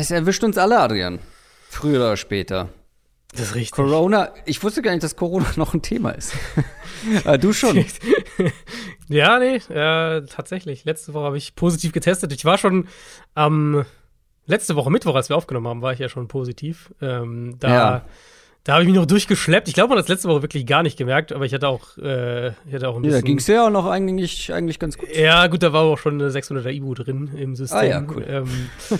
es erwischt uns alle, Adrian. Früher oder später. Das ist richtig. Corona, ich wusste gar nicht, dass Corona noch ein Thema ist. Äh, du schon. ja, nee, äh, tatsächlich. Letzte Woche habe ich positiv getestet. Ich war schon am ähm, letzte Woche Mittwoch, als wir aufgenommen haben, war ich ja schon positiv. Ähm, da ja. Da habe ich mich noch durchgeschleppt. Ich glaube, man hat das letzte Woche wirklich gar nicht gemerkt, aber ich hatte auch, äh, ich hatte auch ein bisschen. Ja, da ging es ja auch noch eigentlich, eigentlich ganz gut. Ja, gut, da war auch schon eine 600er Ibu drin im System. Ah, ja, cool. Ähm,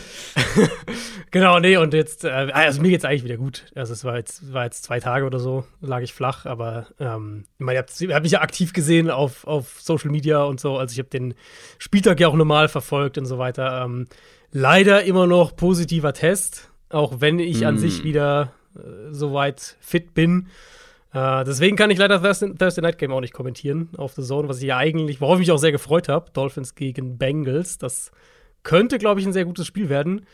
genau, nee, und jetzt, äh, also mir geht's eigentlich wieder gut. Also, es war jetzt, war jetzt zwei Tage oder so, lag ich flach, aber ähm, ich meine, ihr habt, ihr habt mich ja aktiv gesehen auf, auf Social Media und so. Also, ich habe den Spieltag ja auch normal verfolgt und so weiter. Ähm, leider immer noch positiver Test, auch wenn ich mm. an sich wieder äh, soweit fit bin. Äh, deswegen kann ich leider Thursday, Thursday, Night Game auch nicht kommentieren auf The Zone, was ich ja eigentlich, worauf ich mich auch sehr gefreut habe. Dolphins gegen Bengals. Das könnte, glaube ich, ein sehr gutes Spiel werden.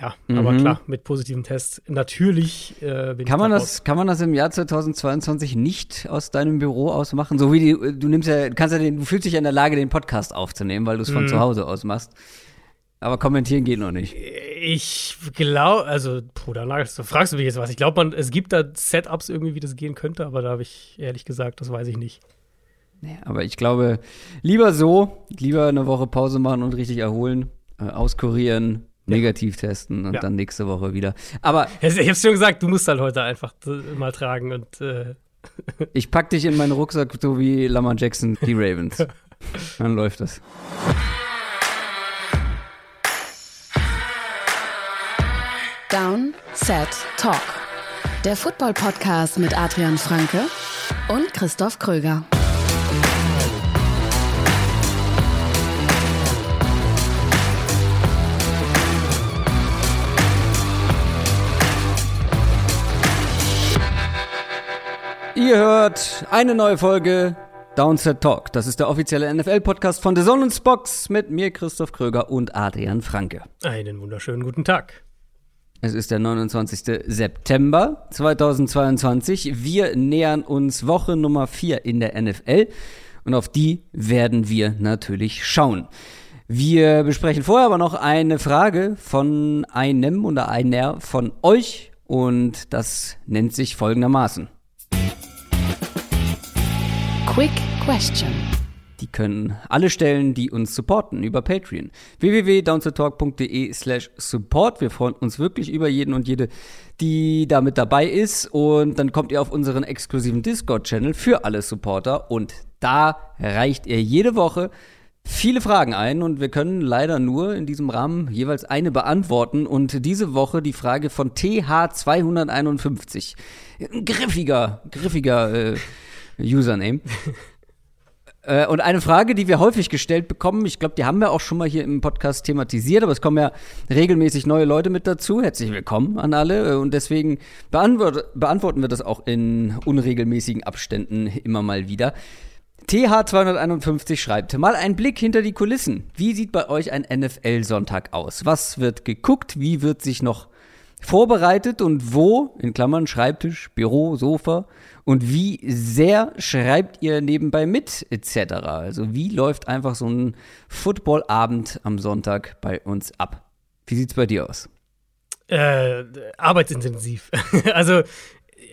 Ja, mhm. aber klar, mit positiven Tests. Natürlich äh, kann man das, Kann man das im Jahr 2022 nicht aus deinem Büro aus machen? So wie die, du nimmst ja, kannst ja den, du fühlst dich ja in der Lage, den Podcast aufzunehmen, weil du es von mhm. zu Hause aus machst. Aber kommentieren geht noch nicht. Ich glaube, also, Bruder, du fragst du mich jetzt was. Ich glaube, es gibt da Setups irgendwie, wie das gehen könnte, aber da habe ich ehrlich gesagt, das weiß ich nicht. Nee, aber ich glaube, lieber so, lieber eine Woche Pause machen und richtig erholen, äh, auskurieren, ja. negativ testen und ja. dann nächste Woche wieder. Aber ich habe schon gesagt, du musst halt heute einfach mal tragen und äh ich pack dich in meinen Rucksack, so wie Lamar Jackson, die Ravens. dann läuft das. Down, Set, Talk. Der Football-Podcast mit Adrian Franke und Christoph Kröger. Ihr hört eine neue Folge Downset Talk. Das ist der offizielle NFL-Podcast von The Zone Box mit mir, Christoph Kröger und Adrian Franke. Einen wunderschönen guten Tag. Es ist der 29. September 2022. Wir nähern uns Woche Nummer 4 in der NFL und auf die werden wir natürlich schauen. Wir besprechen vorher aber noch eine Frage von einem oder einer von euch und das nennt sich folgendermaßen. Quick Question. Können alle stellen, die uns supporten über Patreon. www.downtotalk.de slash support. Wir freuen uns wirklich über jeden und jede, die da mit dabei ist. Und dann kommt ihr auf unseren exklusiven Discord-Channel für alle Supporter. Und da reicht ihr jede Woche viele Fragen ein und wir können leider nur in diesem Rahmen jeweils eine beantworten. Und diese Woche die Frage von TH251. griffiger, griffiger äh, Username. Äh, und eine Frage, die wir häufig gestellt bekommen, ich glaube, die haben wir auch schon mal hier im Podcast thematisiert, aber es kommen ja regelmäßig neue Leute mit dazu. Herzlich willkommen an alle. Äh, und deswegen beantwort beantworten wir das auch in unregelmäßigen Abständen immer mal wieder. TH251 schreibt, mal ein Blick hinter die Kulissen. Wie sieht bei euch ein NFL-Sonntag aus? Was wird geguckt? Wie wird sich noch vorbereitet und wo, in Klammern Schreibtisch, Büro, Sofa, und wie sehr schreibt ihr nebenbei mit, etc. Also wie läuft einfach so ein Footballabend am Sonntag bei uns ab? Wie sieht's bei dir aus? Äh, arbeitsintensiv. also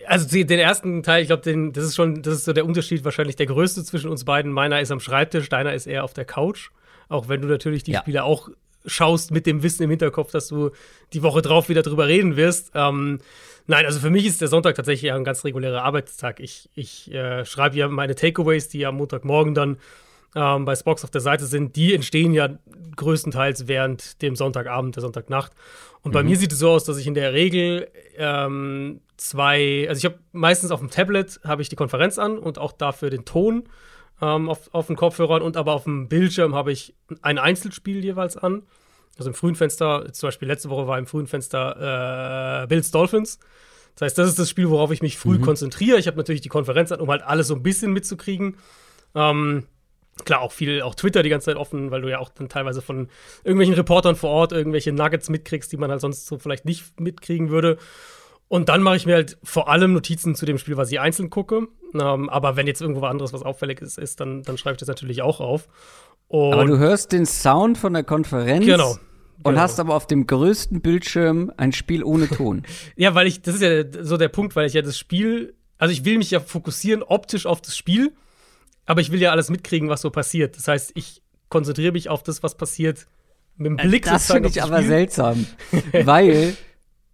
also den ersten Teil, ich glaube, das ist schon, das ist so der Unterschied wahrscheinlich der größte zwischen uns beiden. Meiner ist am Schreibtisch, deiner ist eher auf der Couch. Auch wenn du natürlich die ja. Spiele auch schaust mit dem Wissen im Hinterkopf, dass du die Woche drauf wieder drüber reden wirst. Ähm, nein, also für mich ist der Sonntag tatsächlich ein ganz regulärer Arbeitstag. Ich, ich äh, schreibe ja meine Takeaways, die am Montagmorgen dann ähm, bei Spox auf der Seite sind, die entstehen ja größtenteils während dem Sonntagabend, der Sonntagnacht. Und mhm. bei mir sieht es so aus, dass ich in der Regel ähm, zwei, also ich habe meistens auf dem Tablet habe ich die Konferenz an und auch dafür den Ton ähm, auf, auf den Kopfhörern und aber auf dem Bildschirm habe ich ein Einzelspiel jeweils an. Also im frühen Fenster, zum Beispiel letzte Woche war im frühen Fenster äh, Bills Dolphins. Das heißt, das ist das Spiel, worauf ich mich früh mhm. konzentriere. Ich habe natürlich die Konferenz an, um halt alles so ein bisschen mitzukriegen. Ähm, klar, auch viel, auch Twitter die ganze Zeit offen, weil du ja auch dann teilweise von irgendwelchen Reportern vor Ort irgendwelche Nuggets mitkriegst, die man halt sonst so vielleicht nicht mitkriegen würde. Und dann mache ich mir halt vor allem Notizen zu dem Spiel, was ich einzeln gucke. Ähm, aber wenn jetzt irgendwo anderes was auffällig ist, ist dann, dann schreibe ich das natürlich auch auf. Und aber du hörst den Sound von der Konferenz. Genau. und Genau. hast aber auf dem größten Bildschirm ein Spiel ohne Ton. Ja, weil ich, das ist ja so der Punkt, weil ich ja das Spiel, also ich will mich ja fokussieren optisch auf das Spiel, aber ich will ja alles mitkriegen, was so passiert. Das heißt, ich konzentriere mich auf das, was passiert mit dem Blick das finde ich das aber seltsam, weil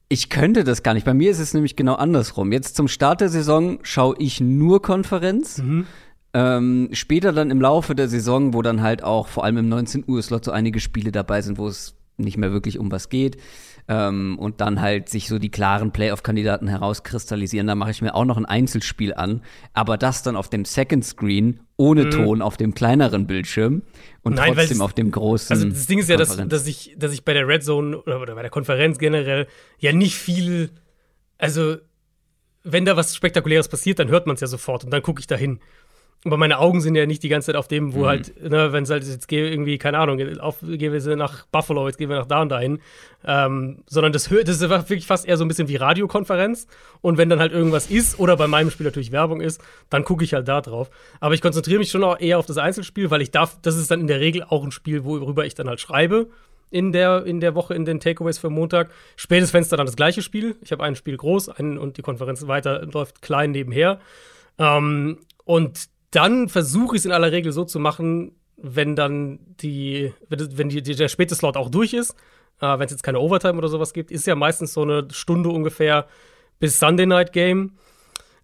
ich könnte das gar nicht. Bei mir ist es nämlich genau andersrum. Jetzt zum Start der Saison schaue ich nur Konferenz. Mhm. Ähm, später dann im Laufe der Saison, wo dann halt auch vor allem im 19 Uhr Slot so einige Spiele dabei sind, wo es nicht mehr wirklich um was geht ähm, und dann halt sich so die klaren Playoff-Kandidaten herauskristallisieren, da mache ich mir auch noch ein Einzelspiel an, aber das dann auf dem Second Screen ohne Ton auf dem kleineren Bildschirm und Mhm. Nein, trotzdem auf dem großen. Also das Ding ist ja, dass, dass, ich, dass ich bei der Red Zone oder, oder bei der Konferenz generell ja nicht viel, also wenn da was Spektakuläres passiert, dann hört man es ja sofort und dann gucke ich da hin. Aber meine Augen sind ja nicht die ganze Zeit auf dem, wo halt, ne, wenn es halt jetzt gehe irgendwie, keine Ahnung, auf, gehen wir nach Buffalo, jetzt gehen wir nach da und dahin. Ähm, sondern das, das ist wirklich fast eher so ein bisschen wie Radiokonferenz. Und wenn dann halt irgendwas ist oder bei meinem Spiel natürlich Werbung ist, dann gucke ich halt da drauf. Aber ich konzentriere mich schon auch eher auf das Einzelspiel, weil ich darf, das ist dann in der Regel auch ein Spiel, worüber ich dann halt schreibe in der, in der Woche in den Takeaways für Montag. Spätes Fenster dann das gleiche Spiel. Ich habe ein Spiel groß ein, und die Konferenz weiter läuft klein nebenher. Ähm, und dann versuche ich es in aller Regel so zu machen, wenn dann die, wenn, die, der späte Slot auch durch ist, äh, wenn es jetzt keine Overtime oder sowas gibt, ist ja meistens so eine Stunde ungefähr bis Sunday Night Game,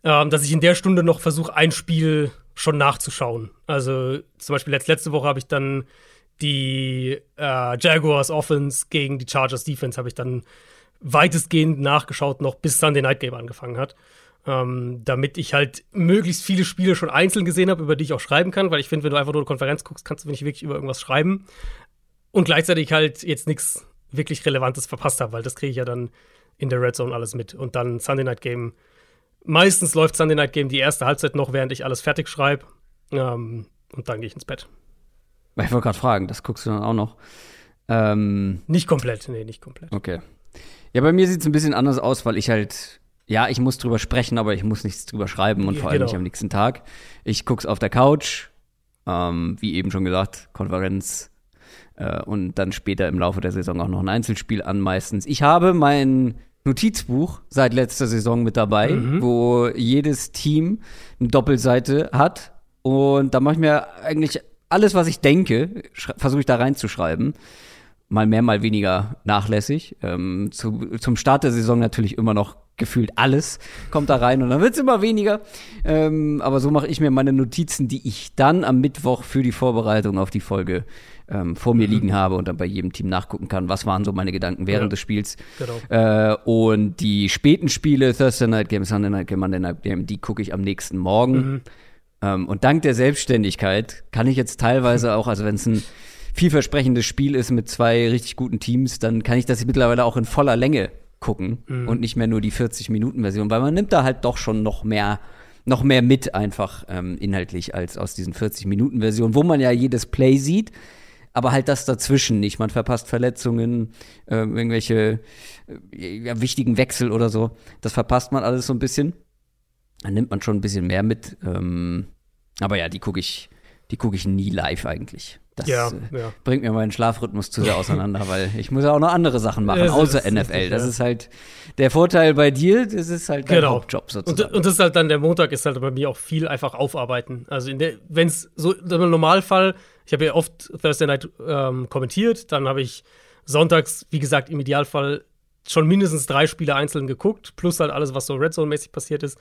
ähm, dass ich in der Stunde noch versuche, ein Spiel schon nachzuschauen. Also zum Beispiel letzt, letzte Woche habe ich dann die äh, Jaguars Offense gegen die Chargers Defense habe ich dann weitestgehend nachgeschaut, noch bis Sunday Night Game angefangen hat. Ähm, damit ich halt möglichst viele Spiele schon einzeln gesehen habe, über die ich auch schreiben kann, weil ich finde, wenn du einfach nur eine Konferenz guckst, kannst du nicht wirklich über irgendwas schreiben. Und gleichzeitig halt jetzt nichts wirklich Relevantes verpasst habe, weil das kriege ich ja dann in der Red Zone alles mit. Und dann Sunday Night Game. Meistens läuft Sunday Night Game die erste Halbzeit noch, während ich alles fertig schreibe. Ähm, und dann gehe ich ins Bett. Ich wollte gerade fragen, das guckst du dann auch noch. Ähm, Nicht komplett, nee, nicht komplett. okay. Ja, bei mir sieht es ein bisschen anders aus, weil ich halt, ja, ich muss drüber sprechen, aber ich muss nichts drüber schreiben und Ja, vor allem genau. nicht am nächsten Tag. Ich guck's auf der Couch, ähm, wie eben schon gesagt, Konferenz äh, und dann später im Laufe der Saison auch noch ein Einzelspiel an meistens. Ich habe mein Notizbuch seit letzter Saison mit dabei, Mhm. wo jedes Team eine Doppelseite hat und da mache ich mir eigentlich alles, was ich denke, versuche ich da reinzuschreiben mal mehr, mal weniger nachlässig. Ähm, zu, zum Start der Saison natürlich immer noch gefühlt alles kommt da rein und dann wird's immer weniger. Ähm, aber so mache ich mir meine Notizen, die ich dann am Mittwoch für die Vorbereitung auf die Folge ähm, vor mir liegen habe und dann bei jedem Team nachgucken kann, was waren so meine Gedanken während Ja. des Spiels. Genau. Äh, und die späten Spiele, Thursday Night Game, Sunday Night Game, Monday Night Game, die gucke ich am nächsten Morgen. Ähm, und dank der Selbstständigkeit kann ich jetzt teilweise auch, also wenn es ein vielversprechendes Spiel ist mit zwei richtig guten Teams, dann kann ich das mittlerweile auch in voller Länge gucken und nicht mehr nur die 40-Minuten-Version, weil man nimmt da halt doch schon noch mehr noch mehr mit einfach ähm, inhaltlich als aus diesen 40-Minuten-Versionen, wo man ja jedes Play sieht, aber halt das dazwischen nicht. Man verpasst Verletzungen, äh, irgendwelche äh, ja, wichtigen Wechsel oder so. Das verpasst man alles so ein bisschen. Dann nimmt man schon ein bisschen mehr mit. Ähm, aber ja, die gucke ich, die gucke ich nie live eigentlich. Das Ja, äh, ja. bringt mir meinen Schlafrhythmus zu sehr auseinander, weil ich muss ja auch noch andere Sachen machen, Das außer richtig, NFL. Das ja. ist halt der Vorteil bei dir, das ist halt dein Genau. Hauptjob Und, sozusagen. und das ist halt dann der Montag ist halt bei mir auch viel einfach aufarbeiten. Also wenn es so im Normalfall, ich habe ja oft Thursday Night ähm, kommentiert, dann habe ich sonntags, wie gesagt, im Idealfall schon mindestens drei Spiele einzeln geguckt, plus halt alles, was so Red Zone-mäßig passiert ist.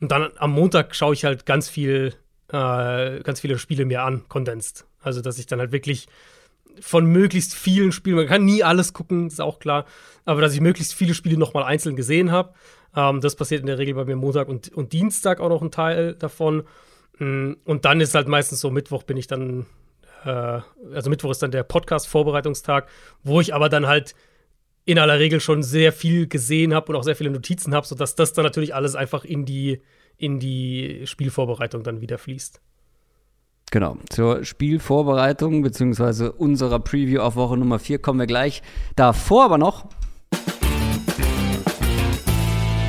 Und dann am Montag schaue ich halt ganz viel, äh, ganz viele Spiele mir an, kondensiert. Also dass ich dann halt wirklich von möglichst vielen Spielen, man kann nie alles gucken, ist auch klar, aber dass ich möglichst viele Spiele nochmal einzeln gesehen habe. Ähm, das passiert in der Regel bei mir Montag und, und Dienstag auch noch ein Teil davon. Mm, Und dann ist halt meistens so, Mittwoch bin ich dann, äh, also Mittwoch ist dann der Podcast-Vorbereitungstag, wo ich aber dann halt in aller Regel schon sehr viel gesehen habe und auch sehr viele Notizen habe, sodass das dann natürlich alles einfach in die, in die Spielvorbereitung dann wieder fließt. Genau, zur Spielvorbereitung beziehungsweise unserer Preview auf Woche Nummer 4 kommen wir gleich. Davor aber noch,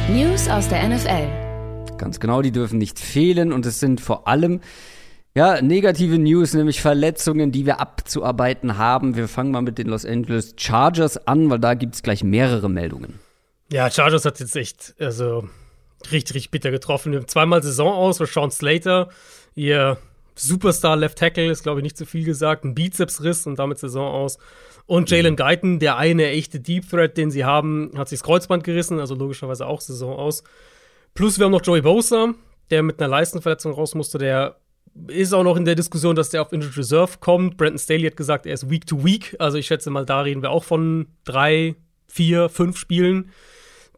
News aus der NFL. ganz genau, die dürfen nicht fehlen und es sind vor allem Ja, negative News, nämlich Verletzungen, die wir abzuarbeiten haben. Wir fangen mal mit den Los Angeles Chargers an, weil da gibt es gleich mehrere Meldungen. Ja, Chargers hat jetzt echt, also richtig, richtig bitter getroffen. Zweimal Saison aus, für Sean Slater, ihr Superstar Left Tackle, ist glaube ich nicht zu viel gesagt, ein Bizepsriss und damit Saison aus. Und Jalen Guyton, der eine echte Deep Threat, den sie haben, hat sich das Kreuzband gerissen, also logischerweise auch Saison aus. Plus wir haben noch Joey Bosa, der mit einer Leistenverletzung raus musste, der ist auch noch in der Diskussion, dass der auf Injured Reserve kommt. Brandon Staley hat gesagt, er ist Week to Week. Also ich schätze mal, da reden wir auch von drei, vier, fünf Spielen,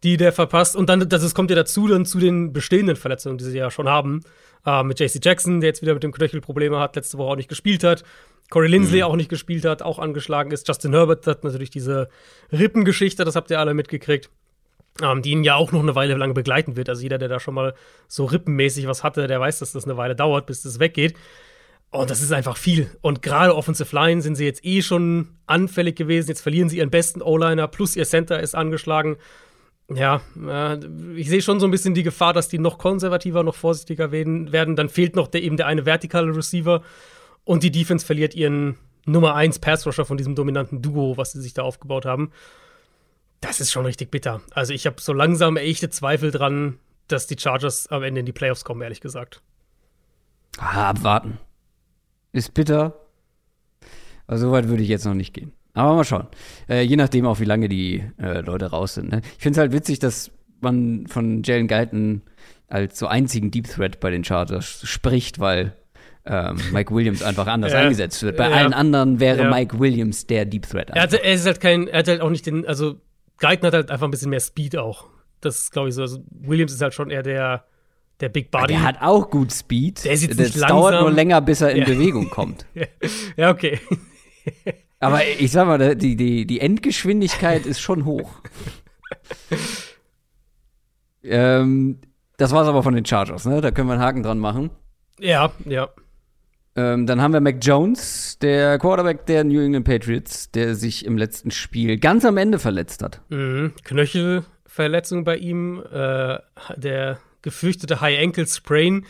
die der verpasst. Und dann, das kommt ja dazu dann zu den bestehenden Verletzungen, die sie ja schon haben. Äh, mit JC Jackson, der jetzt wieder mit dem Knöchel Probleme hat, letzte Woche auch nicht gespielt hat. Corey Lindsley mhm. auch nicht gespielt hat, auch angeschlagen ist. Justin Herbert hat natürlich diese Rippengeschichte, das habt ihr alle mitgekriegt ähm, die ihn ja auch noch eine Weile lang begleiten wird. Also jeder, der da schon mal so rippenmäßig was hatte, der weiß, dass das eine Weile dauert, bis das weggeht. Und das ist einfach viel. Und gerade Offensive Line sind sie jetzt eh schon anfällig gewesen. Jetzt verlieren sie ihren besten O-Liner, plus ihr Center ist angeschlagen. Ja, äh, ich sehe schon so ein bisschen die Gefahr, dass die noch konservativer, noch vorsichtiger werden. Dann fehlt noch der, eben der eine vertikale Receiver. Und die Defense verliert ihren Nummer 1 Pass-Rusher von diesem dominanten Duo, was sie sich da aufgebaut haben. Das ist schon richtig bitter. Also ich habe so langsam echte Zweifel dran, dass die Chargers am Ende in die Playoffs kommen, ehrlich gesagt. Ah, abwarten. Ist bitter. Aber so weit würde ich jetzt noch nicht gehen. Aber mal schauen. Äh, je nachdem auch, wie lange die äh, Leute raus sind. Ne? Ich finde es halt witzig, dass man von Jalen Guyton als so einzigen Deep Threat bei den Chargers spricht, weil ähm, Mike Williams einfach anders ja. eingesetzt wird. Bei ja. allen anderen wäre ja. Mike Williams der Deep Threat. Er, hatte, er, ist halt kein, er hat halt auch nicht den, also Guyton hat halt einfach ein bisschen mehr Speed auch. Das ist, glaube ich, so. Also Williams ist halt schon eher der, der Big Body. Der hat auch gut Speed. Der ist jetzt nicht das dauert nur länger, bis er in. Bewegung kommt. ja, okay. Aber ich sag mal, die, die, die Endgeschwindigkeit ist schon hoch. ähm, das war's aber von den Chargers, ne? Da können wir einen Haken dran machen. Ja, ja. Ähm, dann haben wir Mac Jones, der Quarterback der New England Patriots, der sich im letzten Spiel ganz am Ende verletzt hat. Mhm. Knöchelverletzung bei ihm, äh, der gefürchtete High Ankle Sprain.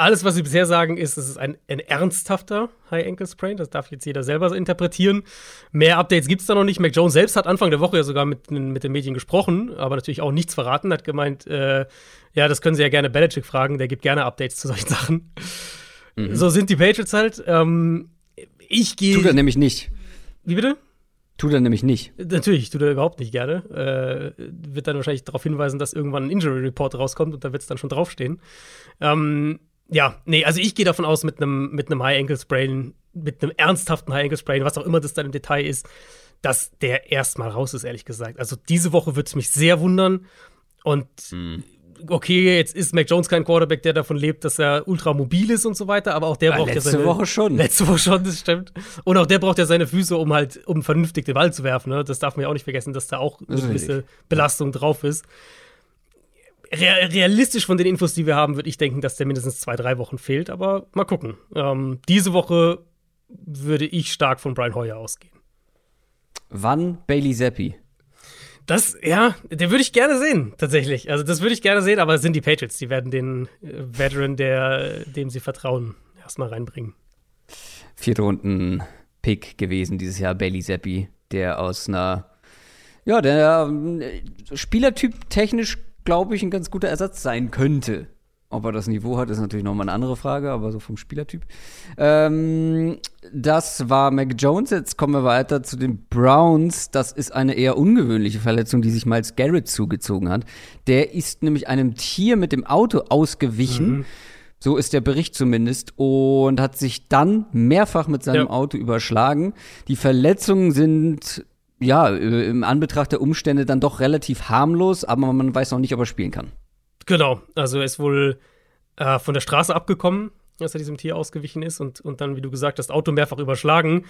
Alles, was sie bisher sagen, ist, es ist ein, ein ernsthafter High Ankle Sprain. Das darf jetzt jeder selber so interpretieren. Mehr Updates gibt es da noch nicht. Mac Jones selbst hat Anfang der Woche ja sogar mit, mit den Medien gesprochen, aber natürlich auch nichts verraten. Hat gemeint, äh, ja, das können Sie ja gerne Belichick fragen. Der gibt gerne Updates zu solchen Sachen. Mhm. So sind die Patriots halt. Ähm, ich gehe. Tut er nämlich nicht. Wie bitte? Tut er nämlich nicht. Natürlich, tut er überhaupt nicht gerne. Äh, wird dann wahrscheinlich darauf hinweisen, dass irgendwann ein Injury Report rauskommt und da wird es dann schon draufstehen. Ähm, ja, nee, also ich gehe davon aus, mit einem mit High Ankle Sprain, mit einem ernsthaften High Ankle Sprain, was auch immer das dann im Detail ist, dass der erstmal raus ist, ehrlich gesagt. Also diese Woche würde es mich sehr wundern. Und mhm okay, jetzt ist Mac Jones kein Quarterback, der davon lebt, dass er ultra mobil ist und so weiter, aber auch der ja, braucht ja seine. Letzte Woche schon. Letzte Woche schon, das stimmt. Und auch der braucht ja seine Füße, um halt, um vernünftig den Ball zu werfen. Ne? Das darf man ja auch nicht vergessen, dass da auch eine gewisse Belastung drauf ist. Realistisch von den Infos, die wir haben, würde ich denken, dass der mindestens zwei, drei Wochen fehlt, aber mal gucken. Ähm, diese Woche würde ich stark von Brian Hoyer ausgehen. Wann Bailey Zappi? Das, ja, den würde ich gerne sehen, tatsächlich. Also, das würde ich gerne sehen, aber es sind die Patriots. Die werden den äh, Veteran, der, dem sie vertrauen, erstmal reinbringen. Vierte Runden-Pick gewesen dieses Jahr, Bailey Zappi, der aus einer, ja, der äh, Spielertyp technisch, glaube ich, ein ganz guter Ersatz sein könnte ob er das Niveau hat, ist natürlich nochmal eine andere Frage, aber so vom Spielertyp. Ähm, das war Mac Jones. Jetzt kommen wir weiter zu den Browns. Das ist eine eher ungewöhnliche Verletzung, die sich Miles Garrett zugezogen hat. Der ist nämlich einem Tier mit dem Auto ausgewichen. Mhm. So ist der Bericht zumindest. Und hat sich dann mehrfach mit seinem ja. Auto überschlagen. Die Verletzungen sind ja, im Anbetracht der Umstände dann doch relativ harmlos, aber man weiß noch nicht, ob er spielen kann. Genau, also er ist wohl äh, von der Straße abgekommen, als er diesem Tier ausgewichen ist und, und dann, wie du gesagt hast, Auto mehrfach überschlagen.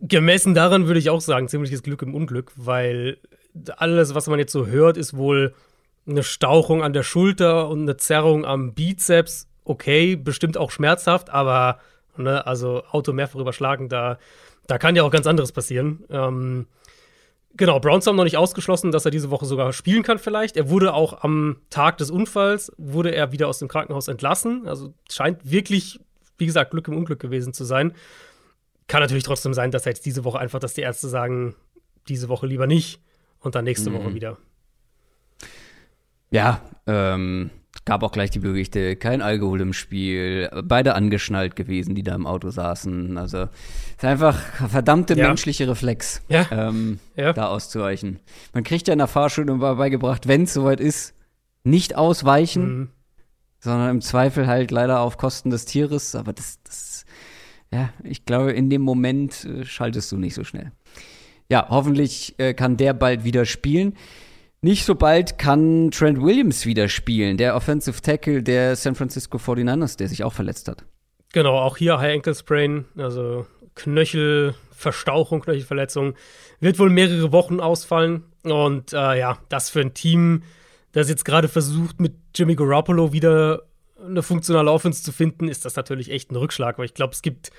Gemessen daran würde ich auch sagen, ziemliches Glück im Unglück, weil alles, was man jetzt so hört, ist wohl eine Stauchung an der Schulter und eine Zerrung am Bizeps. Okay, bestimmt auch schmerzhaft, aber ne, also Auto mehrfach überschlagen, da, da kann ja auch ganz anderes passieren. Ähm, Genau, Browns haben noch nicht ausgeschlossen, dass er diese Woche sogar spielen kann vielleicht. Er wurde auch am Tag des Unfalls, wurde er wieder aus dem Krankenhaus entlassen. Also scheint wirklich wie gesagt, Glück im Unglück gewesen zu sein. Kann natürlich trotzdem sein, dass jetzt diese Woche einfach, dass die Ärzte sagen, diese Woche lieber nicht und dann nächste mhm. Woche wieder. Ja, ähm, gab auch gleich die Berichte, kein Alkohol im Spiel, beide angeschnallt gewesen, die da im Auto saßen. Also ist einfach verdammte ja. menschliche Reflex, ja. Ähm, ja. da auszuweichen. Man kriegt ja in der Fahrschule beigebracht, wenn es soweit ist, nicht ausweichen, mhm. sondern im Zweifel halt leider auf Kosten des Tieres. Aber das, das ja, ich glaube, in dem Moment äh, schaltest du nicht so schnell. Ja, hoffentlich äh, kann der bald wieder spielen. Nicht so bald kann Trent Williams wieder spielen, der Offensive Tackle der San Francisco 49ers, der sich auch verletzt hat. Genau, auch hier High Ankle Sprain, also Knöchelverstauchung, Knöchelverletzung, wird wohl mehrere Wochen ausfallen. Und äh, ja, das für ein Team, das jetzt gerade versucht, mit Jimmy Garoppolo wieder eine funktionale Offense zu finden, ist das natürlich echt ein Rückschlag, weil ich glaube, es gibt,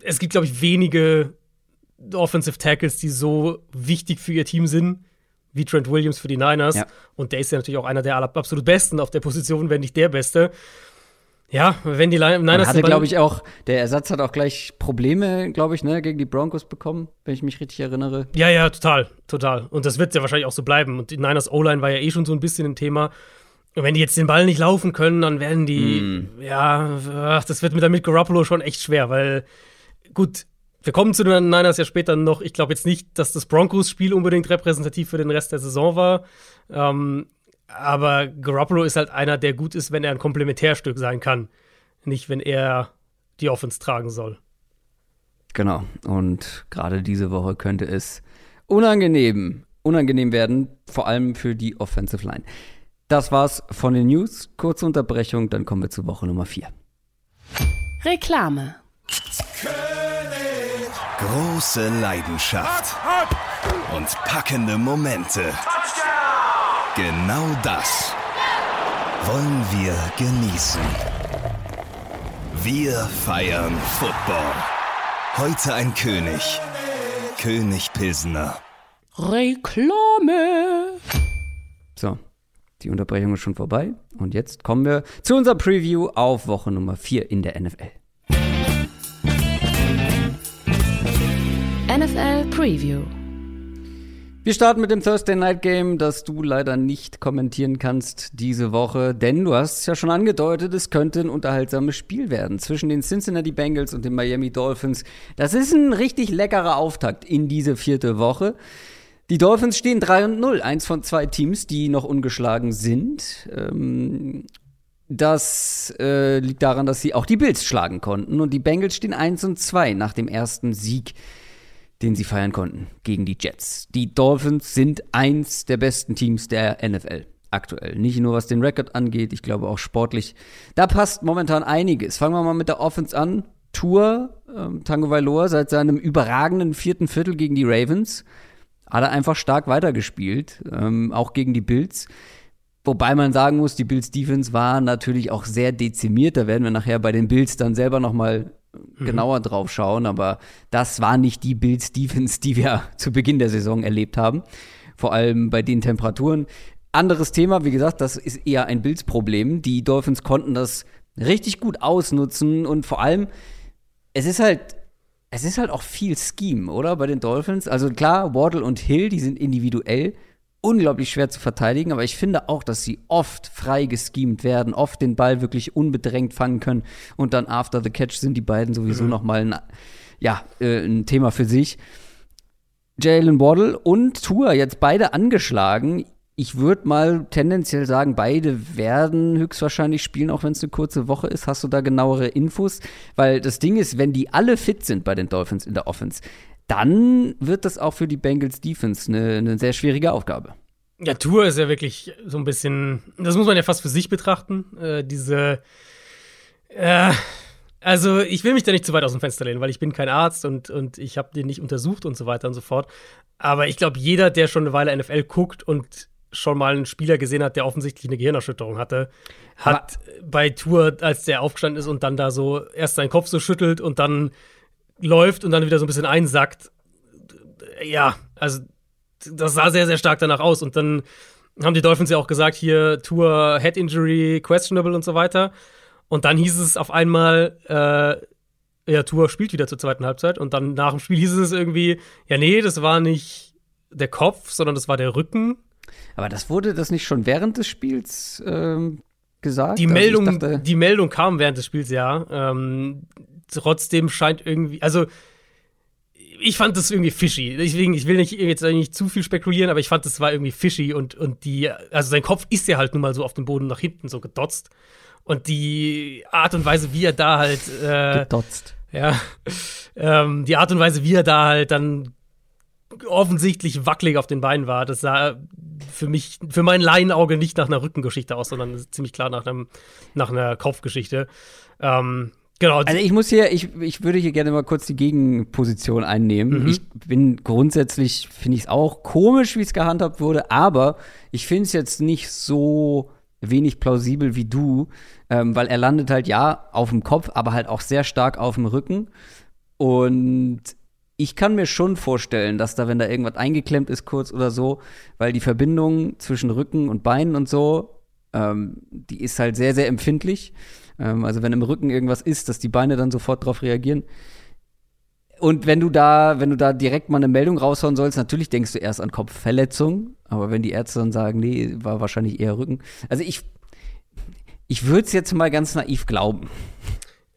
es gibt, glaube ich, wenige Offensive Tackles, die so wichtig für ihr Team sind wie Trent Williams für die Niners. Ja. Und der ist ja natürlich auch einer der absolut Besten auf der Position, wenn nicht der Beste. Ja, wenn die Niners. Man hatte, glaube ich, auch, der Ersatz hat auch gleich Probleme, glaube ich, ne, gegen die Broncos bekommen, wenn ich mich richtig erinnere. Ja, ja, total, total. Und das wird ja wahrscheinlich auch so bleiben. Und die Niners O-Line war ja eh schon so ein bisschen ein Thema. Und wenn die jetzt den Ball nicht laufen können, dann werden die, mm. ja, das wird mit, mit Garoppolo schon echt schwer, weil, gut, wir kommen zu den Niners ja später noch. Ich glaube jetzt nicht, dass das Broncos-Spiel unbedingt repräsentativ für den Rest der Saison war. Ähm, aber Garoppolo ist halt einer, der gut ist, wenn er ein Komplementärstück sein kann. Nicht, wenn er die Offense tragen soll. Genau. Und gerade diese Woche könnte es unangenehm, unangenehm werden, vor allem für die Offensive Line. Das war's von den News. Kurze Unterbrechung, dann kommen wir zu Woche Nummer 4. Reklame. Große Leidenschaft und packende Momente. Genau das wollen wir genießen. Wir feiern Football. Heute ein König. König Pilsner. Reklame. So, die Unterbrechung ist schon vorbei. Und jetzt kommen wir zu unserer Preview auf Woche Nummer 4 in der NFL. NFL Preview. Wir starten mit dem Thursday Night Game, das du leider nicht kommentieren kannst diese Woche, denn du hast es ja schon angedeutet, es könnte ein unterhaltsames Spiel werden zwischen den Cincinnati Bengals und den Miami Dolphins. Das ist ein richtig leckerer Auftakt in diese vierte Woche. Die Dolphins stehen 3 und 0, eins von zwei Teams, die noch ungeschlagen sind. Ähm, das äh, liegt daran, dass sie auch die Bills schlagen konnten und die Bengals stehen 1 und 2 nach dem ersten Sieg den sie feiern konnten gegen die Jets. Die Dolphins sind eins der besten Teams der NFL aktuell. Nicht nur was den Rekord angeht, ich glaube auch sportlich. Da passt momentan einiges. Fangen wir mal mit der Offense an. Tour, ähm, Tango Vailoa seit seinem überragenden vierten Viertel gegen die Ravens hat er einfach stark weitergespielt, ähm, auch gegen die Bills. Wobei man sagen muss, die Bills Defense war natürlich auch sehr dezimiert. Da werden wir nachher bei den Bills dann selber noch mal Mhm. genauer drauf schauen, aber das war nicht die Bills Defense, die wir zu Beginn der Saison erlebt haben. Vor allem bei den Temperaturen. Anderes Thema, wie gesagt, das ist eher ein Bills-Problem. Die Dolphins konnten das richtig gut ausnutzen und vor allem, es ist halt, es ist halt auch viel Scheme, oder? Bei den Dolphins. Also klar, Waddle und Hill, die sind individuell unglaublich schwer zu verteidigen, aber ich finde auch, dass sie oft frei geschemt werden, oft den Ball wirklich unbedrängt fangen können und dann after the catch sind die beiden sowieso mhm. noch mal ein, ja, äh, ein Thema für sich. Jalen Waddle und Tour jetzt beide angeschlagen. Ich würde mal tendenziell sagen, beide werden höchstwahrscheinlich spielen, auch wenn es eine kurze Woche ist. Hast du da genauere Infos? Weil das Ding ist, wenn die alle fit sind bei den Dolphins in der Offense, dann wird das auch für die Bengals Defense eine, eine sehr schwierige Aufgabe. Ja, Tour ist ja wirklich so ein bisschen, das muss man ja fast für sich betrachten. Äh, diese, äh, also ich will mich da nicht zu weit aus dem Fenster lehnen, weil ich bin kein Arzt und, und ich habe den nicht untersucht und so weiter und so fort. Aber ich glaube, jeder, der schon eine Weile NFL guckt und schon mal einen Spieler gesehen hat, der offensichtlich eine Gehirnerschütterung hatte, hat Aber bei Tour, als der aufgestanden ist und dann da so erst seinen Kopf so schüttelt und dann läuft und dann wieder so ein bisschen einsackt. Ja, also das sah sehr, sehr stark danach aus. Und dann haben die Dolphins ja auch gesagt, hier Tour Head Injury questionable und so weiter. Und dann hieß es auf einmal, äh, ja, Tour spielt wieder zur zweiten Halbzeit. Und dann nach dem Spiel hieß es irgendwie, ja, nee, das war nicht der Kopf, sondern das war der Rücken. Aber das wurde das nicht schon während des Spiels ähm, gesagt? Die Also Meldung, dachte- die Meldung kam während des Spiels, ja. Ähm, trotzdem scheint irgendwie, also ich fand das irgendwie fishy. Deswegen, ich will nicht jetzt nicht zu viel spekulieren, aber ich fand, das war irgendwie fishy und, und die, also sein Kopf ist ja halt nun mal so auf dem Boden nach hinten so gedotzt. Und die Art und Weise, wie er da halt, äh, gedotzt. ja, ähm, die Art und Weise, wie er da halt dann offensichtlich wackelig auf den Beinen war, das sah für mich, für mein Laienauge nicht nach einer Rückengeschichte aus, sondern ziemlich klar nach, einem, nach einer Kopfgeschichte. Ähm, genau. Also ich muss hier, ich, ich würde hier gerne mal kurz die Gegenposition einnehmen. Mhm. Ich bin grundsätzlich, finde ich es auch komisch, wie es gehandhabt wurde, aber ich finde es jetzt nicht so wenig plausibel wie du, ähm, weil er landet halt ja auf dem Kopf, aber halt auch sehr stark auf dem Rücken. Und ich kann mir schon vorstellen, dass da, wenn da irgendwas eingeklemmt ist, kurz oder so, weil die Verbindung zwischen Rücken und Beinen und so, ähm, die ist halt sehr, sehr empfindlich. Ähm, also wenn im Rücken irgendwas ist, dass die Beine dann sofort drauf reagieren. Und wenn du da, wenn du da direkt mal eine Meldung raushauen sollst, natürlich denkst du erst an Kopfverletzung, aber wenn die Ärzte dann sagen, nee, war wahrscheinlich eher Rücken. Also ich, ich würde es jetzt mal ganz naiv glauben.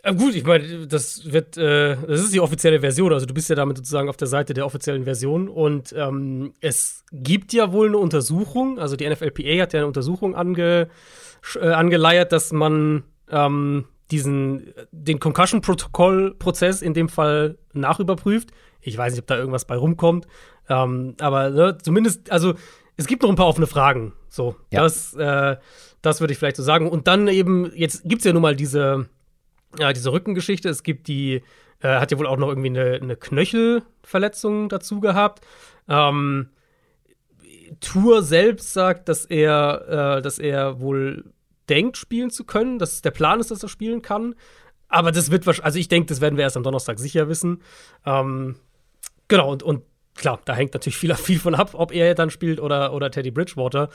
Äh, gut, ich meine, das wird, äh, das ist die offizielle Version. Also du bist ja damit sozusagen auf der Seite der offiziellen Version. Und ähm, es gibt ja wohl eine Untersuchung. Also die NFLPA hat ja eine Untersuchung ange, äh, angeleiert, dass man ähm, diesen den Concussion-Protokoll-Prozess in dem Fall nachüberprüft. Ich weiß nicht, ob da irgendwas bei rumkommt. Ähm, aber ne, zumindest, also es gibt noch ein paar offene Fragen. So, Ja. das, äh, das würde ich vielleicht so sagen. Und dann eben, jetzt gibt es ja nun mal diese ja, diese Rückengeschichte. Es gibt die, äh, hat ja wohl auch noch irgendwie eine, eine Knöchelverletzung dazu gehabt. Ähm, Tour selbst sagt, dass er, äh, dass er wohl denkt, spielen zu können, dass der Plan ist, dass er spielen kann. Aber das wird wahrscheinlich, also ich denke, das werden wir erst am Donnerstag sicher wissen. Ähm, genau, und, und klar, da hängt natürlich viel, viel von ab, ob er dann spielt oder, oder Teddy Bridgewater.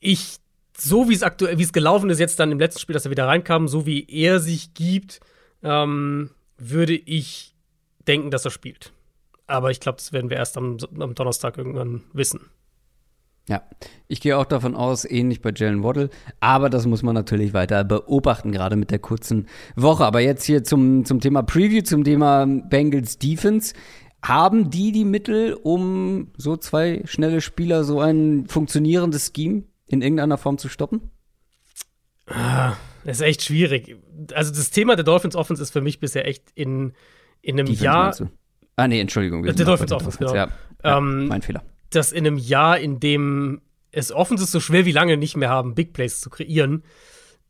Ich so wie es aktuell, wie es gelaufen ist jetzt dann im letzten Spiel, dass er wieder reinkam, so wie er sich gibt, ähm, würde ich denken, dass er spielt. Aber ich glaube, das werden wir erst am, am Donnerstag irgendwann wissen. Ja, ich gehe auch davon aus, ähnlich bei Jalen Waddle, aber das muss man natürlich weiter beobachten, gerade mit der kurzen Woche. Aber jetzt hier zum, zum Thema Preview, zum Thema Bengals Defense. Haben die die Mittel, um so zwei schnelle Spieler, so ein funktionierendes Scheme in irgendeiner Form zu stoppen? Das ist echt schwierig. Also das Thema der Dolphins Offense ist für mich bisher echt in, in einem Defense, Jahr? Ah, nee, Entschuldigung. wir Der Dolphins Offense, genau. Ja, ja Ähm, mein Fehler. Dass in einem Jahr, in dem es Offenses so schwer wie lange nicht mehr haben, Big Plays zu kreieren,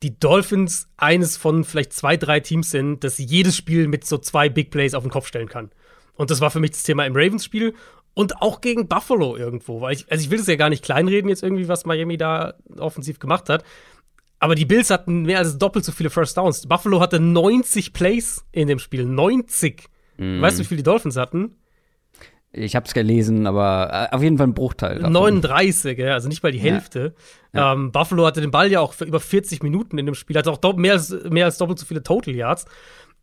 die Dolphins eines von vielleicht zwei, drei Teams sind, das jedes Spiel mit so zwei Big Plays auf den Kopf stellen kann. Und das war für mich das Thema im Ravens-Spiel und auch gegen Buffalo irgendwo. Weil ich, also ich will das ja gar nicht kleinreden, jetzt irgendwie, was Miami da offensiv gemacht hat. Aber die Bills hatten mehr als doppelt so viele First Downs. Buffalo hatte 90 Plays in dem Spiel. 90. Weißt du, wie viele die Dolphins hatten? Ich habe es gelesen, aber äh, auf jeden Fall ein Bruchteil. davon. 39, ja, also nicht mal die Hälfte. Ähm, Buffalo hatte den Ball ja auch für über 40 Minuten in dem Spiel, hatte auch dopp- mehr als, mehr als doppelt so viele Total Yards.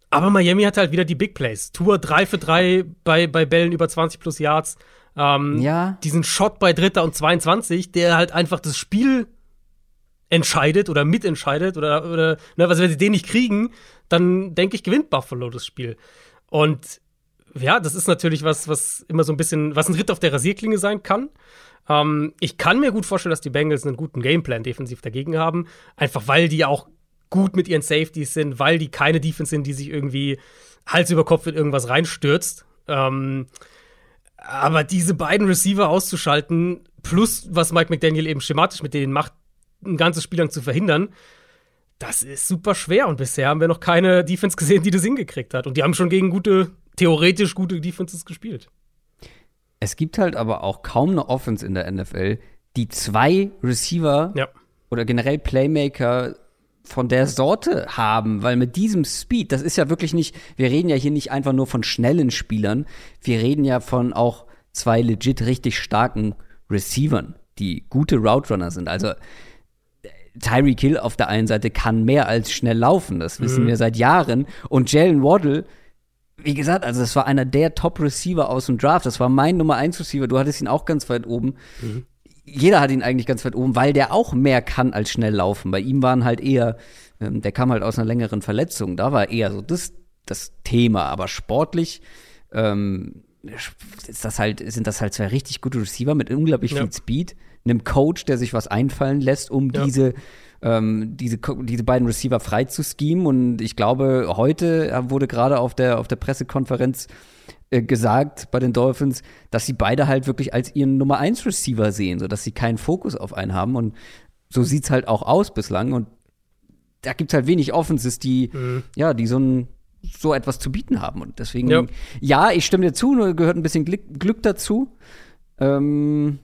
Aber Miami hatte halt wieder die Big Plays. Tour 3 für 3 bei, bei Bällen über 20 plus Yards. Ähm, Ja. Diesen Shot bei Dritter und 22, der halt einfach das Spiel entscheidet oder mitentscheidet oder, oder ne, also wenn sie den nicht kriegen, dann denke ich, gewinnt Buffalo das Spiel. Und ja, das ist natürlich was, was immer so ein bisschen, was ein Ritt auf der Rasierklinge sein kann. Ähm, ich kann mir gut vorstellen, dass die Bengals einen guten Gameplan defensiv dagegen haben, einfach weil die auch gut mit ihren Safeties sind, weil die keine Defense sind, die sich irgendwie Hals über Kopf in irgendwas reinstürzt. Ähm, aber diese beiden Receiver auszuschalten, plus was Mike McDaniel eben schematisch mit denen macht, ein ganzes Spiel lang zu verhindern, das ist super schwer. Und bisher haben wir noch keine Defense gesehen, die das hingekriegt hat. Und die haben schon gegen gute, theoretisch gute Defenses gespielt. Es gibt halt aber auch kaum eine Offense in der NFL, die zwei Receiver Ja. oder generell Playmaker von der Sorte haben, weil mit diesem Speed, das ist ja wirklich nicht, wir reden ja hier nicht einfach nur von schnellen Spielern, wir reden ja von auch zwei legit richtig starken Receivern, die gute Route Runner sind. Also Tyreek Hill auf der einen Seite kann mehr als schnell laufen, das wissen Mhm. wir seit Jahren. Und Jalen Waddle, wie gesagt, also das war einer der Top-Receiver aus dem Draft. Das war mein Nummer 1 Receiver. Du hattest ihn auch ganz weit oben. Jeder hat ihn eigentlich ganz weit oben, weil der auch mehr kann als schnell laufen. Bei ihm waren halt eher, ähm, der kam halt aus einer längeren Verletzung. Da war eher so das, das Thema. Aber sportlich ähm, ist das halt, sind das halt zwei richtig gute Receiver mit unglaublich Ja. viel Speed, einem Coach, der sich was einfallen lässt, um Ja. diese ähm, diese, diese beiden Receiver frei zu schemen. Und ich glaube, heute wurde gerade auf der, auf der Pressekonferenz äh, gesagt bei den Dolphins, dass sie beide halt wirklich als ihren Nummer 1 Receiver sehen, sodass sie keinen Fokus auf einen haben. Und so sieht's halt auch aus bislang. Und da gibt's halt wenig Offenses, die, ja, die so ein so etwas zu bieten haben. Und deswegen, ja, Ja. ich stimme dir zu, nur gehört ein bisschen Glück, Glück dazu. Ähm,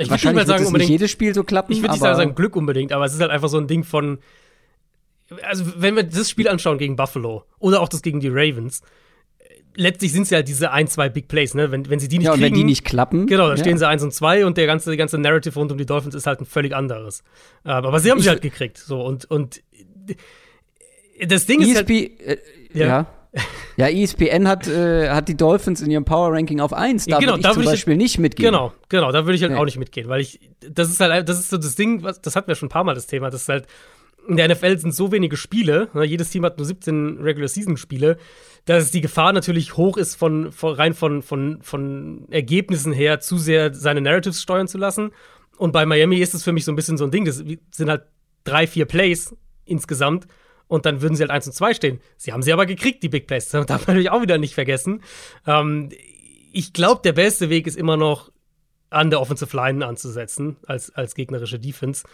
Ich würde nicht sagen, nicht unbedingt. jedes Spiel so klappen. Ich würde nicht sagen Glück unbedingt, aber es ist halt einfach so ein Ding von. Also, wenn wir das Spiel anschauen gegen Buffalo oder auch das gegen die Ravens, letztlich sind es ja diese ein, zwei Big Plays, ne? Wenn, wenn sie die nicht Ja, kriegen. wenn die nicht klappen. Genau, dann ja. stehen sie 1 und 2 und der ganze, die ganze Narrative rund um die Dolphins ist halt ein völlig anderes. Ähm, aber sie haben sie halt gekriegt. So, und, und das Ding ist halt. ESP, äh, Ja. ja. Ja. ESPN hat, äh, hat die Dolphins in ihrem Power Ranking auf 1. Da Genau, würde ich da zum würd ich- Beispiel nicht mitgehen. Genau, genau, da würde ich halt Nee. auch nicht mitgehen, weil ich, das ist halt, das ist so das Ding, was, das hatten wir schon ein paar Mal das Thema, das ist halt, in der NFL sind so wenige Spiele, ne, jedes Team hat nur 17 Regular Season Spiele, dass die Gefahr natürlich hoch ist, von, von rein von, von, von Ergebnissen her zu sehr seine Narratives steuern zu lassen. Und bei Miami ist es für mich so ein bisschen so ein Ding, das sind halt drei, vier Plays insgesamt. Und dann würden sie halt 1 und 2 stehen. Sie haben sie aber gekriegt, die Big Plays. Das darf man natürlich auch wieder nicht vergessen. Ähm, ich glaube, der beste Weg ist immer noch, an der Offensive Line anzusetzen, als, als gegnerische Defense.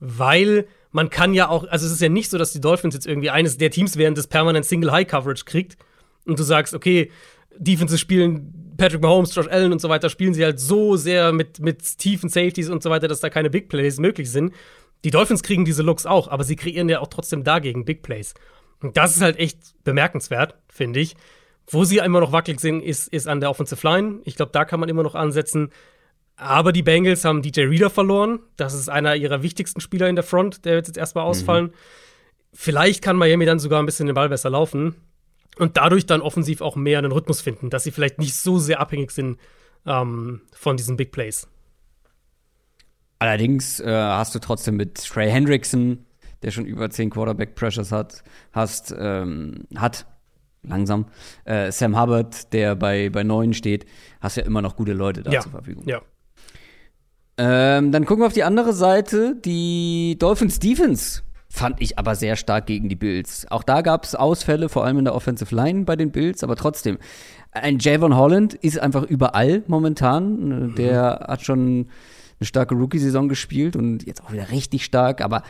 Weil man kann ja auch, also es ist ja nicht so, dass die Dolphins jetzt irgendwie eines der Teams wären, das permanent Single High Coverage kriegt. Und du sagst, okay, Defenses spielen Patrick Mahomes, Josh Allen und so weiter, spielen sie halt so sehr mit, mit tiefen Safeties und so weiter, dass da keine Big Plays möglich sind. Die Dolphins kriegen diese Looks auch, aber sie kreieren ja auch trotzdem dagegen Big Plays. Und das ist halt echt bemerkenswert, finde ich. Wo sie immer noch wackelig sind, ist, ist an der Offensive Line. Ich glaube, da kann man immer noch ansetzen. Aber die Bengals haben DJ Reader verloren. Das ist einer ihrer wichtigsten Spieler in der Front. Der wird jetzt erstmal ausfallen. Vielleicht kann Miami dann sogar ein bisschen den Ball besser laufen. Und dadurch dann offensiv auch mehr einen Rhythmus finden, dass sie vielleicht nicht so sehr abhängig sind ähm, von diesen Big Plays. Allerdings äh, hast du trotzdem mit Trey Hendrickson, der schon über 10 Quarterback-Pressures hat, hast, ähm, hat, langsam, äh, Sam Hubbard, der bei, bei 9 steht, hast ja immer noch gute Leute da ja. zur Verfügung. Ja. Ähm, dann gucken wir auf die andere Seite. Die Dolphins Defense fand ich aber sehr stark gegen die Bills. Auch da gab es Ausfälle, vor allem in der Offensive Line bei den Bills, aber trotzdem. Ein Javon Holland ist einfach überall momentan. Der hat schon eine starke Rookie-Saison gespielt und jetzt auch wieder richtig stark, aber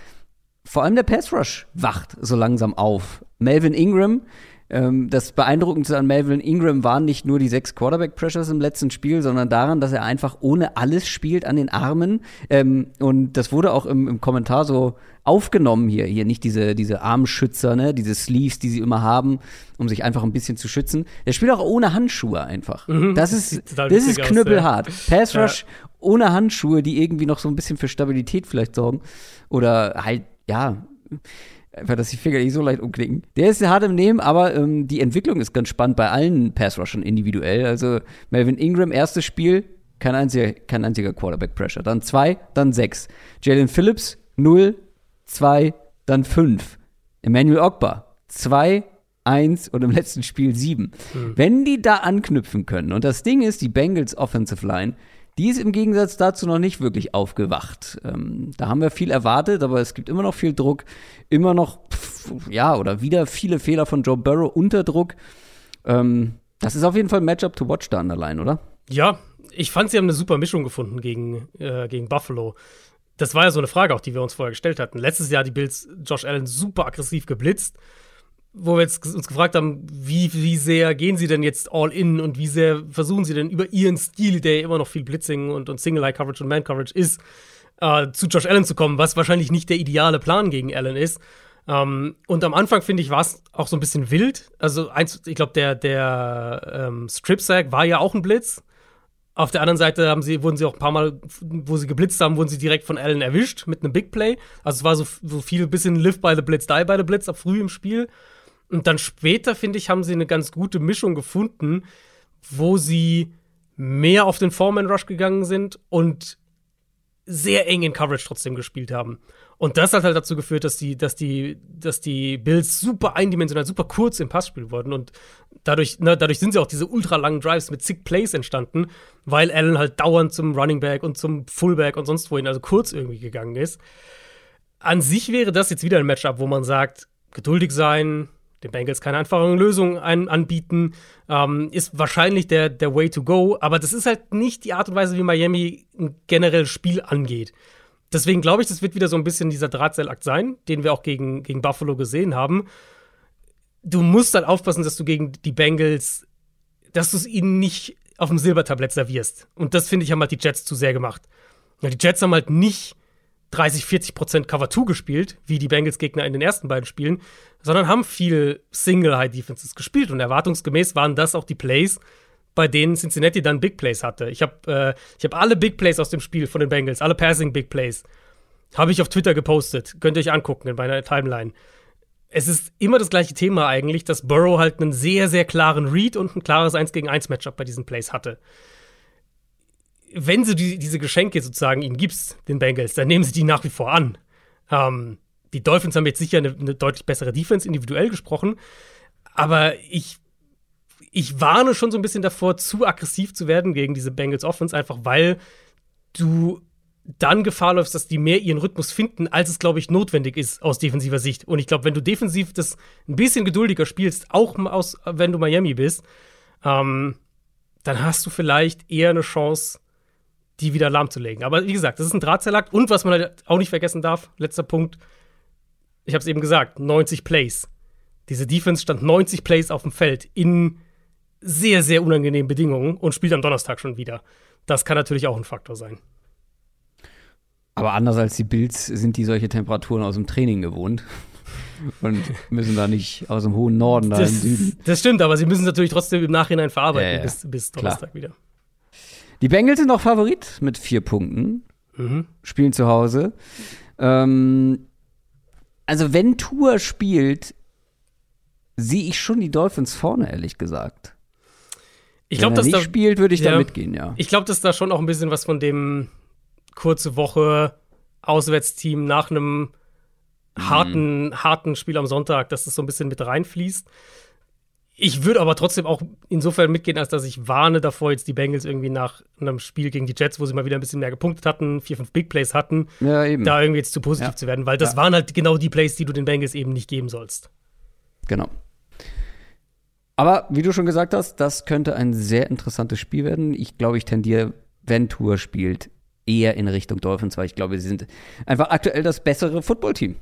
vor allem der Pass Rush wacht so langsam auf. Melvin Ingram, ähm, das Beeindruckendste an Melvin Ingram waren nicht nur die sechs Quarterback-Pressures im letzten Spiel, sondern daran, dass er einfach ohne alles spielt an den Armen. Ähm, und das wurde auch im, im Kommentar so aufgenommen hier. Hier nicht diese, diese Armschützer, ne, diese Sleeves, die sie immer haben, um sich einfach ein bisschen zu schützen. Der spielt auch ohne Handschuhe einfach. Das ist, das ist witzig aus, knüppelhart. Pass Ja. Rush ohne Handschuhe, die irgendwie noch so ein bisschen für Stabilität vielleicht sorgen. Oder halt, ja, einfach, dass die Finger nicht so leicht umknicken. Der ist hart im Nehmen, aber ähm, die Entwicklung ist ganz spannend bei allen Pass-Rushern individuell. Also Melvin Ingram, erstes Spiel, kein einziger, kein einziger Quarterback-Pressure. Dann zwei, dann sechs. Jalen Phillips, null, zwei, dann fünf. Emmanuel Ogba, zwei, eins und im letzten Spiel sieben. Wenn die da anknüpfen können, und das Ding ist, die Bengals Offensive Line, die ist im Gegensatz dazu noch nicht wirklich aufgewacht. Ähm, da haben wir viel erwartet, aber es gibt immer noch viel Druck, immer noch, pff, ja, oder wieder viele Fehler von Joe Burrow unter Druck. Ähm, das ist auf jeden Fall ein Matchup to watch da an der Line, oder? Ja, ich fand, sie haben eine super Mischung gefunden gegen, äh, gegen Buffalo. Das war ja so eine Frage auch, die wir uns vorher gestellt hatten. Letztes Jahr die Bills Josh Allen super aggressiv geblitzt, wo wir jetzt uns gefragt haben, wie, wie sehr gehen sie denn jetzt all in und wie sehr versuchen sie denn über ihren Stil, der immer noch viel Blitzing und, und Single-Eye-Coverage und Man-Coverage ist, äh, zu Josh Allen zu kommen, was wahrscheinlich nicht der ideale Plan gegen Allen ist. Ähm, und am Anfang, finde ich, war es auch so ein bisschen wild. Also, eins, ich glaube, der, der ähm, Strip-Sack war ja auch ein Blitz Auf der anderen Seite haben sie, wurden sie auch ein paar Mal, wo sie geblitzt haben, wurden sie direkt von Allen erwischt mit einem Big Play. Also es war so, so viel bisschen Live by the Blitz, Die by the Blitz, ab früh im Spiel. Und dann später, finde ich, haben sie eine ganz gute Mischung gefunden, wo sie mehr auf den Foreman Rush gegangen sind und sehr eng in Coverage trotzdem gespielt haben. Und das hat halt dazu geführt, dass die, dass die, dass die Bills super eindimensional, super kurz im Passspiel wurden. Und dadurch, ne, dadurch sind sie auch diese ultra langen Drives mit zig Plays entstanden, weil Allen halt dauernd zum Running Back und zum Fullback und sonst wohin, also kurz irgendwie gegangen ist. An sich wäre das jetzt wieder ein Matchup, wo man sagt, geduldig sein, den Bengals keine einfachen Lösungen ein, anbieten, ähm, ist wahrscheinlich der, der Way to go. Aber das ist halt nicht die Art und Weise, wie Miami ein generelles Spiel angeht. Deswegen glaube ich, das wird wieder so ein bisschen dieser Drahtseilakt sein, den wir auch gegen, gegen Buffalo gesehen haben. Du musst dann aufpassen, dass du gegen die Bengals, dass du es ihnen nicht auf dem Silbertablett servierst. Und das finde ich haben halt die Jets zu sehr gemacht. Ja, die Jets haben halt nicht 30, 40 Prozent Cover 2 gespielt, wie die Bengals-Gegner in den ersten beiden Spielen, sondern haben viel Single-High-Defenses gespielt. Und erwartungsgemäß waren das auch die Plays, bei denen Cincinnati dann Big Plays hatte. Ich habe äh, hab alle Big Plays aus dem Spiel von den Bengals, alle Passing Big Plays, habe ich auf Twitter gepostet. Könnt ihr euch angucken in meiner Timeline. Es ist immer das gleiche Thema eigentlich, dass Burrow halt einen sehr, sehr klaren Read und ein klares 1 gegen 1 Matchup bei diesen Plays hatte wenn du die, diese Geschenke sozusagen ihnen gibst, den Bengals, dann nehmen sie die nach wie vor an. Ähm, die Dolphins haben jetzt sicher eine, eine, deutlich bessere Defense individuell gesprochen, aber ich, ich warne schon so ein bisschen davor, zu aggressiv zu werden gegen diese Bengals Offense, einfach weil du dann Gefahr läufst, dass die mehr ihren Rhythmus finden, als es, glaube ich, notwendig ist aus defensiver Sicht. Und ich glaube, wenn du defensiv das ein bisschen geduldiger spielst, auch aus, wenn du Miami bist, ähm, dann hast du vielleicht eher eine Chance, die wieder lahmzulegen. Aber wie gesagt, das ist ein Drahtseilakt. Und was man halt auch nicht vergessen darf, letzter Punkt, ich habe es eben gesagt, 90 Plays. Diese Defense stand 90 Plays auf dem Feld in sehr, sehr unangenehmen Bedingungen und spielt am Donnerstag schon wieder. Das kann natürlich auch ein Faktor sein. Aber anders als die Bills sind die solche Temperaturen aus dem Training gewohnt und müssen da nicht aus dem hohen Norden da das, im Süden. Das stimmt, aber sie müssen es natürlich trotzdem im Nachhinein verarbeiten Ja, ja, bis, bis Donnerstag klar. wieder. Die Bengals sind auch Favorit mit vier Punkten. Mhm. Spielen zu Hause. Ähm, also, wenn Tour spielt, sehe ich schon die Dolphins vorne, ehrlich gesagt. Ich wenn glaube, dass nicht da, spielt, würde ich ja. da mitgehen, ja. ich glaube, dass da schon auch ein bisschen was von dem kurze Woche Auswärtsteam nach einem harten, harten Spiel am Sonntag, dass das so ein bisschen mit reinfließt. Ich würde aber trotzdem auch insofern mitgehen, als dass ich warne davor, jetzt die Bengals irgendwie nach einem Spiel gegen die Jets, wo sie mal wieder ein bisschen mehr gepunktet hatten, vier, fünf Big Plays hatten, Ja, da irgendwie jetzt zu positiv Ja. zu werden, weil das Ja. waren halt genau die Plays, die du den Bengals eben nicht geben sollst. Genau. Aber wie du schon gesagt hast, das könnte ein sehr interessantes Spiel werden. Ich glaube, ich tendiere, wenn Tour spielt, eher in Richtung Dolphins, weil ich glaube, sie sind einfach aktuell das bessere Footballteam.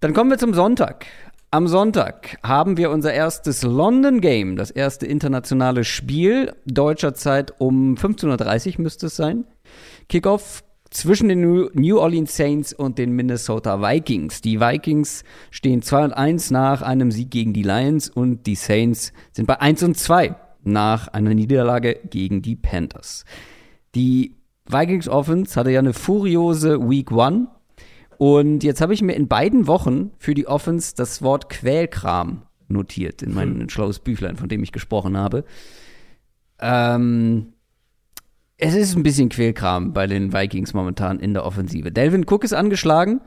Dann kommen wir zum Sonntag. Am Sonntag haben wir unser erstes London Game, das erste internationale Spiel, deutscher Zeit um 15.30 Uhr müsste es sein. Kickoff zwischen den New- Orleans Saints und den Minnesota Vikings. Die Vikings stehen 2 und 1 nach einem Sieg gegen die Lions und die Saints sind bei 1 und 2 nach einer Niederlage gegen die Panthers. Die Vikings Offense hatte ja eine furiose Week 1 und jetzt habe ich mir in beiden Wochen für die Offense das Wort Quälkram notiert in mein schlaues Büchlein, von dem ich gesprochen habe. Ähm, es ist ein bisschen Quälkram bei den Vikings momentan in der Offensive. Delvin Cook ist angeschlagen.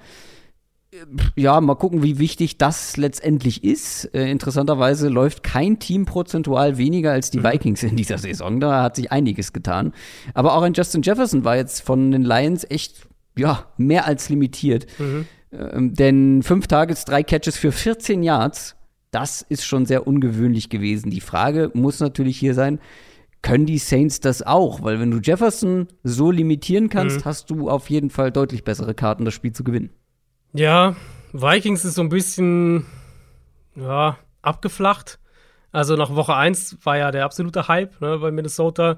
Ja, mal gucken, wie wichtig das letztendlich ist. Äh, interessanterweise läuft kein Team prozentual weniger als die Vikings in dieser Saison. Da hat sich einiges getan. Aber auch ein Justin Jefferson war jetzt von den Lions echt, ja, mehr als limitiert. Ähm, denn fünf Targets, drei Catches für 14 Yards, das ist schon sehr ungewöhnlich gewesen. Die Frage muss natürlich hier sein, können die Saints das auch? Weil wenn du Jefferson so limitieren kannst, hast du auf jeden Fall deutlich bessere Karten, das Spiel zu gewinnen. Ja, Vikings ist so ein bisschen ja, abgeflacht. Also nach Woche 1 war ja der absolute Hype ne, bei Minnesota.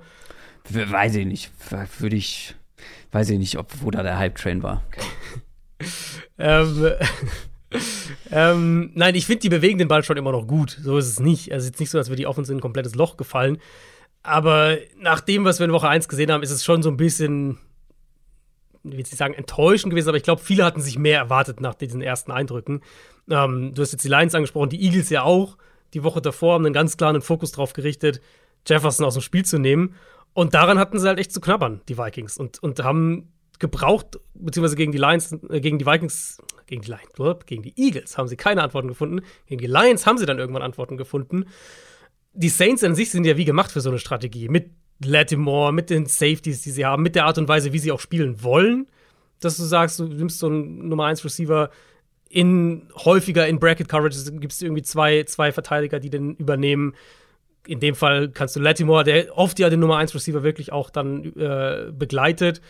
Weiß ich nicht. Würde ich, weiß ich nicht, ob, wo da der Hype-Train war. Ähm, ähm, nein, ich finde, die bewegen den Ball schon immer noch gut. So ist es nicht. Also, es ist nicht so, als wäre die Offense in ein komplettes Loch gefallen. Aber nach dem, was wir in Woche 1 gesehen haben, ist es schon so ein bisschen, ich will nicht sagen enttäuschend gewesen, aber ich glaube, viele hatten sich mehr erwartet nach diesen ersten Eindrücken. Ähm, du hast jetzt die Lions angesprochen, die Eagles ja auch. Die Woche davor haben einen ganz klaren Fokus darauf gerichtet, Jefferson aus dem Spiel zu nehmen. Und daran hatten sie halt echt zu knabbern, die Vikings. Und, und haben gebraucht, beziehungsweise gegen die Lions, äh, gegen die Vikings, gegen die Lions, gegen die Eagles haben sie keine Antworten gefunden. Gegen die Lions haben sie dann irgendwann Antworten gefunden die Saints an sich sind ja wie gemacht für so eine Strategie. Mit Latimore, mit den Safeties, die sie haben, mit der Art und Weise, wie sie auch spielen wollen. Dass du sagst, du nimmst so einen Nummer 1 Receiver in häufiger in Bracket Coverage gibt es irgendwie zwei, zwei Verteidiger, die den übernehmen. In dem Fall kannst du Latimore, der oft ja den Nummer 1 Receiver wirklich auch dann äh, begleitet,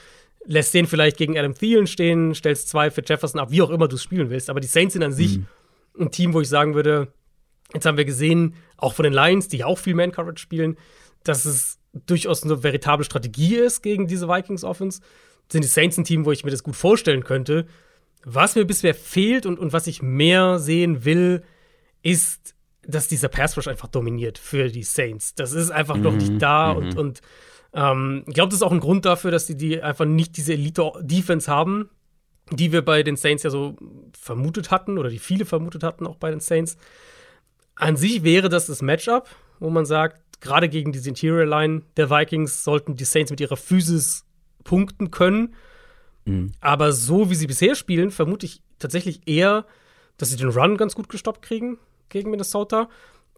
lässt den vielleicht gegen Adam Thielen stehen, stellst zwei für Jefferson ab, wie auch immer du es spielen willst. Aber die Saints sind an sich mhm. ein Team, wo ich sagen würde, Jetzt haben wir gesehen, auch von den Lions, die auch viel Man-Coverage spielen, dass es durchaus eine veritable Strategie ist gegen diese Vikings-Offense. Sind die Saints ein Team, wo ich mir das gut vorstellen könnte. Was mir bisher fehlt und, und was ich mehr sehen will, ist, dass dieser Pass Rush einfach dominiert für die Saints. Das ist einfach mhm. noch nicht mhm. da mhm. und, und ähm, ich glaube, das ist auch ein Grund dafür, dass die, die einfach nicht diese Elite-Defense haben, die wir bei den Saints ja so vermutet hatten oder die viele vermutet hatten, auch bei den Saints. An sich wäre das das Matchup, wo man sagt, gerade gegen diese Interior Line der Vikings sollten die Saints mit ihrer Physis punkten können. Mhm. Aber so wie sie bisher spielen, vermute ich tatsächlich eher, dass sie den Run ganz gut gestoppt kriegen gegen Minnesota.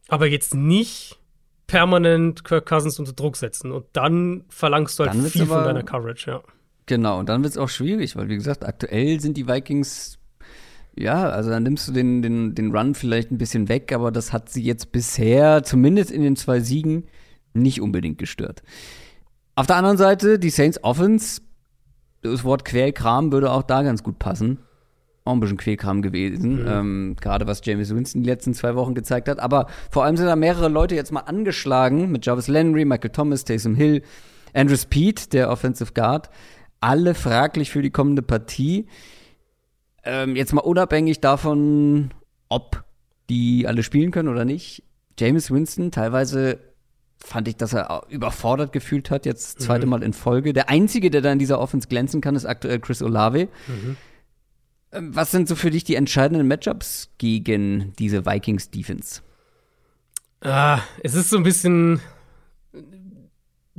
Aber jetzt nicht permanent Kirk Cousins unter Druck setzen. Und dann verlangst du halt viel von deiner Coverage, ja. Genau, und dann wird es auch schwierig, weil, wie gesagt, aktuell sind die Vikings ja, also dann nimmst du den, den, den Run vielleicht ein bisschen weg, aber das hat sie jetzt bisher, zumindest in den zwei Siegen, nicht unbedingt gestört. Auf der anderen Seite, die Saints Offense, das Wort Quälkram würde auch da ganz gut passen. Auch ein bisschen Quälkram gewesen, mhm. ähm, gerade was James Winston die letzten zwei Wochen gezeigt hat. Aber vor allem sind da mehrere Leute jetzt mal angeschlagen mit Jarvis Landry, Michael Thomas, Taysom Hill, Andrew Speed, der Offensive Guard. Alle fraglich für die kommende Partie ähm, jetzt mal unabhängig davon, ob die alle spielen können oder nicht, James Winston, teilweise fand ich, dass er überfordert gefühlt hat, jetzt das zweite mhm. Mal in Folge. Der Einzige, der da in dieser Offense glänzen kann, ist aktuell Chris Olave. Mhm. Ähm, was sind so für dich die entscheidenden Matchups gegen diese Vikings-Defense? Ah, es ist so ein bisschen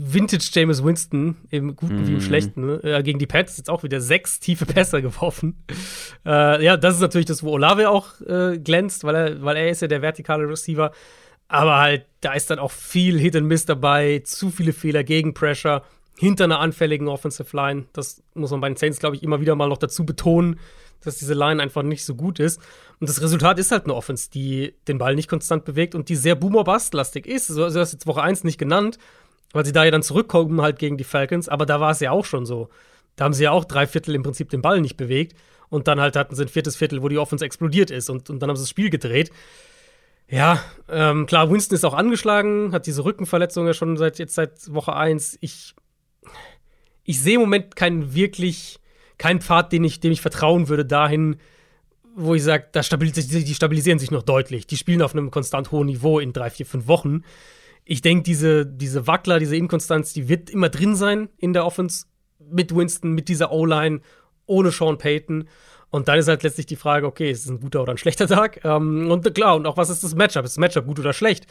Vintage James Winston, im Guten mm. wie im mhm. Schlechten, ne? äh, gegen die Pets jetzt auch wieder sechs tiefe Pässe geworfen. Äh, ja, das ist natürlich das, wo Olave auch äh, glänzt, weil er, weil er ist ja der vertikale Receiver. Aber halt, da ist dann auch viel Hit and Miss dabei, zu viele Fehler gegen Pressure, hinter einer anfälligen Offensive Line. Das muss man bei den Saints, glaube ich, immer wieder mal noch dazu betonen, dass diese Line einfach nicht so gut ist. Und das Resultat ist halt eine Offense, die den Ball nicht konstant bewegt und die sehr Boomer-Bust-lastig ist. So, also, du hast jetzt Woche 1 nicht genannt weil sie da ja dann zurückkommen halt gegen die Falcons, aber da war es ja auch schon so. Da haben sie ja auch drei Viertel im Prinzip den Ball nicht bewegt und dann halt hatten sie ein viertes Viertel, wo die Offense explodiert ist und, und dann haben sie das Spiel gedreht. Ja, ähm, klar, Winston ist auch angeschlagen, hat diese Rückenverletzung ja schon seit jetzt seit Woche 1. Ich, ich sehe im Moment keinen wirklich, keinen Pfad, den ich, dem ich vertrauen würde, dahin, wo ich sage, da stabilis die stabilisieren sich noch deutlich. Die spielen auf einem konstant hohen Niveau in drei, vier, fünf Wochen ich denke, diese, diese Wackler, diese Inkonstanz, die wird immer drin sein in der Offense mit Winston, mit dieser O-Line, ohne Sean Payton. Und dann ist halt letztlich die Frage, okay, ist es ein guter oder ein schlechter Tag? Ähm, und klar, und auch was ist das Matchup? Ist das Matchup gut oder schlecht?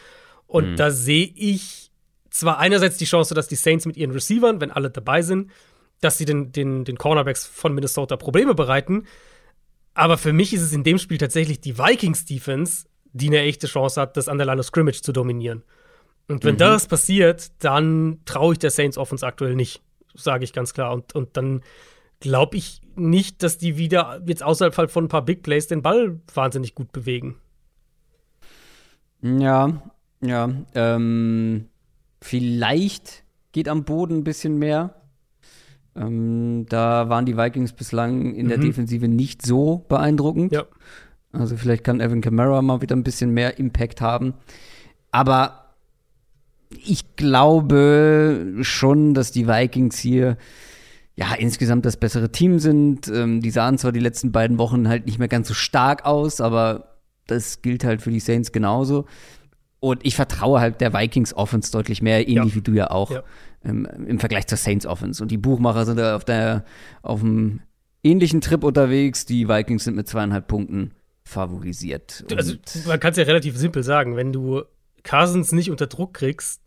Und mhm. da sehe ich zwar einerseits die Chance, dass die Saints mit ihren Receivern, wenn alle dabei sind, dass sie den, den, den Cornerbacks von Minnesota Probleme bereiten. Aber für mich ist es in dem Spiel tatsächlich die Vikings-Defense, die eine echte Chance hat, das an der Line of Scrimmage zu dominieren. Und wenn mhm. das passiert, dann traue ich der Saints Offense aktuell nicht, sage ich ganz klar. Und, und dann glaube ich nicht, dass die wieder jetzt außerhalb von ein paar Big Plays den Ball wahnsinnig gut bewegen. Ja, ja. Ähm, vielleicht geht am Boden ein bisschen mehr. Ähm, da waren die Vikings bislang in der mhm. Defensive nicht so beeindruckend. Ja. Also vielleicht kann Evan Kamara mal wieder ein bisschen mehr Impact haben. Aber ich glaube schon, dass die Vikings hier ja insgesamt das bessere Team sind. Ähm, die sahen zwar die letzten beiden Wochen halt nicht mehr ganz so stark aus, aber das gilt halt für die Saints genauso. Und ich vertraue halt der Vikings Offense deutlich mehr, ähnlich Ja. wie du ja auch, Ja. Ähm, im Vergleich zur Saints Offense. Und die Buchmacher sind da auf der, auf einem ähnlichen Trip unterwegs. Die Vikings sind mit zweieinhalb Punkten favorisiert. Also, man kann es ja relativ simpel sagen. Wenn du Cousins nicht unter Druck kriegst,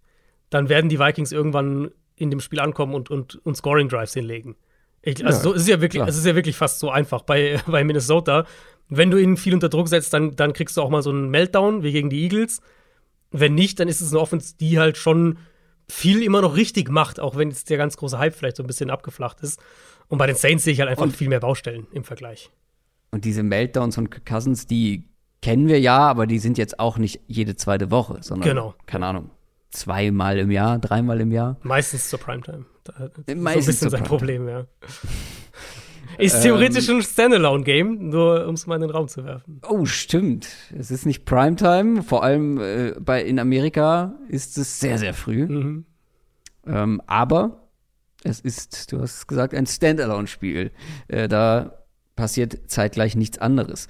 dann werden die Vikings irgendwann in dem Spiel ankommen und, und, und Scoring Drives hinlegen. Ich, also, Ja, so, es, ist ja wirklich, klar. es ist ja wirklich fast so einfach bei, bei Minnesota. Wenn du ihn viel unter Druck setzt, dann, dann kriegst du auch mal so einen Meltdown, wie gegen die Eagles. Wenn nicht, dann ist es eine Offense, die halt schon viel immer noch richtig macht, auch wenn jetzt der ganz große Hype vielleicht so ein bisschen abgeflacht ist. Und bei den Saints sehe ich halt einfach Und- viel mehr Baustellen im Vergleich. Und diese Meltdowns von Kirk Cousins, die kennen wir ja, aber die sind jetzt auch nicht jede zweite Woche, sondern, Genau. keine Ahnung, zweimal im Jahr, dreimal im Jahr. Meistens zur Primetime. Da, das ist so ein Meistens bisschen sein Primetime. Problem, ja. Ist theoretisch Ähm. ein Standalone-Game, nur um es mal in den Raum zu werfen. Oh, stimmt. Es ist nicht Primetime, vor allem äh, bei, in Amerika ist es sehr, sehr früh. Mhm. Ähm, aber es ist, du hast es gesagt, ein Standalone-Spiel. Äh, da passiert zeitgleich nichts anderes.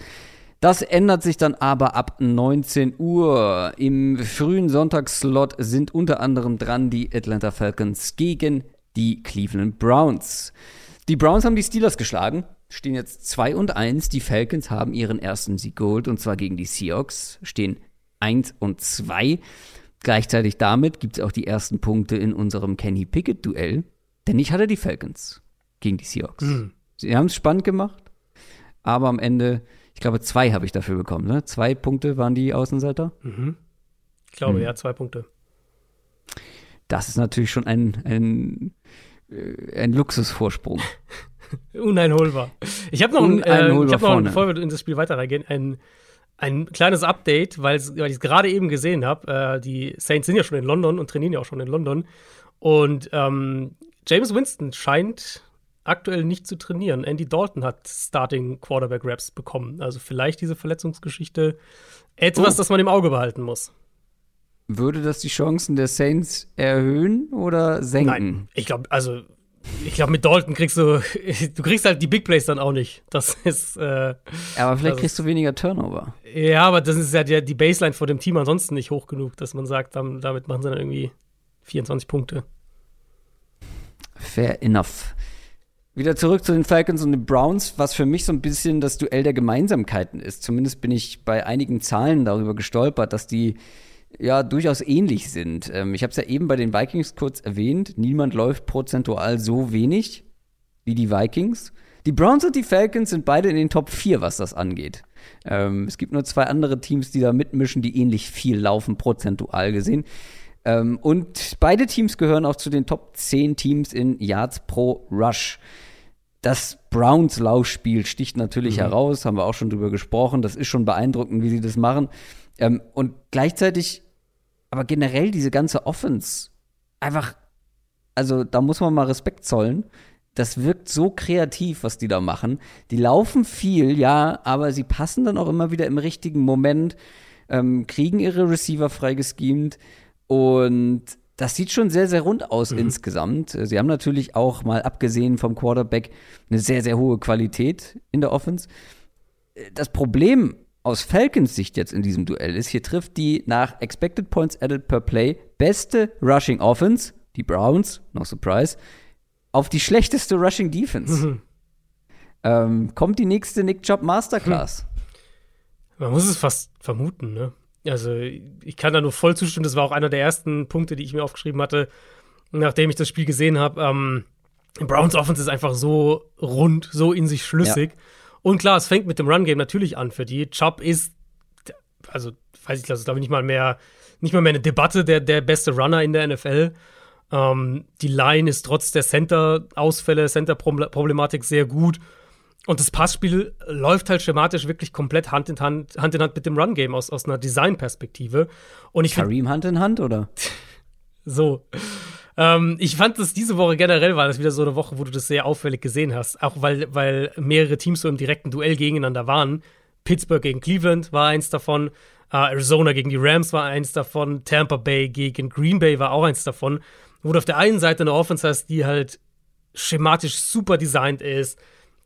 Das ändert sich dann aber ab 19 Uhr. Im frühen Sonntagsslot sind unter anderem dran die Atlanta Falcons gegen die Cleveland Browns. Die Browns haben die Steelers geschlagen, stehen jetzt 2 und 1. Die Falcons haben ihren ersten Sieg geholt und zwar gegen die Seahawks, stehen 1 und 2. Gleichzeitig damit gibt es auch die ersten Punkte in unserem Kenny Pickett-Duell, denn ich hatte die Falcons gegen die Seahawks. Mhm. Sie haben es spannend gemacht, aber am Ende, ich glaube, zwei habe ich dafür bekommen. Ne? Zwei Punkte waren die Außenseiter. Mhm. Ich glaube, Mhm. ja, zwei Punkte. Das ist natürlich schon ein, ein, ein Luxusvorsprung. Uneinholbar. Ich habe noch, ein, äh, ich hab noch bevor wir in das Spiel weiter reingehen, ein, ein kleines Update, weil ich es gerade eben gesehen habe. Äh, die Saints sind ja schon in London und trainieren ja auch schon in London. Und ähm, James Winston scheint aktuell nicht zu trainieren. Andy Dalton hat Starting Quarterback Raps bekommen. Also vielleicht diese Verletzungsgeschichte etwas, Oh. das man im Auge behalten muss. Würde das die Chancen der Saints erhöhen oder senken? Nein, ich glaube, also ich glaube, mit Dalton kriegst du, du kriegst halt die Big Plays dann auch nicht. Das ist, äh, Aber vielleicht Das kriegst du weniger Turnover. ja, aber das ist ja die, die Baseline vor dem Team ansonsten nicht hoch genug, dass man sagt, dam- damit machen sie dann irgendwie 24 Punkte. Fair enough. Wieder zurück zu den Falcons und den Browns, was für mich so ein bisschen das Duell der Gemeinsamkeiten ist. Zumindest bin ich bei einigen Zahlen darüber gestolpert, dass die ja durchaus ähnlich sind. Ähm, ich habe es ja eben bei den Vikings kurz erwähnt. Niemand läuft prozentual so wenig wie die Vikings. Die Browns und die Falcons sind beide in den Top 4, was das angeht. Ähm, es gibt nur zwei andere Teams, die da mitmischen, die ähnlich viel laufen, prozentual gesehen. Ähm, und beide Teams gehören auch zu den Top 10 Teams in Yards pro Rush. Das Browns Laufspiel sticht natürlich heraus, haben wir auch schon drüber gesprochen. Das ist schon beeindruckend, wie sie das machen. Ähm, und gleichzeitig, aber generell diese ganze Offense, einfach, also da muss man mal Respekt zollen. Das wirkt so kreativ, was die da machen. Die laufen viel, ja, aber sie passen dann auch immer wieder im richtigen Moment, ähm, kriegen ihre Receiver freigeschemt und das sieht schon sehr, sehr rund aus insgesamt. Sie haben natürlich auch mal abgesehen vom Quarterback eine sehr, sehr hohe Qualität in der Offense. Das Problem aus Falcons Sicht jetzt in diesem Duell ist, hier trifft die nach Expected Points Added per Play beste Rushing Offense, die Browns, no surprise, auf die schlechteste Rushing Defense. ähm, kommt die nächste Nick Job Masterclass. Man muss es fast vermuten, ne? Also, ich kann da nur voll zustimmen. Das war auch einer der ersten Punkte, die ich mir aufgeschrieben hatte, nachdem ich das Spiel gesehen habe. Ähm, Browns Offense ist einfach so rund, so in sich schlüssig. Und klar, es fängt mit dem Run-Game natürlich an für die. Chubb ist, also, weiß ich, das ist, glaube ich, nicht mal mehr, nicht mal mehr eine Debatte, der, der beste Runner in der NFL. Ähm, die Line ist trotz der Center-Ausfälle, Center-Problematik sehr gut. Und das Passspiel läuft halt schematisch wirklich komplett Hand in Hand, Hand, in Hand mit dem Run-Game aus, aus einer Design-Perspektive. Und ich Kareem Hand in Hand, oder? so. Ähm, ich fand das diese Woche generell war das wieder so eine Woche, wo du das sehr auffällig gesehen hast. Auch weil, weil mehrere Teams so im direkten Duell gegeneinander waren. Pittsburgh gegen Cleveland war eins davon. Äh, Arizona gegen die Rams war eins davon. Tampa Bay gegen Green Bay war auch eins davon. Wo du auf der einen Seite eine Offense hast, die halt schematisch super designt ist.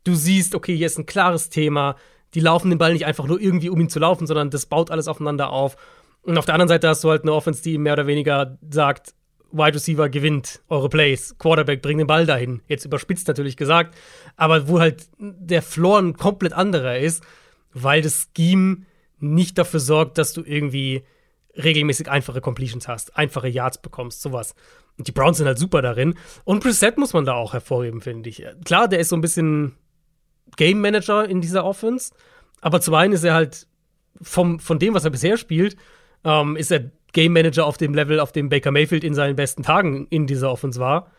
Du siehst, okay, hier ist ein klares Thema. Die laufen den Ball nicht einfach nur irgendwie, um ihn zu laufen, sondern das baut alles aufeinander auf. Und auf der anderen Seite hast du halt eine Offense, die mehr oder weniger sagt, Wide Receiver gewinnt eure Plays, Quarterback bringt den Ball dahin. Jetzt überspitzt natürlich gesagt, aber wo halt der Floor ein komplett anderer ist, weil das Scheme nicht dafür sorgt, dass du irgendwie regelmäßig einfache Completions hast, einfache Yards bekommst, sowas. Und die Browns sind halt super darin. Und Preset muss man da auch hervorheben, finde ich. Klar, der ist so ein bisschen Game Manager in dieser Offense, aber zum einen ist er halt vom, von dem, was er bisher spielt, ähm, ist er Game Manager auf dem Level, auf dem Baker Mayfield in seinen besten Tagen in dieser Offense war.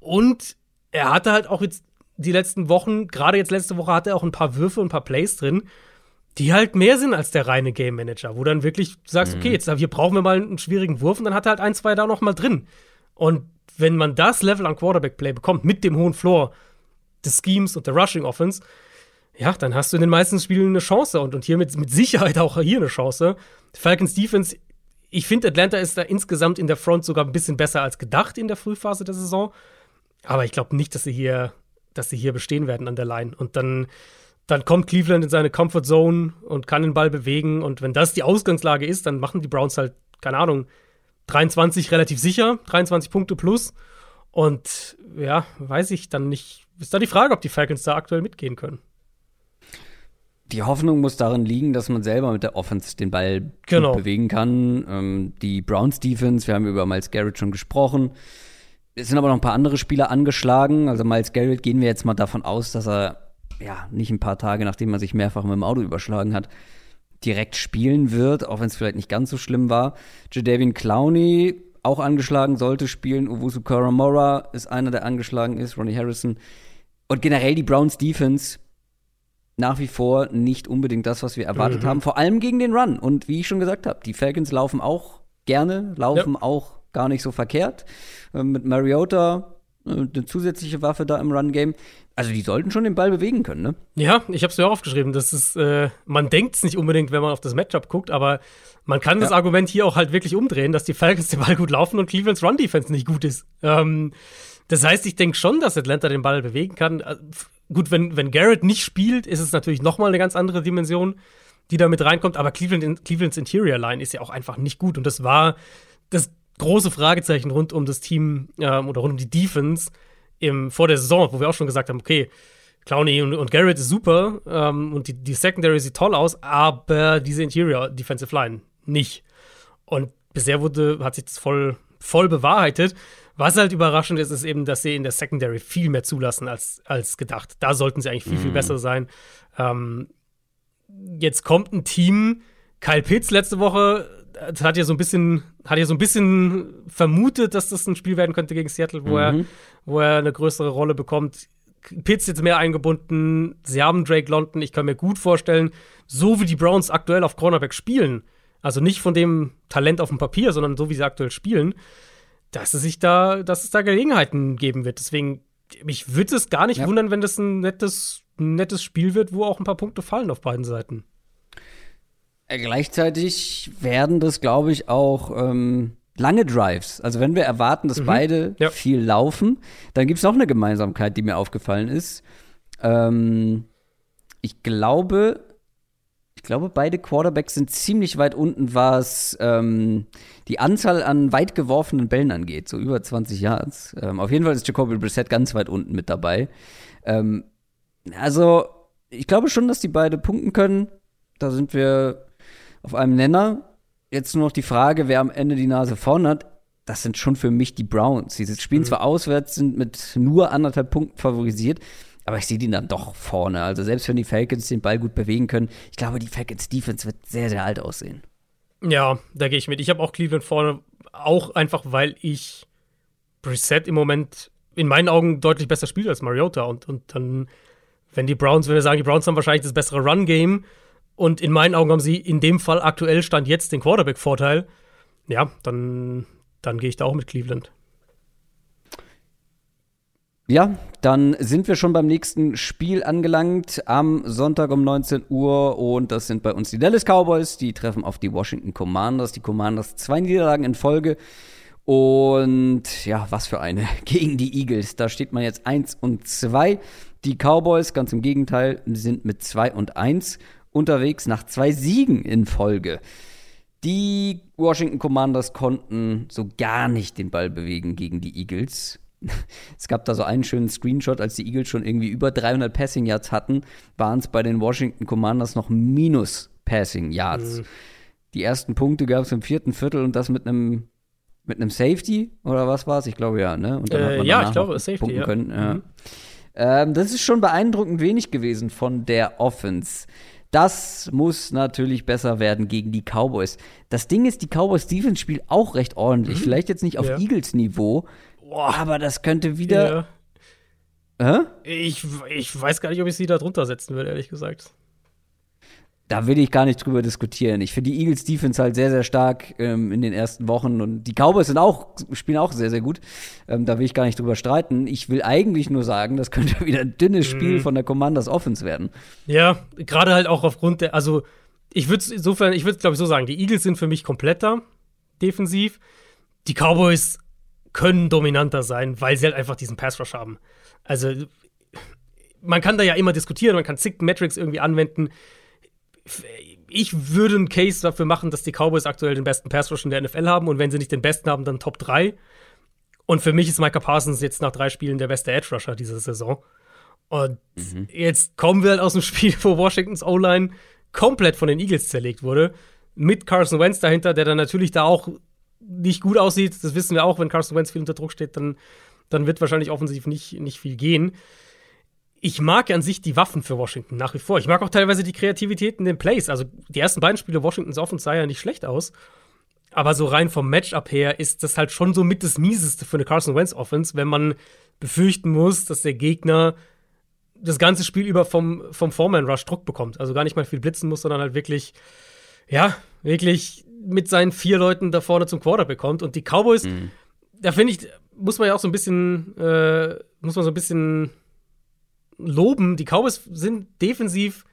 Und er hatte halt auch jetzt die letzten Wochen, gerade jetzt letzte Woche, hatte er auch ein paar Würfe und ein paar Plays drin, die halt mehr sind als der reine Game Manager, wo dann wirklich sagst, mhm. okay, jetzt hier brauchen wir mal einen schwierigen Wurf und dann hat er halt ein, zwei da noch mal drin. Und wenn man das Level an Quarterback Play bekommt mit dem hohen Floor des Schemes und der Rushing Offense, ja, dann hast du in den meisten Spielen eine Chance und, und hier mit, mit Sicherheit auch hier eine Chance. Falcons Defense, ich finde, Atlanta ist da insgesamt in der Front sogar ein bisschen besser als gedacht in der Frühphase der Saison. Aber ich glaube nicht, dass sie hier, dass sie hier bestehen werden an der Line. Und dann, dann kommt Cleveland in seine Comfort Zone und kann den Ball bewegen. Und wenn das die Ausgangslage ist, dann machen die Browns halt, keine Ahnung, 23 relativ sicher, 23 Punkte plus. Und ja, weiß ich dann nicht. Ist da die Frage, ob die Falcons da aktuell mitgehen können die Hoffnung muss darin liegen, dass man selber mit der Offense den Ball genau. bewegen kann. Ähm, die Browns Defense, wir haben über Miles Garrett schon gesprochen. Es sind aber noch ein paar andere Spieler angeschlagen. Also Miles Garrett gehen wir jetzt mal davon aus, dass er ja nicht ein paar Tage, nachdem er sich mehrfach mit dem Auto überschlagen hat, direkt spielen wird, auch wenn es vielleicht nicht ganz so schlimm war. Jadavian Clowney auch angeschlagen, sollte spielen. Owusu Karamora ist einer, der angeschlagen ist. Ronnie Harrison. Und generell die Browns Defense nach wie vor nicht unbedingt das, was wir erwartet mhm. haben, vor allem gegen den Run. Und wie ich schon gesagt habe, die Falcons laufen auch gerne, laufen ja. auch gar nicht so verkehrt. Äh, mit Mariota äh, eine zusätzliche Waffe da im Run-Game. Also die sollten schon den Ball bewegen können, ne? Ja, ich habe es ja auch aufgeschrieben. Das ist, äh, man denkt es nicht unbedingt, wenn man auf das Matchup guckt, aber man kann ja. das Argument hier auch halt wirklich umdrehen, dass die Falcons den Ball gut laufen und Clevelands Run-Defense nicht gut ist. Ähm, das heißt, ich denke schon, dass Atlanta den Ball bewegen kann. Äh, gut, wenn, wenn Garrett nicht spielt, ist es natürlich noch mal eine ganz andere Dimension, die da mit reinkommt. Aber Cleveland, Clevelands Interior Line ist ja auch einfach nicht gut. Und das war das große Fragezeichen rund um das Team ähm, oder rund um die Defense im, vor der Saison, wo wir auch schon gesagt haben, okay, Clowney und, und Garrett ist super ähm, und die, die Secondary sieht toll aus, aber diese Interior Defensive Line nicht. Und bisher wurde, hat sich das voll, voll bewahrheitet. Was halt überraschend ist, ist eben, dass sie in der Secondary viel mehr zulassen als, als gedacht. Da sollten sie eigentlich viel, viel mhm. besser sein. Ähm, jetzt kommt ein Team, Kyle Pitts letzte Woche hat ja so ein bisschen, hat ja so ein bisschen vermutet, dass das ein Spiel werden könnte gegen Seattle, wo, mhm. er, wo er eine größere Rolle bekommt. Pitts jetzt mehr eingebunden. Sie haben Drake London. Ich kann mir gut vorstellen, so wie die Browns aktuell auf Cornerback spielen, also nicht von dem Talent auf dem Papier, sondern so wie sie aktuell spielen, dass es sich da, dass es da Gelegenheiten geben wird. Deswegen, mich würde es gar nicht ja. wundern, wenn das ein nettes, ein nettes Spiel wird, wo auch ein paar Punkte fallen auf beiden Seiten. Äh, gleichzeitig werden das, glaube ich, auch ähm, lange Drives. Also wenn wir erwarten, dass mhm. beide ja. viel laufen, dann gibt es noch eine Gemeinsamkeit, die mir aufgefallen ist. Ähm, ich glaube, ich glaube, beide Quarterbacks sind ziemlich weit unten, was ähm, die Anzahl an weit geworfenen Bällen angeht, so über 20 Yards. Ähm, auf jeden Fall ist Jacoby Brissett ganz weit unten mit dabei. Ähm, also, ich glaube schon, dass die beide punkten können. Da sind wir auf einem Nenner. Jetzt nur noch die Frage, wer am Ende die Nase vorn hat. Das sind schon für mich die Browns. Sie spielen mhm. zwar auswärts, sind mit nur anderthalb Punkten favorisiert, aber ich sehe die dann doch vorne. Also selbst wenn die Falcons den Ball gut bewegen können, ich glaube, die Falcons Defense wird sehr, sehr alt aussehen. Ja, da gehe ich mit. Ich habe auch Cleveland vorne, auch einfach, weil ich Brissett im Moment in meinen Augen deutlich besser spielt als Mariota. Und, und dann, wenn die Browns, wenn wir sagen, die Browns haben wahrscheinlich das bessere Run-Game und in meinen Augen haben sie in dem Fall aktuell Stand jetzt den Quarterback-Vorteil, ja, dann, dann gehe ich da auch mit Cleveland. Ja, dann sind wir schon beim nächsten Spiel angelangt am Sonntag um 19 Uhr und das sind bei uns die Dallas Cowboys, die treffen auf die Washington Commanders. Die Commanders zwei Niederlagen in Folge und ja, was für eine gegen die Eagles. Da steht man jetzt 1 und 2. Die Cowboys, ganz im Gegenteil, sind mit 2 und 1 unterwegs nach zwei Siegen in Folge. Die Washington Commanders konnten so gar nicht den Ball bewegen gegen die Eagles. Es gab da so einen schönen Screenshot, als die Eagles schon irgendwie über 300 Passing Yards hatten, waren es bei den Washington Commanders noch minus Passing Yards. Mhm. Die ersten Punkte gab es im vierten Viertel und das mit einem mit einem Safety oder was war es? Ich glaube ja, ne? Und dann äh, hat man ja, ich glaube, Safety, punkten ja. können. Ja. Mhm. Ähm, das ist schon beeindruckend wenig gewesen von der Offense. Das muss natürlich besser werden gegen die Cowboys. Das Ding ist, die Cowboys Defense spielt auch recht ordentlich. Mhm. Vielleicht jetzt nicht auf ja. Eagles Niveau, Boah. aber das könnte wieder. Ja. Ich, ich weiß gar nicht, ob ich sie da drunter setzen würde, ehrlich gesagt da will ich gar nicht drüber diskutieren. Ich finde die Eagles Defense halt sehr, sehr stark ähm, in den ersten Wochen und die Cowboys sind auch, spielen auch sehr, sehr gut. Ähm, da will ich gar nicht drüber streiten. Ich will eigentlich nur sagen, das könnte wieder ein dünnes Spiel mhm. von der Commanders Offense werden. Ja, gerade halt auch aufgrund der, also ich würde es insofern, ich würde glaube ich so sagen, die Eagles sind für mich kompletter defensiv. Die Cowboys können dominanter sein, weil sie halt einfach diesen Pass Rush haben. Also man kann da ja immer diskutieren, man kann zig Metrics irgendwie anwenden ich würde einen Case dafür machen, dass die Cowboys aktuell den besten Pass Rush in der NFL haben und wenn sie nicht den besten haben, dann Top 3. Und für mich ist Micah Parsons jetzt nach drei Spielen der beste Edge Rusher dieser Saison. Und mhm. jetzt kommen wir halt aus dem Spiel, wo Washingtons O-Line komplett von den Eagles zerlegt wurde. Mit Carson Wentz dahinter, der dann natürlich da auch nicht gut aussieht. Das wissen wir auch, wenn Carson Wentz viel unter Druck steht, dann, dann wird wahrscheinlich offensiv nicht, nicht viel gehen ich mag an sich die Waffen für Washington nach wie vor. Ich mag auch teilweise die Kreativität in den Plays. Also die ersten beiden Spiele Washingtons Offense sah ja nicht schlecht aus. Aber so rein vom Matchup her ist das halt schon so mit das Mieseste für eine Carson Wentz Offense, wenn man befürchten muss, dass der Gegner das ganze Spiel über vom, vom Foreman Rush Druck bekommt. Also gar nicht mal viel blitzen muss, sondern halt wirklich, ja, wirklich mit seinen vier Leuten da vorne zum Quarter bekommt. Und die Cowboys, mhm. da finde ich, muss man ja auch so ein bisschen, äh, muss man so ein bisschen loben. Die Cowboys sind defensiv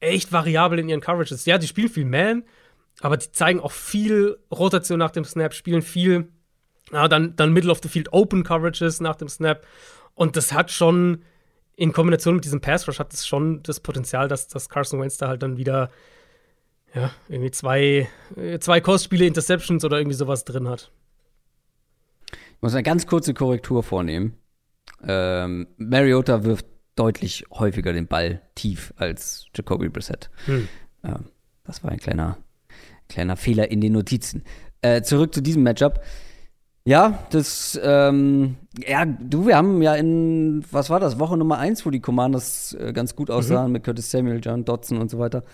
echt variabel in ihren Coverages. Ja, die spielen viel Man, aber die zeigen auch viel Rotation nach dem Snap, spielen viel, ja, dann, dann Middle of the Field Open Coverages nach dem Snap. Und das hat schon in Kombination mit diesem Pass Rush hat es schon das Potenzial, dass, dass Carson Wentz da halt dann wieder ja, irgendwie zwei, äh, zwei Kostspiele, Interceptions oder irgendwie sowas drin hat. Ich muss eine ganz kurze Korrektur vornehmen. Ähm, Mariota wirft deutlich häufiger den Ball tief als Jacoby Brissett. Hm. Ähm, das war ein kleiner, kleiner Fehler in den Notizen. Äh, zurück zu diesem Matchup. Ja, das, ähm, ja, du, wir haben ja in, was war das, Woche Nummer 1, wo die Commanders äh, ganz gut aussahen mhm. mit Curtis Samuel, John Dodson und so weiter.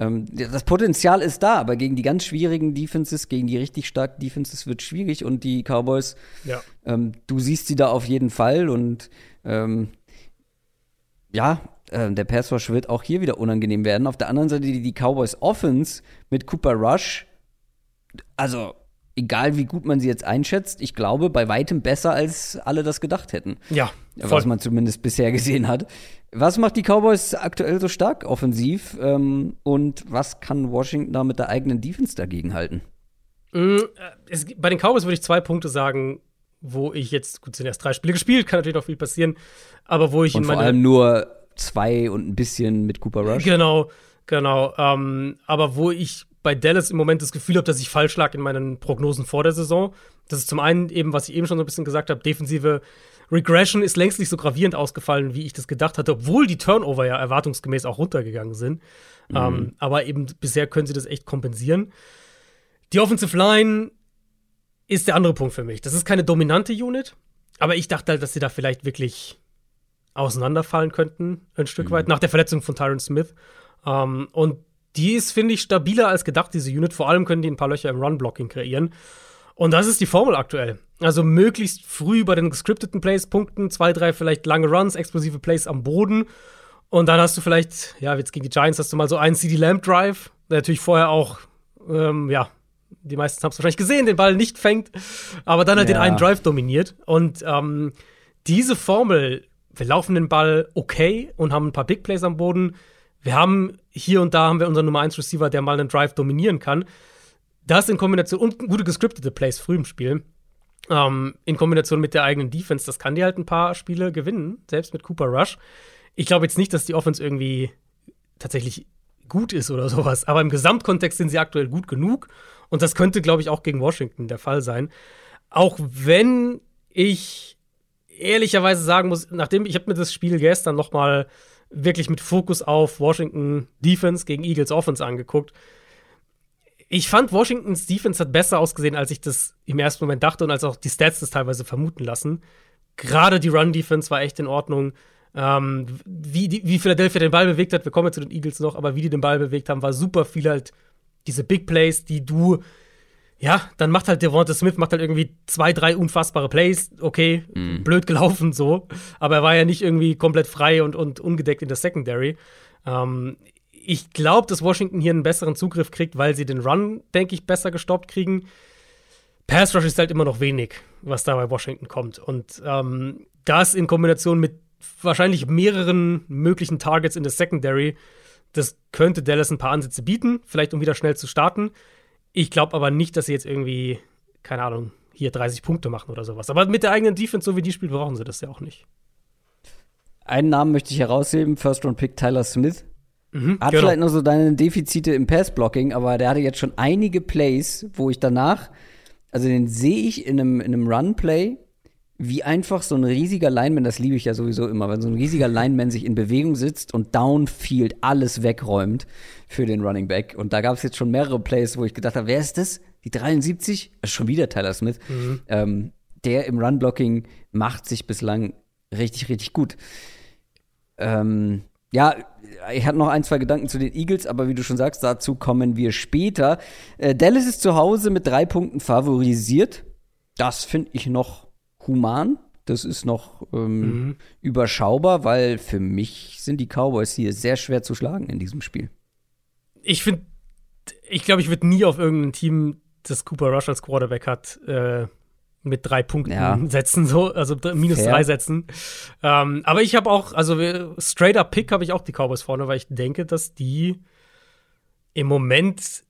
Ähm, das Potenzial ist da, aber gegen die ganz schwierigen Defenses, gegen die richtig starken Defenses wird schwierig und die Cowboys, ja. ähm, du siehst sie da auf jeden Fall und ähm, ja, äh, der Pass Rush wird auch hier wieder unangenehm werden. Auf der anderen Seite die, die Cowboys Offense mit Cooper Rush, also egal wie gut man sie jetzt einschätzt, ich glaube bei weitem besser als alle das gedacht hätten. Ja, voll. was man zumindest bisher gesehen hat. Was macht die Cowboys aktuell so stark offensiv ähm, und was kann Washington da mit der eigenen Defense dagegen halten? Mm, äh, es, bei den Cowboys würde ich zwei Punkte sagen, wo ich jetzt, gut, sind erst drei Spiele gespielt, kann natürlich noch viel passieren, aber wo ich und in. Vor allem nur zwei und ein bisschen mit Cooper Rush. Genau, genau. Ähm, aber wo ich bei Dallas im Moment das Gefühl habe, dass ich falsch lag in meinen Prognosen vor der Saison. Das ist zum einen eben, was ich eben schon so ein bisschen gesagt habe, defensive Regression ist längst nicht so gravierend ausgefallen, wie ich das gedacht hatte, obwohl die Turnover ja erwartungsgemäß auch runtergegangen sind. Mhm. Ähm, aber eben bisher können sie das echt kompensieren. Die Offensive Line ist der andere Punkt für mich. Das ist keine dominante Unit, aber ich dachte halt, dass sie da vielleicht wirklich auseinanderfallen könnten, ein Stück mhm. weit, nach der Verletzung von Tyron Smith. Ähm, und die ist, finde ich, stabiler als gedacht, diese Unit. Vor allem können die ein paar Löcher im Run-Blocking kreieren. Und das ist die Formel aktuell. Also möglichst früh bei den gescripteten Plays punkten, zwei, drei vielleicht lange Runs, explosive Plays am Boden. Und dann hast du vielleicht, ja, jetzt gegen die Giants hast du mal so einen CD Lamp Drive, der natürlich vorher auch, ähm, ja, die meisten haben es wahrscheinlich gesehen, den Ball nicht fängt, aber dann halt ja. den einen Drive dominiert. Und ähm, diese Formel, wir laufen den Ball okay und haben ein paar Big Plays am Boden. Wir haben hier und da haben wir unseren Nummer 1 Receiver, der mal einen Drive dominieren kann. Das in Kombination und gute gescriptete Plays früh im Spiel. Ähm, in Kombination mit der eigenen Defense, das kann dir halt ein paar Spiele gewinnen, selbst mit Cooper Rush. Ich glaube jetzt nicht, dass die Offense irgendwie tatsächlich gut ist oder sowas. Aber im Gesamtkontext sind sie aktuell gut genug. Und das könnte, glaube ich, auch gegen Washington der Fall sein. Auch wenn ich ehrlicherweise sagen muss, nachdem ich habe mir das Spiel gestern noch mal wirklich mit Fokus auf Washington Defense gegen Eagles Offense angeguckt. Ich fand Washingtons Defense hat besser ausgesehen, als ich das im ersten Moment dachte und als auch die Stats das teilweise vermuten lassen. Gerade die Run Defense war echt in Ordnung. Ähm, wie, die, wie Philadelphia den Ball bewegt hat, wir kommen ja zu den Eagles noch, aber wie die den Ball bewegt haben, war super viel halt diese Big Plays, die du ja, dann macht halt Devonta Smith macht halt irgendwie zwei, drei unfassbare Plays. Okay, mhm. blöd gelaufen so. Aber er war ja nicht irgendwie komplett frei und, und ungedeckt in der Secondary. Ähm, ich glaube, dass Washington hier einen besseren Zugriff kriegt, weil sie den Run, denke ich, besser gestoppt kriegen. Pass Rush ist halt immer noch wenig, was da bei Washington kommt. Und ähm, das in Kombination mit wahrscheinlich mehreren möglichen Targets in der Secondary, das könnte Dallas ein paar Ansätze bieten, vielleicht um wieder schnell zu starten. Ich glaube aber nicht, dass sie jetzt irgendwie, keine Ahnung, hier 30 Punkte machen oder sowas. Aber mit der eigenen Defense, so wie die spielt, brauchen sie das ja auch nicht. Einen Namen möchte ich herausheben: First-Round-Pick Tyler Smith. Mhm, Hat genau. vielleicht noch so deine Defizite im Pass-Blocking, aber der hatte jetzt schon einige Plays, wo ich danach, also den sehe ich in einem, in einem Run-Play, wie einfach so ein riesiger Lineman, das liebe ich ja sowieso immer, wenn so ein riesiger Lineman sich in Bewegung sitzt und Downfield alles wegräumt für den Running Back. Und da gab es jetzt schon mehrere Plays, wo ich gedacht habe, wer ist das? Die 73? Das ist schon wieder Tyler Smith. Mhm. Ähm, der im Run-Blocking macht sich bislang richtig, richtig gut. Ähm, ja, ich hatte noch ein, zwei Gedanken zu den Eagles, aber wie du schon sagst, dazu kommen wir später. Äh, Dallas ist zu Hause mit drei Punkten favorisiert. Das finde ich noch human. Das ist noch ähm, mhm. überschaubar, weil für mich sind die Cowboys hier sehr schwer zu schlagen in diesem Spiel ich finde, ich glaube, ich würde nie auf irgendein Team, das Cooper Rush als Quarterback hat, äh, mit drei Punkten ja. setzen, so, also minus Fair. drei setzen. Ähm, aber ich habe auch, also straight up Pick habe ich auch die Cowboys vorne, weil ich denke, dass die im Moment,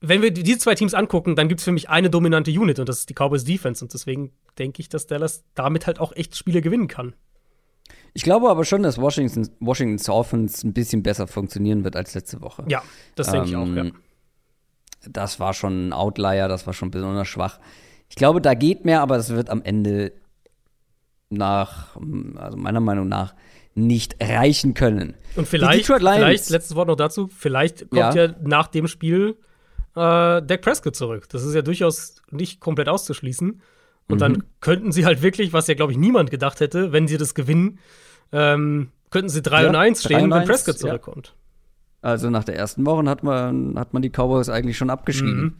wenn wir diese zwei Teams angucken, dann gibt es für mich eine dominante Unit und das ist die Cowboys Defense und deswegen denke ich, dass Dallas damit halt auch echt Spiele gewinnen kann. Ich glaube aber schon, dass Washington, Washingtons Offense ein bisschen besser funktionieren wird als letzte Woche. Ja, das denke ich auch, ja. Ähm, das war schon ein Outlier, das war schon besonders schwach. Ich glaube, da geht mehr, aber es wird am Ende nach, also meiner Meinung nach, nicht reichen können. Und vielleicht, vielleicht letztes Wort noch dazu, vielleicht kommt ja, ja nach dem Spiel äh, Dak Prescott zurück. Das ist ja durchaus nicht komplett auszuschließen. Und mhm. dann könnten sie halt wirklich, was ja, glaube ich, niemand gedacht hätte, wenn sie das gewinnen, ähm, könnten sie 3 ja, und 1 stehen, wenn Prescott zurückkommt. Ja. Also nach der ersten Woche hat man, hat man die Cowboys eigentlich schon abgeschrieben, mhm.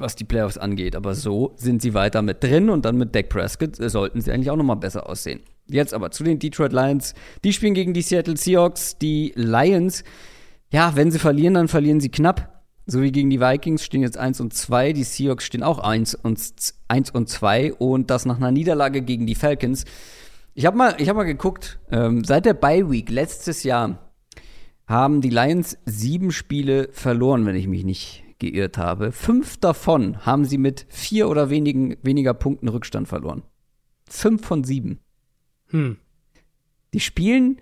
Was die Playoffs angeht. Aber so sind sie weiter mit drin und dann mit Dak Prescott äh, sollten sie eigentlich auch noch mal besser aussehen. Jetzt aber zu den Detroit Lions. Die spielen gegen die Seattle Seahawks. Die Lions, ja, wenn sie verlieren, dann verlieren sie knapp. So wie gegen die Vikings stehen jetzt 1 und 2, die Seahawks stehen auch 1 und, 1 und 2 und das nach einer Niederlage gegen die Falcons. Ich habe mal, hab mal geguckt, ähm, seit der Bye Week letztes Jahr haben die Lions sieben Spiele verloren, wenn ich mich nicht geirrt habe. Fünf davon haben sie mit vier oder wenigen, weniger Punkten Rückstand verloren. Fünf von sieben. Hm. Die spielen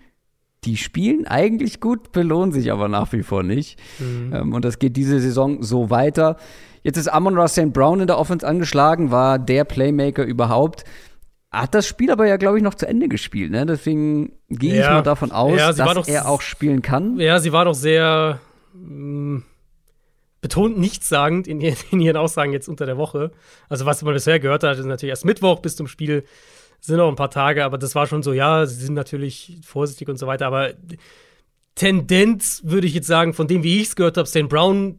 die spielen eigentlich gut, belohnen sich aber nach wie vor nicht. Mhm. Ähm, und das geht diese Saison so weiter. Jetzt ist Amon Ross St. Brown in der Offense angeschlagen, war der Playmaker überhaupt. Hat das Spiel aber ja, glaube ich, noch zu Ende gespielt. Ne? Deswegen gehe ja. ich mal davon aus, ja, dass doch, er auch spielen kann. Ja, sie war doch sehr mh, mm, betont nichtssagend in, in ihren Aussagen jetzt unter der Woche. Also was man bisher gehört hat, ist natürlich erst Mittwoch bis zum Spiel sind noch ein paar Tage, aber das war schon so, ja, sie sind natürlich vorsichtig und so weiter, aber Tendenz würde ich jetzt sagen, von dem, wie ich es gehört habe, St. Brown,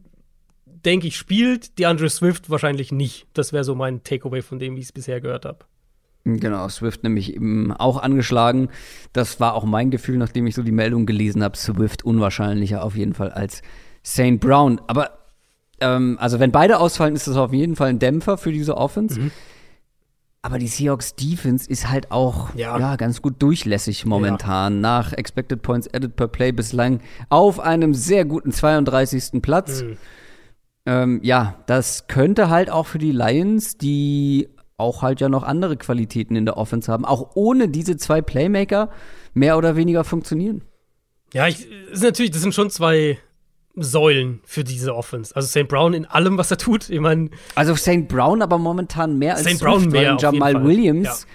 denke ich, spielt, die Andre Swift wahrscheinlich nicht. Das wäre so mein Takeaway von dem, wie ich es bisher gehört habe. Genau, Swift nämlich eben auch angeschlagen. Das war auch mein Gefühl, nachdem ich so die Meldung gelesen habe. Swift unwahrscheinlicher auf jeden Fall als St. Brown. Aber ähm, also wenn beide ausfallen, ist das auf jeden Fall ein Dämpfer für diese Offense. Mhm. Aber die Seahawks Defense ist halt auch ja. ja ganz gut durchlässig momentan. Ja. Nach Expected Points Added per Play bislang auf einem sehr guten 32. Platz. Mhm. Ähm, ja, das könnte halt auch für die Lions, die auch halt ja noch andere Qualitäten in der Offense haben, auch ohne diese zwei Playmaker mehr oder weniger funktionieren. Ja, ich, ist natürlich, das sind schon zwei Säulen für diese Offense. Also St. Brown in allem, was er tut. Ich meine. Also St. Brown aber momentan mehr als St. Brown mehr. Jamal Williams.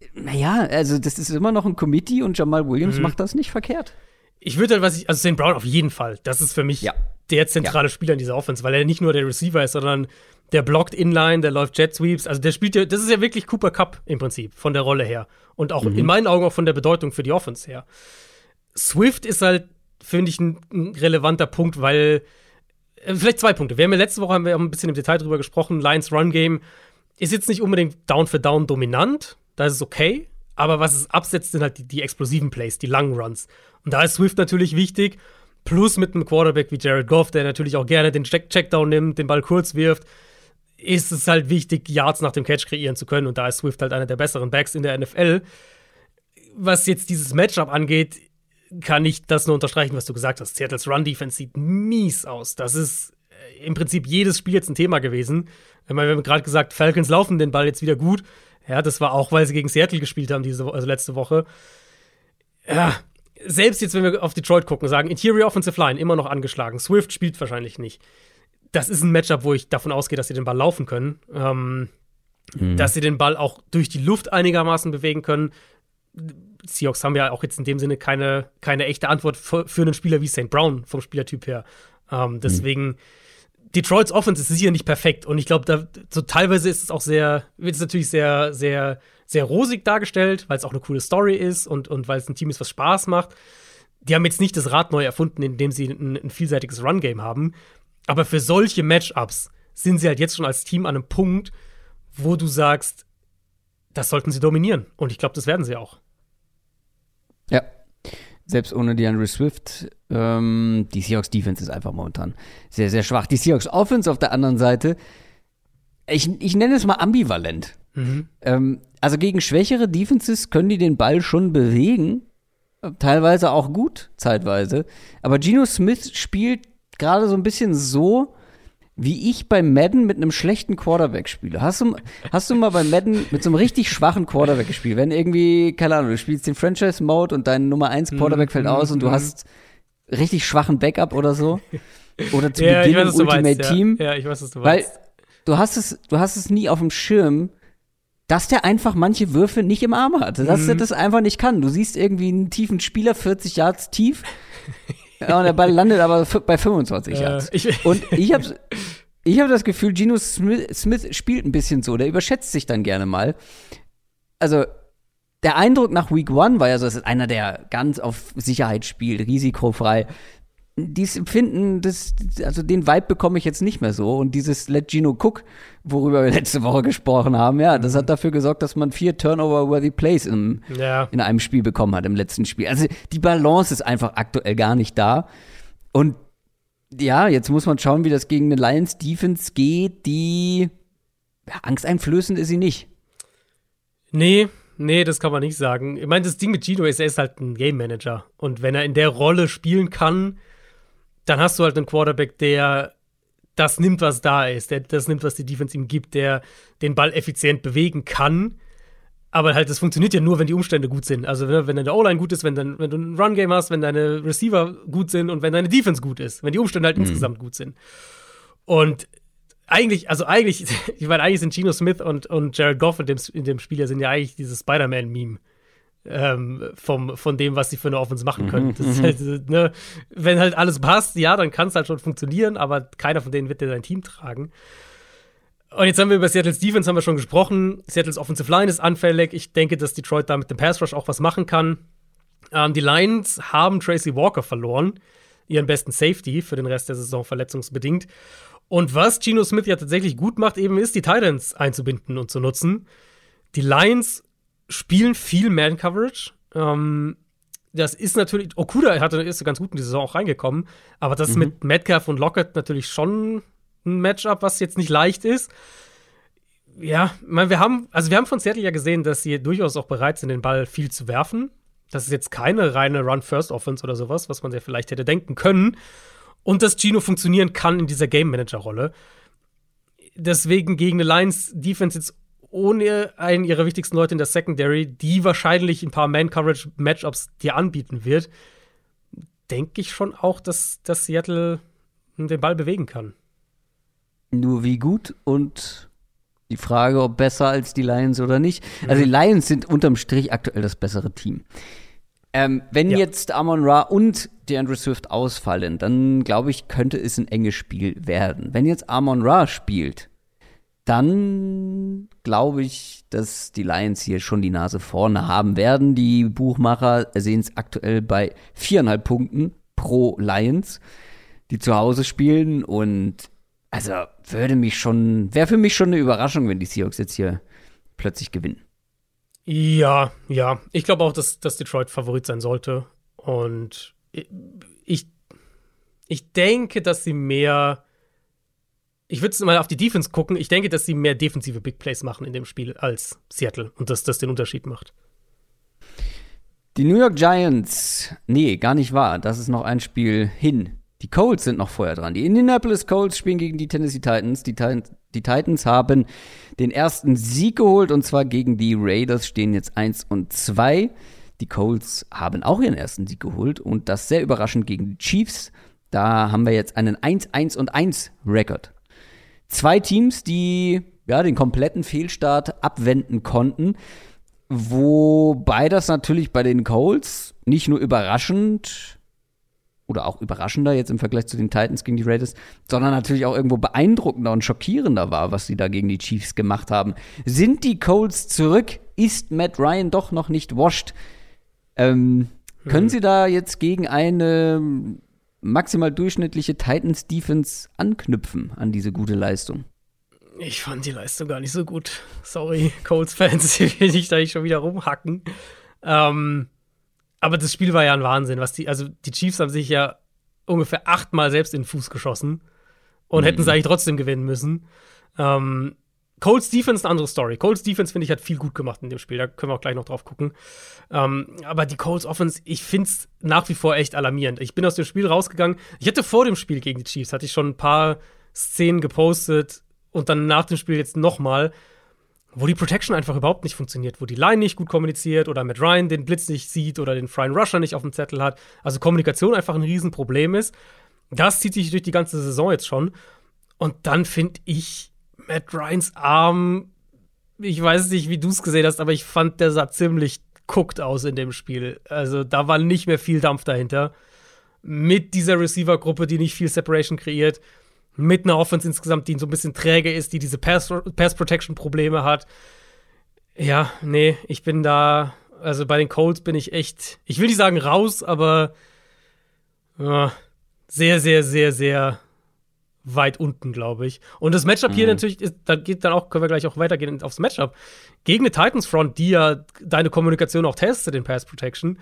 Ja. Naja, also das ist immer noch ein Committee und Jamal Williams mhm. macht das nicht verkehrt. Ich würde halt, was ich, also St. Brown auf jeden Fall. Das ist für mich ja. der zentrale ja. Spieler in dieser Offense, weil er nicht nur der Receiver ist, sondern der blockt Inline, der läuft Jet Sweeps. Also der spielt ja, das ist ja wirklich Cooper Cup im Prinzip, von der Rolle her. Und auch mhm. in meinen Augen auch von der Bedeutung für die Offense her. Swift ist halt, finde ich, ein, ein, relevanter Punkt, weil äh, vielleicht zwei Punkte. Wir haben ja letzte Woche haben wir ein bisschen im Detail drüber gesprochen. Lions Run Game ist jetzt nicht unbedingt Down für Down dominant. Da ist es okay. Aber was es absetzt, sind halt die, die explosiven Plays, die langen Runs. Und da ist Swift natürlich wichtig. Plus mit einem Quarterback wie Jared Goff, der natürlich auch gerne den Check Checkdown nimmt, den Ball kurz wirft, ist es halt wichtig, Yards nach dem Catch kreieren zu können. Und da ist Swift halt einer der besseren Backs in der NFL. Was jetzt dieses Matchup angeht, kann ich das nur unterstreichen, was du gesagt hast. Seattles Run-Defense sieht mies aus. Das ist äh, im Prinzip jedes Spiel jetzt ein Thema gewesen. Wir haben gerade gesagt, Falcons laufen den Ball jetzt wieder gut. Ja, das war auch, weil sie gegen Seattle gespielt haben, diese, also letzte Woche. Ja, selbst jetzt, wenn wir auf Detroit gucken, sagen, Interior Offensive Line immer noch angeschlagen. Swift spielt wahrscheinlich nicht. Das ist ein Matchup, wo ich davon ausgehe, dass sie den Ball laufen können. Ähm, mhm. Dass sie den Ball auch durch die Luft einigermaßen bewegen können. Seahawks haben ja auch jetzt in dem Sinne keine, keine echte Antwort für, für einen Spieler wie St. Brown vom Spielertyp her. Ähm, deswegen, mhm. Detroits Offense ist sicher nicht perfekt und ich glaube, da so teilweise ist es auch sehr, wird es natürlich sehr, sehr, sehr rosig dargestellt, weil es auch eine coole Story ist und, und weil es ein Team ist, was Spaß macht. Die haben jetzt nicht das Rad neu erfunden, indem sie ein, ein vielseitiges Run-Game haben. Aber für solche Matchups sind sie halt jetzt schon als Team an einem Punkt, wo du sagst, das sollten sie dominieren. Und ich glaube, das werden sie auch. Ja. Selbst ohne DeAndre Swift, ähm, die Seahawks Defense ist einfach momentan sehr, sehr schwach. Die Seahawks Offense auf der anderen Seite, ich, ich nenne es mal ambivalent. Mhm. Ähm, also gegen schwächere Defenses können die den Ball schon bewegen, teilweise auch gut, zeitweise. Aber Geno Smith spielt gerade so ein bisschen so, wie ich bei Madden mit einem schlechten Quarterback spiele. Hast du, hast du mal bei Madden mit so einem richtig schwachen Quarterback gespielt? Wenn irgendwie, keine Ahnung, du spielst den Franchise-Mode und dein Nummer 1 Quarterback mm, fällt aus und du mhm. hast richtig schwachen Backup oder so. Oder zu ja, Beginn weiß, Ultimate meinst, Team. Ja. ja. ich weiß, was du meinst. Weil du hast es, du hast es nie auf dem Schirm, dass der einfach manche Würfe nicht im Arm hat. Dass mhm. er das einfach nicht kann. Du siehst irgendwie einen tiefen Spieler, 40 Yards tief. Ja, und der Ball landet aber bei 25 Yards. Äh, ich, und ich habe ich hab das Gefühl, Geno Smith, Smith spielt ein bisschen so. Der überschätzt sich dann gerne mal. Also, der Eindruck nach Week One war ja so, dass es einer, der ganz auf Sicherheit spielt, risikofrei dieses Empfinden, das, also den Vibe bekomme ich jetzt nicht mehr so. Und dieses Let Gino Cook, worüber wir letzte Woche gesprochen haben, ja, das hat mhm. dafür gesorgt, dass man vier Turnover-worthy Plays im, ja. in einem Spiel bekommen hat, im letzten Spiel. Also die Balance ist einfach aktuell gar nicht da. Und ja, jetzt muss man schauen, wie das gegen eine Lions Defense geht, die ja, angsteinflößend ist sie nicht. Nee, Nee, das kann man nicht sagen. Ich meine, das Ding mit Gino ist, er ist halt ein Game Manager. Und wenn er in der Rolle spielen kann, dann hast du halt einen Quarterback, der das nimmt, was da ist, der das nimmt, was die Defense ihm gibt, der den Ball effizient bewegen kann. Aber halt, das funktioniert ja nur, wenn die Umstände gut sind. Also, wenn, wenn deine O-Line gut ist, wenn, dann, wenn du ein Run-Game hast, wenn deine Receiver gut sind und wenn deine Defense gut ist, wenn die Umstände halt mhm. insgesamt gut sind. Und eigentlich, also eigentlich, ich meine, eigentlich sind Geno Smith und, und Jared Goff in dem, in dem Spiel ja sind ja eigentlich dieses Spider-Man-Meme ähm, vom, von dem, was sie für eine Offense machen können. Mhm, halt, ne, wenn halt alles passt, ja, dann kann es halt schon funktionieren, aber keiner von denen wird dir dein Team tragen. Und jetzt haben wir über Seattle's Defense haben wir schon gesprochen. Seattle's Offensive Line ist anfällig. Ich denke, dass Detroit da mit dem Pass Rush auch was machen kann. Ähm, die Lions haben Tracy Walker verloren, ihren besten Safety für den Rest der Saison verletzungsbedingt. Und was Geno Smith ja tatsächlich gut macht, eben ist, die Titans einzubinden und zu nutzen. Die Lions spielen viel Man-Coverage. Ähm, das ist natürlich, Okuda hatte, ist ganz gut in die Saison auch reingekommen, aber das mhm. mit Metcalf und Lockett natürlich schon ein Matchup, was jetzt nicht leicht ist. Ja, ich meine, wir haben, also wir haben von Seattle ja gesehen, dass sie durchaus auch bereit sind, den Ball viel zu werfen. Das ist jetzt keine reine Run-First-Offense oder sowas, was man ja vielleicht hätte denken können. Und dass Gino funktionieren kann in dieser Game-Manager-Rolle. Deswegen gegen eine Lions-Defense jetzt ohne einen ihrer wichtigsten Leute in der Secondary, die wahrscheinlich ein paar Man-Coverage-Matchups dir anbieten wird, denke ich schon auch, dass, dass Seattle den Ball bewegen kann. Nur wie gut und die Frage, ob besser als die Lions oder nicht. Also die Lions sind unterm Strich aktuell das bessere Team. Ähm, wenn Ja. jetzt Amon Ra und DeAndre Swift ausfallen, dann glaube ich, könnte es ein enges Spiel werden. Wenn jetzt Amon Ra spielt, dann glaube ich, dass die Lions hier schon die Nase vorne haben werden. Die Buchmacher sehen es aktuell bei viereinhalb Punkten pro Lions, die zu Hause spielen. Und also würde mich schon, wäre für mich schon eine Überraschung, wenn die Seahawks jetzt hier plötzlich gewinnen. Ja, ja. Ich glaube auch, dass, dass Detroit Favorit sein sollte. Und ich, ich denke, dass sie mehr. Ich würde mal auf die Defense gucken. Ich denke, dass sie mehr defensive Big Plays machen in dem Spiel als Seattle und dass das den Unterschied macht. Die New York Giants, nee, gar nicht wahr. Das ist noch ein Spiel hin. Die Colts sind noch vorher dran. Die Indianapolis Colts spielen gegen die Tennessee Titans. Die, Titans. die Titans haben den ersten Sieg geholt und zwar gegen die Raiders stehen jetzt 1 und 2. Die Colts haben auch ihren ersten Sieg geholt und das sehr überraschend gegen die Chiefs. Da haben wir jetzt einen 1-1 und 1 Rekord. Zwei Teams, die ja den kompletten Fehlstart abwenden konnten. Wobei das natürlich bei den Colts nicht nur überraschend oder auch überraschender jetzt im Vergleich zu den Titans gegen die Raiders, sondern natürlich auch irgendwo beeindruckender und schockierender war, was sie da gegen die Chiefs gemacht haben. Sind die Colts zurück? Ist Matt Ryan doch noch nicht washed? Ähm, können sie da jetzt gegen eine maximal durchschnittliche Titans-Defense anknüpfen an diese gute Leistung? Ich fand die Leistung gar nicht so gut. Sorry, Colts-Fans, ich will nicht da nicht schon wieder rumhacken. Ähm, aber das Spiel war ja ein Wahnsinn, was die, also die Chiefs haben sich ja ungefähr achtmal selbst in den Fuß geschossen und hätten sie eigentlich trotzdem gewinnen müssen. Ähm, Colts Defense eine andere Story. Colts Defense, finde ich, hat viel gut gemacht in dem Spiel. Da können wir auch gleich noch drauf gucken. Ähm, aber die Colts Offense, ich finde es nach wie vor echt alarmierend. Ich bin aus dem Spiel rausgegangen. Ich hatte vor dem Spiel gegen die Chiefs, hatte ich schon ein paar Szenen gepostet und dann nach dem Spiel jetzt nochmal, wo die Protection einfach überhaupt nicht funktioniert, wo die Line nicht gut kommuniziert oder Matt Ryan den Blitz nicht sieht oder den Freien Rusher nicht auf dem Zettel hat. Also Kommunikation einfach ein Riesenproblem ist. Das zieht sich durch die ganze Saison jetzt schon. Und dann finde ich Matt Ryans Arm, ich weiß nicht, wie du es gesehen hast, aber ich fand, der sah ziemlich guckt aus in dem Spiel. Also da war nicht mehr viel Dampf dahinter. Mit dieser Receiver-Gruppe, die nicht viel Separation kreiert, mit einer Offense insgesamt, die so ein bisschen träge ist, die diese Pass-Protection-Probleme hat. Ja, nee, ich bin da, also bei den Colts bin ich echt, ich will nicht sagen raus, aber ja, sehr, sehr, sehr, sehr weit unten, glaube ich. Und das Matchup hier natürlich, ist, da geht dann auch, können wir gleich auch weitergehen aufs Matchup. Gegen eine Titans Front, die ja deine Kommunikation auch testet in Pass Protection,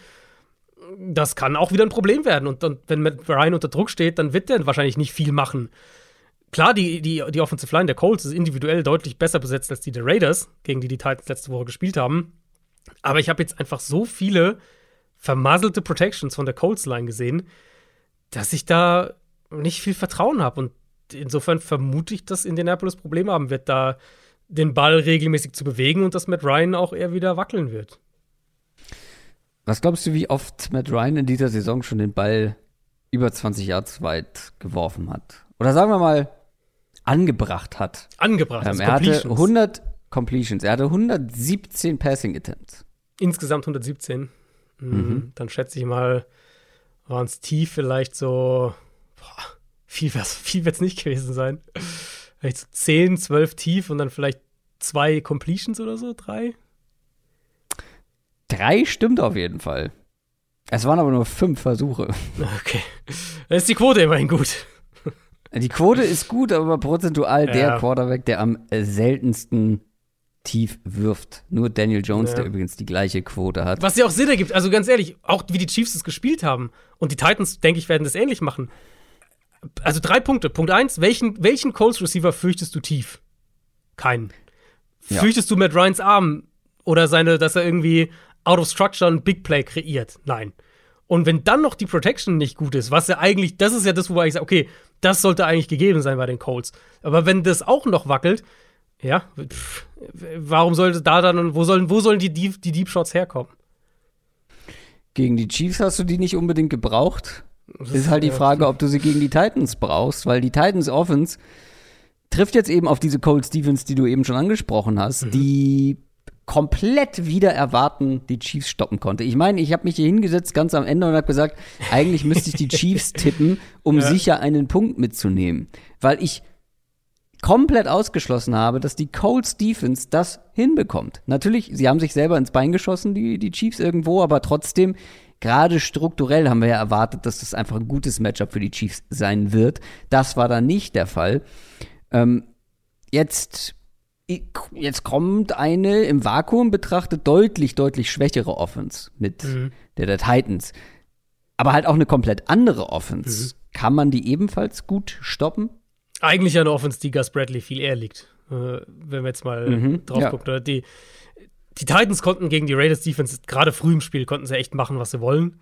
das kann auch wieder ein Problem werden. Und, und wenn Matt Ryan unter Druck steht, dann wird der wahrscheinlich nicht viel machen. Klar, die, die, die Offensive Line der Colts ist individuell deutlich besser besetzt als die der Raiders, gegen die die Titans letzte Woche gespielt haben. Aber ich habe jetzt einfach so viele vermasselte Protections von der Colts Line gesehen, dass ich da nicht viel Vertrauen habe. Und insofern vermute ich, dass Indianapolis Probleme haben wird, da den Ball regelmäßig zu bewegen und dass Matt Ryan auch eher wieder wackeln wird. Was glaubst du, wie oft Matt Ryan in dieser Saison schon den Ball über 20 Yards weit geworfen hat? Oder sagen wir mal, angebracht hat. Angebracht. Ähm, er hatte Completions. 100 Completions. Er hatte 117 Passing Attempts. Insgesamt 117. Mhm. Dann schätze ich mal, waren es tief vielleicht so. Boah, viel wird es nicht gewesen sein. Vielleicht so 10, 12 tief und dann vielleicht zwei Completions oder so, drei. Drei stimmt auf jeden Fall. Es waren aber nur fünf Versuche. Okay. Da ist die Quote immerhin gut. Die Quote ist gut, aber prozentual Ja. der Quarterback, der am seltensten tief wirft. Nur Daniel Jones, Ja. der übrigens die gleiche Quote hat. Was ja auch Sinn ergibt. Also ganz ehrlich, auch wie die Chiefs es gespielt haben. Und die Titans, denke ich, werden das ähnlich machen. Also drei Punkte. Punkt eins, welchen, welchen Colts Receiver fürchtest du tief? Keinen. Ja. Fürchtest du Matt Ryans Arm oder seine, dass er irgendwie out of structure ein Big Play kreiert? Nein. Und wenn dann noch die Protection nicht gut ist, was ja eigentlich, das ist ja das, wo ich sage, okay, das sollte eigentlich gegeben sein bei den Colts. Aber wenn das auch noch wackelt, ja, pff, warum sollte da dann, wo sollen, wo sollen die, Deep, die Deep Shots herkommen? Gegen die Chiefs hast du die nicht unbedingt gebraucht. Das ist halt die Frage, ob du sie gegen die Titans brauchst, weil die Titans Offense trifft jetzt eben auf diese Cole Stevens, die du eben schon angesprochen hast, mhm. die komplett wieder erwarten die Chiefs stoppen konnte. Ich meine, ich habe mich hier hingesetzt ganz am Ende und habe gesagt, eigentlich müsste ich die Chiefs tippen, um ja. sicher einen Punkt mitzunehmen, weil ich komplett ausgeschlossen habe, dass die Colts Defense das hinbekommt. Natürlich, sie haben sich selber ins Bein geschossen, die, die Chiefs irgendwo, aber trotzdem, gerade strukturell haben wir ja erwartet, dass das einfach ein gutes Matchup für die Chiefs sein wird. Das war dann nicht der Fall. Ähm, jetzt jetzt kommt eine im Vakuum betrachtet deutlich, deutlich schwächere Offense mit mhm. der der Titans. Aber halt auch eine komplett andere Offense. Mhm. Kann man die ebenfalls gut stoppen? Eigentlich eine Offense, die Gus Bradley viel eher liegt. Äh, wenn wir jetzt mal mhm, drauf ja. gucken. Die, die Titans konnten gegen die Raiders Defense, gerade früh im Spiel, konnten sie echt machen, was sie wollen.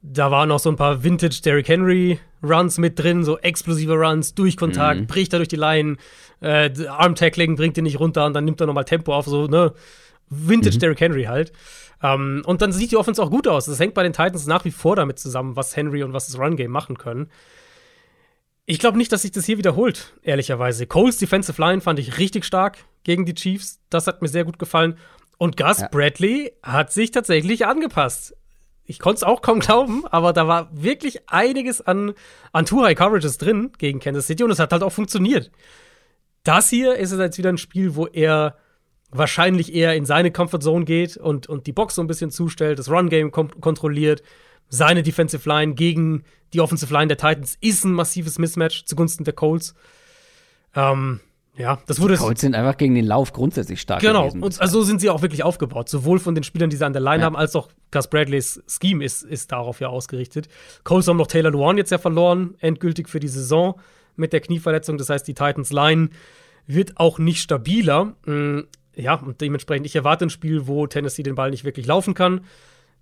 Da waren noch so ein paar Vintage Derrick Henry Runs mit drin, so explosive Runs, durch Kontakt, mhm. bricht er durch die Line, äh, Arm Tackling bringt ihn nicht runter und dann nimmt er nochmal Tempo auf, so, ne? Vintage mhm. Derrick Henry halt. Ähm, und dann sieht die Offense auch gut aus. Das hängt bei den Titans nach wie vor damit zusammen, was Henry und was das Run Game machen können. Ich glaube nicht, dass sich das hier wiederholt, ehrlicherweise. Coles Defensive Line fand ich richtig stark gegen die Chiefs. Das hat mir sehr gut gefallen. Und Gus ja. Bradley hat sich tatsächlich angepasst ich konnte es auch kaum glauben, aber da war wirklich einiges an, an Two-High-Coverages drin gegen Kansas City und es hat halt auch funktioniert. Das hier ist jetzt wieder ein Spiel, wo er wahrscheinlich eher in seine Comfort Zone geht und, und die Box so ein bisschen zustellt, das Run-Game kontrolliert. Seine Defensive Line gegen die Offensive Line der Titans ist ein massives Mismatch zugunsten der Colts. Ähm, ja, das wurde. Die Colts sind einfach gegen den Lauf grundsätzlich stark. Genau, gewesen. und also so sind sie auch wirklich aufgebaut. Sowohl von den Spielern, die sie an der Line ja. haben, als auch Gus Bradleys Scheme ist, ist darauf ja ausgerichtet. Colts haben noch Taylor Luan jetzt ja verloren, endgültig für die Saison mit der Knieverletzung. Das heißt, die Titans Line wird auch nicht stabiler. Mm, ja, und dementsprechend, ich erwarte ein Spiel, wo Tennessee den Ball nicht wirklich laufen kann.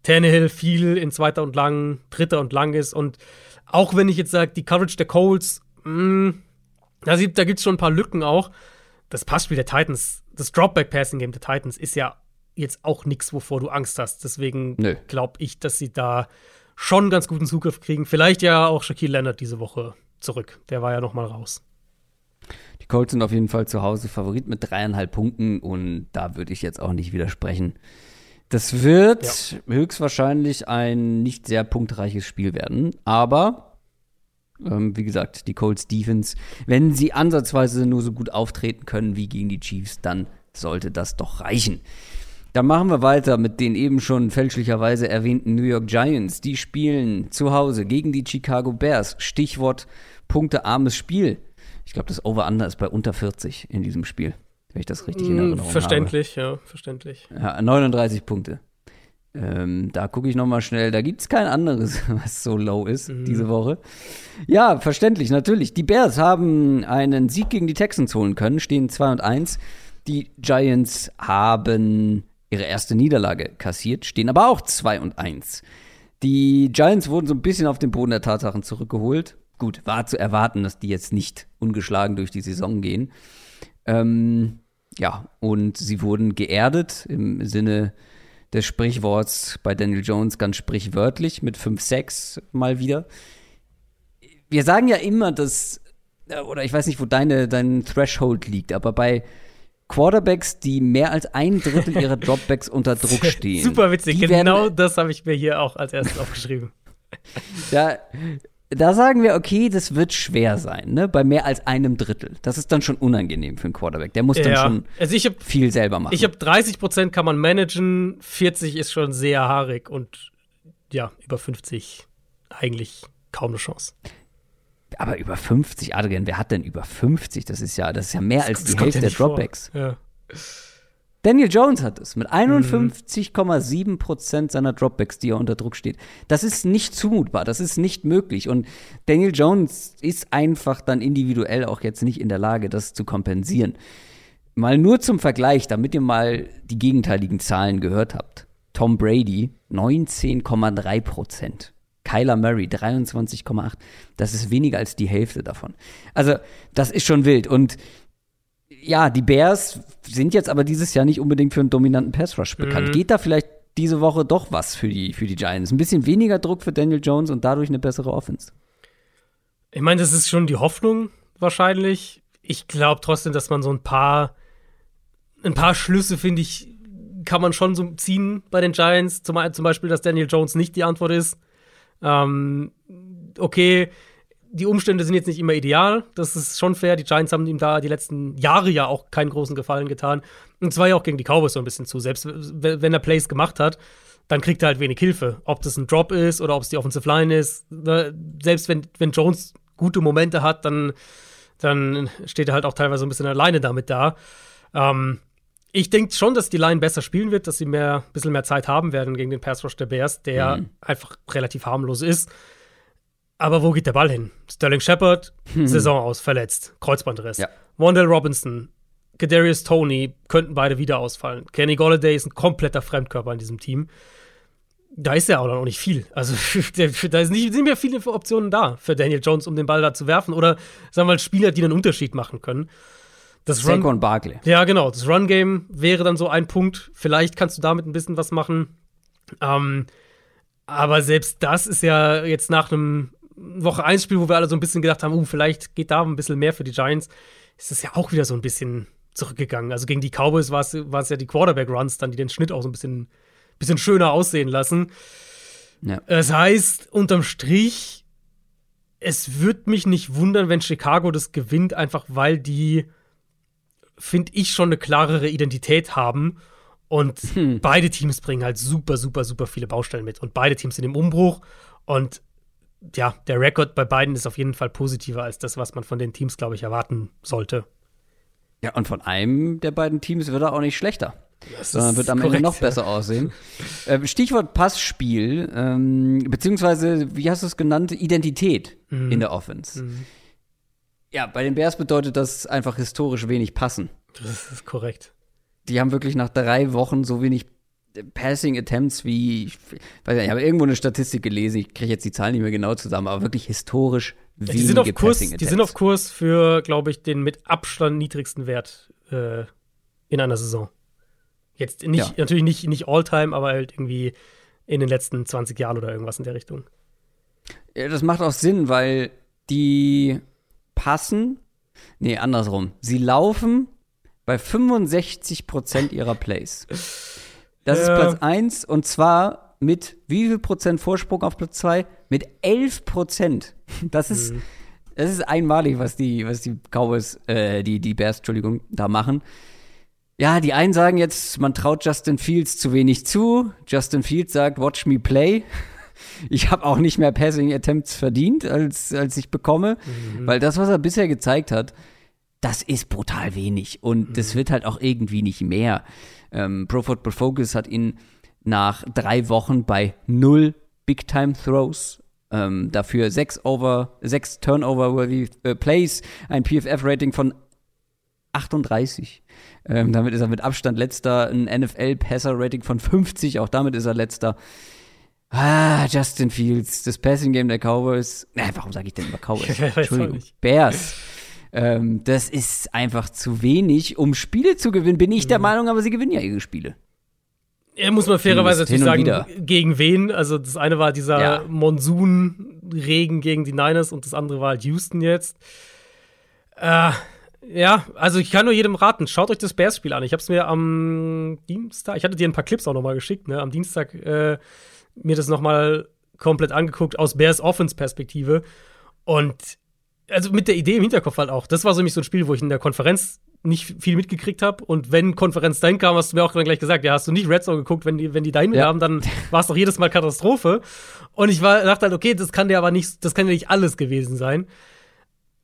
Tannehill viel in zweiter und lang, dritter und lang ist. Und auch wenn ich jetzt sage, die Coverage der Colts, mh, mm, da, da gibt es schon ein paar Lücken auch. Das Passspiel der Titans, das Dropback-Passing-Game der Titans ist ja jetzt auch nichts, wovor du Angst hast. Deswegen glaube ich, dass sie da schon einen ganz guten Zugriff kriegen. Vielleicht ja auch Shaquille Leonard diese Woche zurück. Der war ja noch mal raus. Die Colts sind auf jeden Fall zu Hause Favorit mit dreieinhalb Punkten und da würde ich jetzt auch nicht widersprechen. Das wird ja. höchstwahrscheinlich ein nicht sehr punktreiches Spiel werden, aber ähm, wie gesagt, die Colts Defense, wenn sie ansatzweise nur so gut auftreten können wie gegen die Chiefs, dann sollte das doch reichen. Dann machen wir weiter mit den eben schon fälschlicherweise erwähnten New York Giants. Die spielen zu Hause gegen die Chicago Bears. Stichwort punktearmes Spiel. Ich glaube, das Over-Under ist bei unter 40 in diesem Spiel, wenn ich das richtig in mm, Erinnerung verständlich, habe. Verständlich, ja, verständlich. Ja, 39 Punkte. Ähm, da gucke ich noch mal schnell. Da gibt es kein anderes, was so low ist mhm. diese Woche. Ja, verständlich, natürlich. Die Bears haben einen Sieg gegen die Texans holen können, stehen 2 und 1. Die Giants haben ihre erste Niederlage kassiert, stehen aber auch 2 und 1. Die Giants wurden so ein bisschen auf den Boden der Tatsachen zurückgeholt. Gut, war zu erwarten, dass die jetzt nicht ungeschlagen durch die Saison gehen. Ähm, ja, und sie wurden geerdet im Sinne des Sprichworts bei Daniel Jones ganz sprichwörtlich mit 5-6 mal wieder. Wir sagen ja immer, dass, äh, oder ich weiß nicht, wo deine, dein Threshold liegt, aber bei Quarterbacks, die mehr als ein Drittel ihrer Dropbacks unter Druck stehen. Super witzig, genau das habe ich mir hier auch als erstes aufgeschrieben. Ja, da sagen wir, okay, das wird schwer sein, ne? Bei mehr als einem Drittel. Das ist dann schon unangenehm für einen Quarterback. Der muss dann ja. schon also hab, viel selber machen. Ich habe 30 Prozent kann man managen, 40 ist schon sehr haarig und ja, über 50 eigentlich kaum eine Chance. Aber über 50, Adrian, wer hat denn über 50? Das ist ja, das ist ja mehr das, als die Hälfte ja der Dropbacks. Ja. Daniel Jones hat es mit 51,7 Prozent seiner Dropbacks, die er unter Druck steht. Das ist nicht zumutbar, das ist nicht möglich. Und Daniel Jones ist einfach dann individuell auch jetzt nicht in der Lage, das zu kompensieren. Mal nur zum Vergleich, damit ihr mal die gegenteiligen Zahlen gehört habt. Tom Brady 19,3 Prozent. Kyler Murray 23,8. Das ist weniger als die Hälfte davon. Also, das ist schon wild. Und ja, die Bears sind jetzt aber dieses Jahr nicht unbedingt für einen dominanten Pass Rush bekannt. Mhm. Geht da vielleicht diese Woche doch was für die, für die Giants. Ein bisschen weniger Druck für Daniel Jones und dadurch eine bessere Offense. Ich meine, das ist schon die Hoffnung wahrscheinlich. Ich glaube trotzdem, dass man so ein paar, ein paar Schlüsse, finde ich, kann man schon so ziehen bei den Giants. Zum, zum Beispiel, dass Daniel Jones nicht die Antwort ist. Ähm, okay, die Umstände sind jetzt nicht immer ideal. Das ist schon fair. Die Giants haben ihm da die letzten Jahre ja auch keinen großen Gefallen getan. Und zwar ja auch gegen die Cowboys so ein bisschen zu. Selbst wenn er Plays gemacht hat, dann kriegt er halt wenig Hilfe. Ob das ein Drop ist oder ob es die Offensive Line ist. Ne, selbst wenn, wenn Jones gute Momente hat, dann, dann steht er halt auch teilweise ein bisschen alleine damit da. Ähm, ich denke schon, dass die Line besser spielen wird, dass sie mehr, ein bisschen mehr Zeit haben werden gegen den Pass Rush der Bears, der mhm. einfach relativ harmlos ist. Aber wo geht der Ball hin? Sterling Shepard, hm. Saison aus, verletzt, Kreuzbandriss. Ja. Wandell Robinson, Kadarius Tony könnten beide wieder ausfallen. Kenny Golladay ist ein kompletter Fremdkörper in diesem Team. Da ist ja auch noch nicht viel. Also da ist nicht, sind mehr viele Optionen da für Daniel Jones, um den Ball da zu werfen. Oder sagen wir mal Spieler, die einen Unterschied machen können. Das Saquon Barkley. Ja, genau. Das Run-Game wäre dann so ein Punkt. Vielleicht kannst du damit ein bisschen was machen. Ähm, aber selbst das ist ja jetzt nach einem Woche 1 Spiel, wo wir alle so ein bisschen gedacht haben, uh, vielleicht geht da ein bisschen mehr für die Giants, ist es ja auch wieder so ein bisschen zurückgegangen. Also gegen die Cowboys war es ja die Quarterback-Runs dann, die den Schnitt auch so ein bisschen, bisschen schöner aussehen lassen. Ja. Das heißt, unterm Strich, es würde mich nicht wundern, wenn Chicago das gewinnt, einfach weil die, finde ich, schon eine klarere Identität haben. Und hm. beide Teams bringen halt super, super, super viele Baustellen mit. Und beide Teams sind im Umbruch. Und ja, der Rekord bei beiden ist auf jeden Fall positiver als das, was man von den Teams, glaube ich, erwarten sollte. Ja, und von einem der beiden Teams wird er auch nicht schlechter. Das sondern wird am korrekt, Ende noch besser aussehen. Äh, Stichwort Passspiel, ähm, beziehungsweise, wie hast du es genannt, Identität mhm. in der Offense. Mhm. Ja, bei den Bears bedeutet das einfach historisch wenig passen. Das ist korrekt. Die haben wirklich nach drei Wochen so wenig Passing Attempts wie, ich, weiß nicht, ich habe irgendwo eine Statistik gelesen, ich kriege jetzt die Zahlen nicht mehr genau zusammen, aber wirklich historisch wenige die sind auf Kurs, Passing Attempts. Die sind auf Kurs für, glaube ich, den mit Abstand niedrigsten Wert äh, in einer Saison. Jetzt nicht, ja. natürlich nicht, nicht All-Time, aber halt irgendwie in den letzten 20 Jahren oder irgendwas in der Richtung. Ja, das macht auch Sinn, weil die passen, nee, andersrum. Sie laufen bei 65 Prozent ihrer Plays. Das ja. ist Platz 1 und zwar mit wie viel Prozent Vorsprung auf Platz 2? Mit 11 Prozent. Das ist, mhm. das ist einmalig, was die, was die Cowboys, äh, die, die Bears, Entschuldigung, da machen. Ja, die einen sagen jetzt, man traut Justin Fields zu wenig zu. Justin Fields sagt, watch me play. Ich habe auch nicht mehr Passing Attempts verdient, als, als ich bekomme, mhm. weil das, was er bisher gezeigt hat, das ist brutal wenig und mhm. das wird halt auch irgendwie nicht mehr. Ähm, Pro Football Focus hat ihn nach drei Wochen bei null Big Time Throws ähm, dafür sechs over, sechs Turnover-worthy äh, Plays, ein PFF-Rating von 38. Ähm, damit ist er mit Abstand letzter, ein NFL-Passer-Rating von 50, auch damit ist er letzter. Ah, Justin Fields, das Passing-Game der Cowboys. Äh, warum sage ich denn immer Cowboys? Entschuldigung, Bears. Ähm, das ist einfach zu wenig, um Spiele zu gewinnen, bin ich mhm. der Meinung, aber sie gewinnen ja ihre Spiele. Ja, muss man fairerweise natürlich sagen, wieder. gegen wen. Also das eine war dieser ja. Monsunregen gegen die Niners und das andere war halt Houston jetzt. Äh, ja, also ich kann nur jedem raten, schaut euch das Bears-Spiel an. Ich habe es mir am Dienstag, ich hatte dir ein paar Clips auch noch mal geschickt, ne? Am Dienstag äh, mir das noch mal komplett angeguckt aus Bears Offense-Perspektive. Und also mit der Idee im Hinterkopf halt auch. Das war so nämlich so ein Spiel, wo ich in der Konferenz nicht viel mitgekriegt habe. Und wenn Konferenz dahin kam, hast du mir auch dann gleich gesagt, ja, hast du nicht Red Zone geguckt, wenn die, wenn die dahin ja. kamen, dann war es doch jedes Mal Katastrophe. Und ich war, dachte halt, okay, das kann ja aber nicht, das kann ja nicht alles gewesen sein.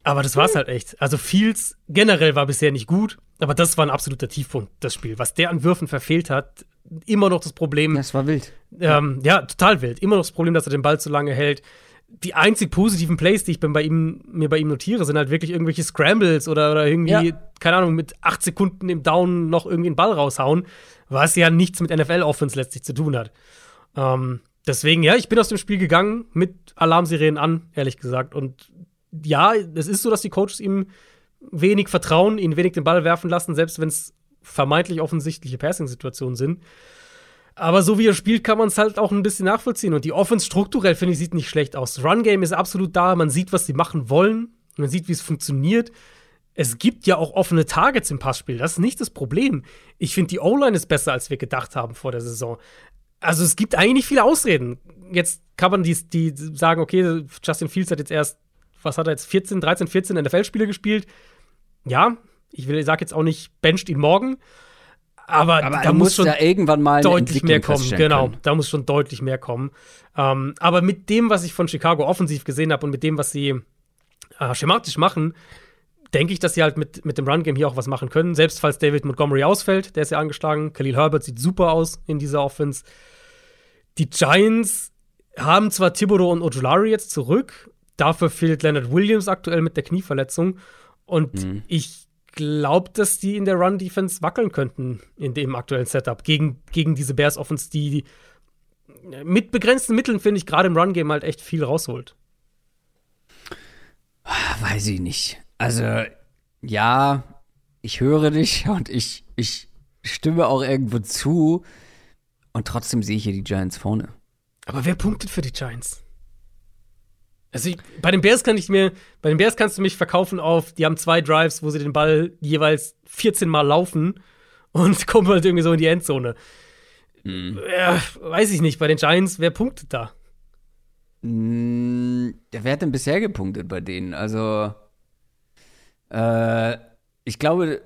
Aber das war's halt echt. Also Fields generell war bisher nicht gut, aber das war ein absoluter Tiefpunkt, das Spiel. Was der an Würfen verfehlt hat, immer noch das Problem. Das war wild. Ähm, ja, total wild. Immer noch das Problem, dass er den Ball zu lange hält die einzig positiven Plays, die ich bei ihm, mir bei ihm notiere, sind halt wirklich irgendwelche Scrambles oder, oder irgendwie, ja. keine Ahnung, mit acht Sekunden im Down noch irgendwie einen Ball raushauen, was ja nichts mit NFL-Offense letztlich zu tun hat. Ähm, deswegen, ja, ich bin aus dem Spiel gegangen mit Alarmsirenen an, ehrlich gesagt. Und ja, es ist so, dass die Coaches ihm wenig vertrauen, ihn wenig den Ball werfen lassen, selbst wenn es vermeintlich offensichtliche Passing-Situationen sind. Aber so wie er spielt, kann man es halt auch ein bisschen nachvollziehen. Und die Offense strukturell, finde ich, sieht nicht schlecht aus. Run-Game ist absolut da. Man sieht, was sie machen wollen. Man sieht, wie es funktioniert. Es gibt ja auch offene Targets im Passspiel. Das ist nicht das Problem. Ich finde, die O-Line ist besser, als wir gedacht haben vor der Saison. Also es gibt eigentlich nicht viele Ausreden. Jetzt kann man die, die sagen, okay, Justin Fields hat jetzt erst, was hat er jetzt, 14, 13, 14 NFL-Spiele gespielt. Ja, ich will, sag jetzt auch nicht, bencht ihn morgen. Aber, Aber da muss schon ja irgendwann mal deutlich mehr kommen. Genau, können. da muss schon deutlich mehr kommen. Ähm, aber mit dem, was ich von Chicago offensiv gesehen habe und mit dem, was sie äh, schematisch machen, denke ich, dass sie halt mit, mit dem Run-Game hier auch was machen können. Selbst falls David Montgomery ausfällt, der ist ja angeschlagen. Khalil Herbert sieht super aus in dieser Offense. Die Giants haben zwar Thibodeau und Ojulari jetzt zurück, dafür fehlt Leonard Williams aktuell mit der Knieverletzung. Und Mhm. ich glaube, dass die in der Run-Defense wackeln könnten in dem aktuellen Setup gegen, gegen diese Bears-Offense, die mit begrenzten Mitteln, finde ich, gerade im Run-Game halt echt viel rausholt. Weiß ich nicht. Also, ja, ich höre dich und ich, ich stimme auch irgendwo zu. Und trotzdem sehe ich hier die Giants vorne. Aber wer punktet für die Giants? Also ich, bei den Bears kann ich mir, bei den Bears kannst du mich verkaufen auf, die haben zwei Drives, wo sie den Ball jeweils 14 Mal laufen und kommen halt irgendwie so in die Endzone. Ja, weiß ich nicht, bei den Giants, wer punktet da? Ja, wer hat denn bisher gepunktet bei denen? Also, äh, ich glaube,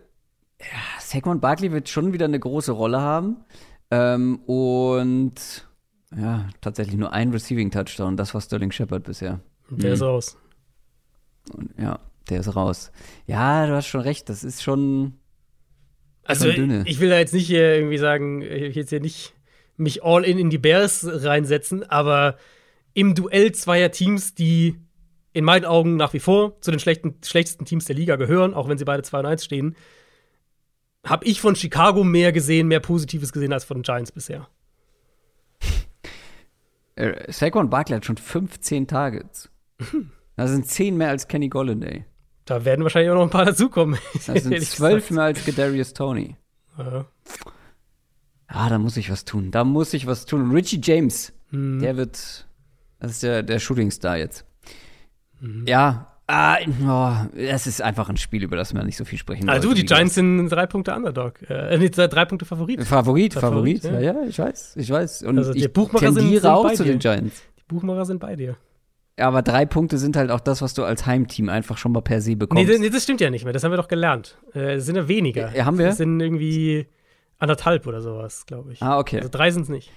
ja, Saquon Barkley wird schon wieder eine große Rolle haben. Ähm, und ja, tatsächlich nur ein Receiving Touchdown. Das war Sterling Shepard bisher. Der ist raus. Und ja, der ist raus. Ja, du hast schon recht. Das ist schon. Also Schon ich will da jetzt nicht hier irgendwie sagen, ich will jetzt hier nicht mich all in in die Bears reinsetzen, aber im Duell zweier Teams, die in meinen Augen nach wie vor zu den schlechten, schlechtesten Teams der Liga gehören, auch wenn sie beide 2 und 1 stehen, habe ich von Chicago mehr gesehen, mehr Positives gesehen als von den Giants bisher. Äh, Saquon Barkley hat schon 15 Targets. Das sind 10 mehr als Kenny Golladay. Da werden wahrscheinlich auch noch ein paar dazukommen. Das sind ehrlich 12 gesagt. mehr als Kadarius Tony. Ja. Ah, da muss ich was tun. Da muss ich was tun. Und Richie James, Mhm. der wird, das ist der, der Shootingstar jetzt. Mhm. Ja, ah, oh, es ist einfach ein Spiel, über das wir nicht so viel sprechen Ah, du, wollten, die Giants sind drei Punkte Underdog. Äh, nee, drei Punkte Favorit. Favorit, Favorit, Favorit, ja. ja. ja, ich weiß, ich weiß. Und Also die ich Buchmacher sind- tendiere sind auch bei zu den Giants. Die Buchmacher sind bei dir. Ja, aber drei Punkte sind halt auch das, was du als Heimteam einfach schon mal per se Nee, bekommst. das, nee, das stimmt ja nicht mehr. Das haben wir doch gelernt. Äh, es sind ja weniger. Ja, haben wir? Es sind irgendwie anderthalb oder sowas, glaube ich. ah, okay. Also drei sind es nicht.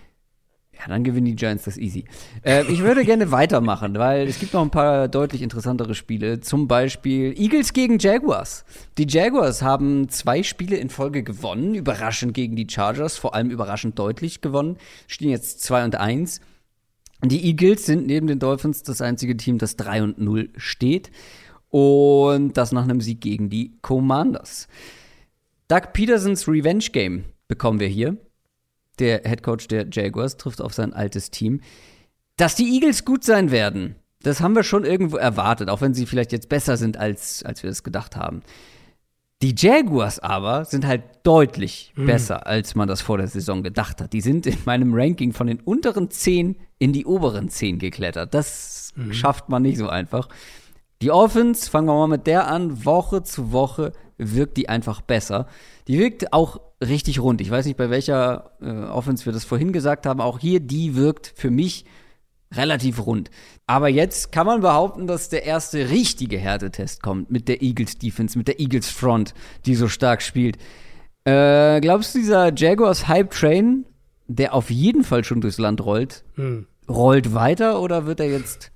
Ja, dann gewinnen die Giants das easy. Äh, ich würde gerne weitermachen, weil es gibt noch ein paar deutlich interessantere Spiele. Zum Beispiel Eagles gegen Jaguars. Die Jaguars haben zwei Spiele in Folge gewonnen, überraschend gegen die Chargers, vor allem überraschend deutlich gewonnen. Stehen jetzt 2 und 1. Die Eagles sind neben den Dolphins das einzige Team, das 3 und 0 steht. Und das nach einem Sieg gegen die Commanders. Doug Petersons Revenge Game bekommen wir hier der Head Coach der Jaguars, trifft auf sein altes Team. Dass die Eagles gut sein werden, das haben wir schon irgendwo erwartet, auch wenn sie vielleicht jetzt besser sind, als, als wir es gedacht haben. Die Jaguars aber sind halt deutlich besser, als man das vor der Saison gedacht hat. Die sind in meinem Ranking von den unteren 10 in die oberen 10 geklettert. Das schafft man nicht so einfach. Die Offense, fangen wir mal mit der an, Woche zu Woche wirkt die einfach besser. Die wirkt auch richtig rund. Ich weiß nicht, bei welcher äh, Offense wir das vorhin gesagt haben. Auch hier, die wirkt für mich relativ rund. Aber jetzt kann man behaupten, dass der erste richtige Härtetest kommt mit der Eagles Defense, mit der Eagles Front, die so stark spielt. Äh, glaubst du, dieser Jaguars Hype Train, der auf jeden Fall schon durchs Land rollt, Hm. rollt weiter oder wird er jetzt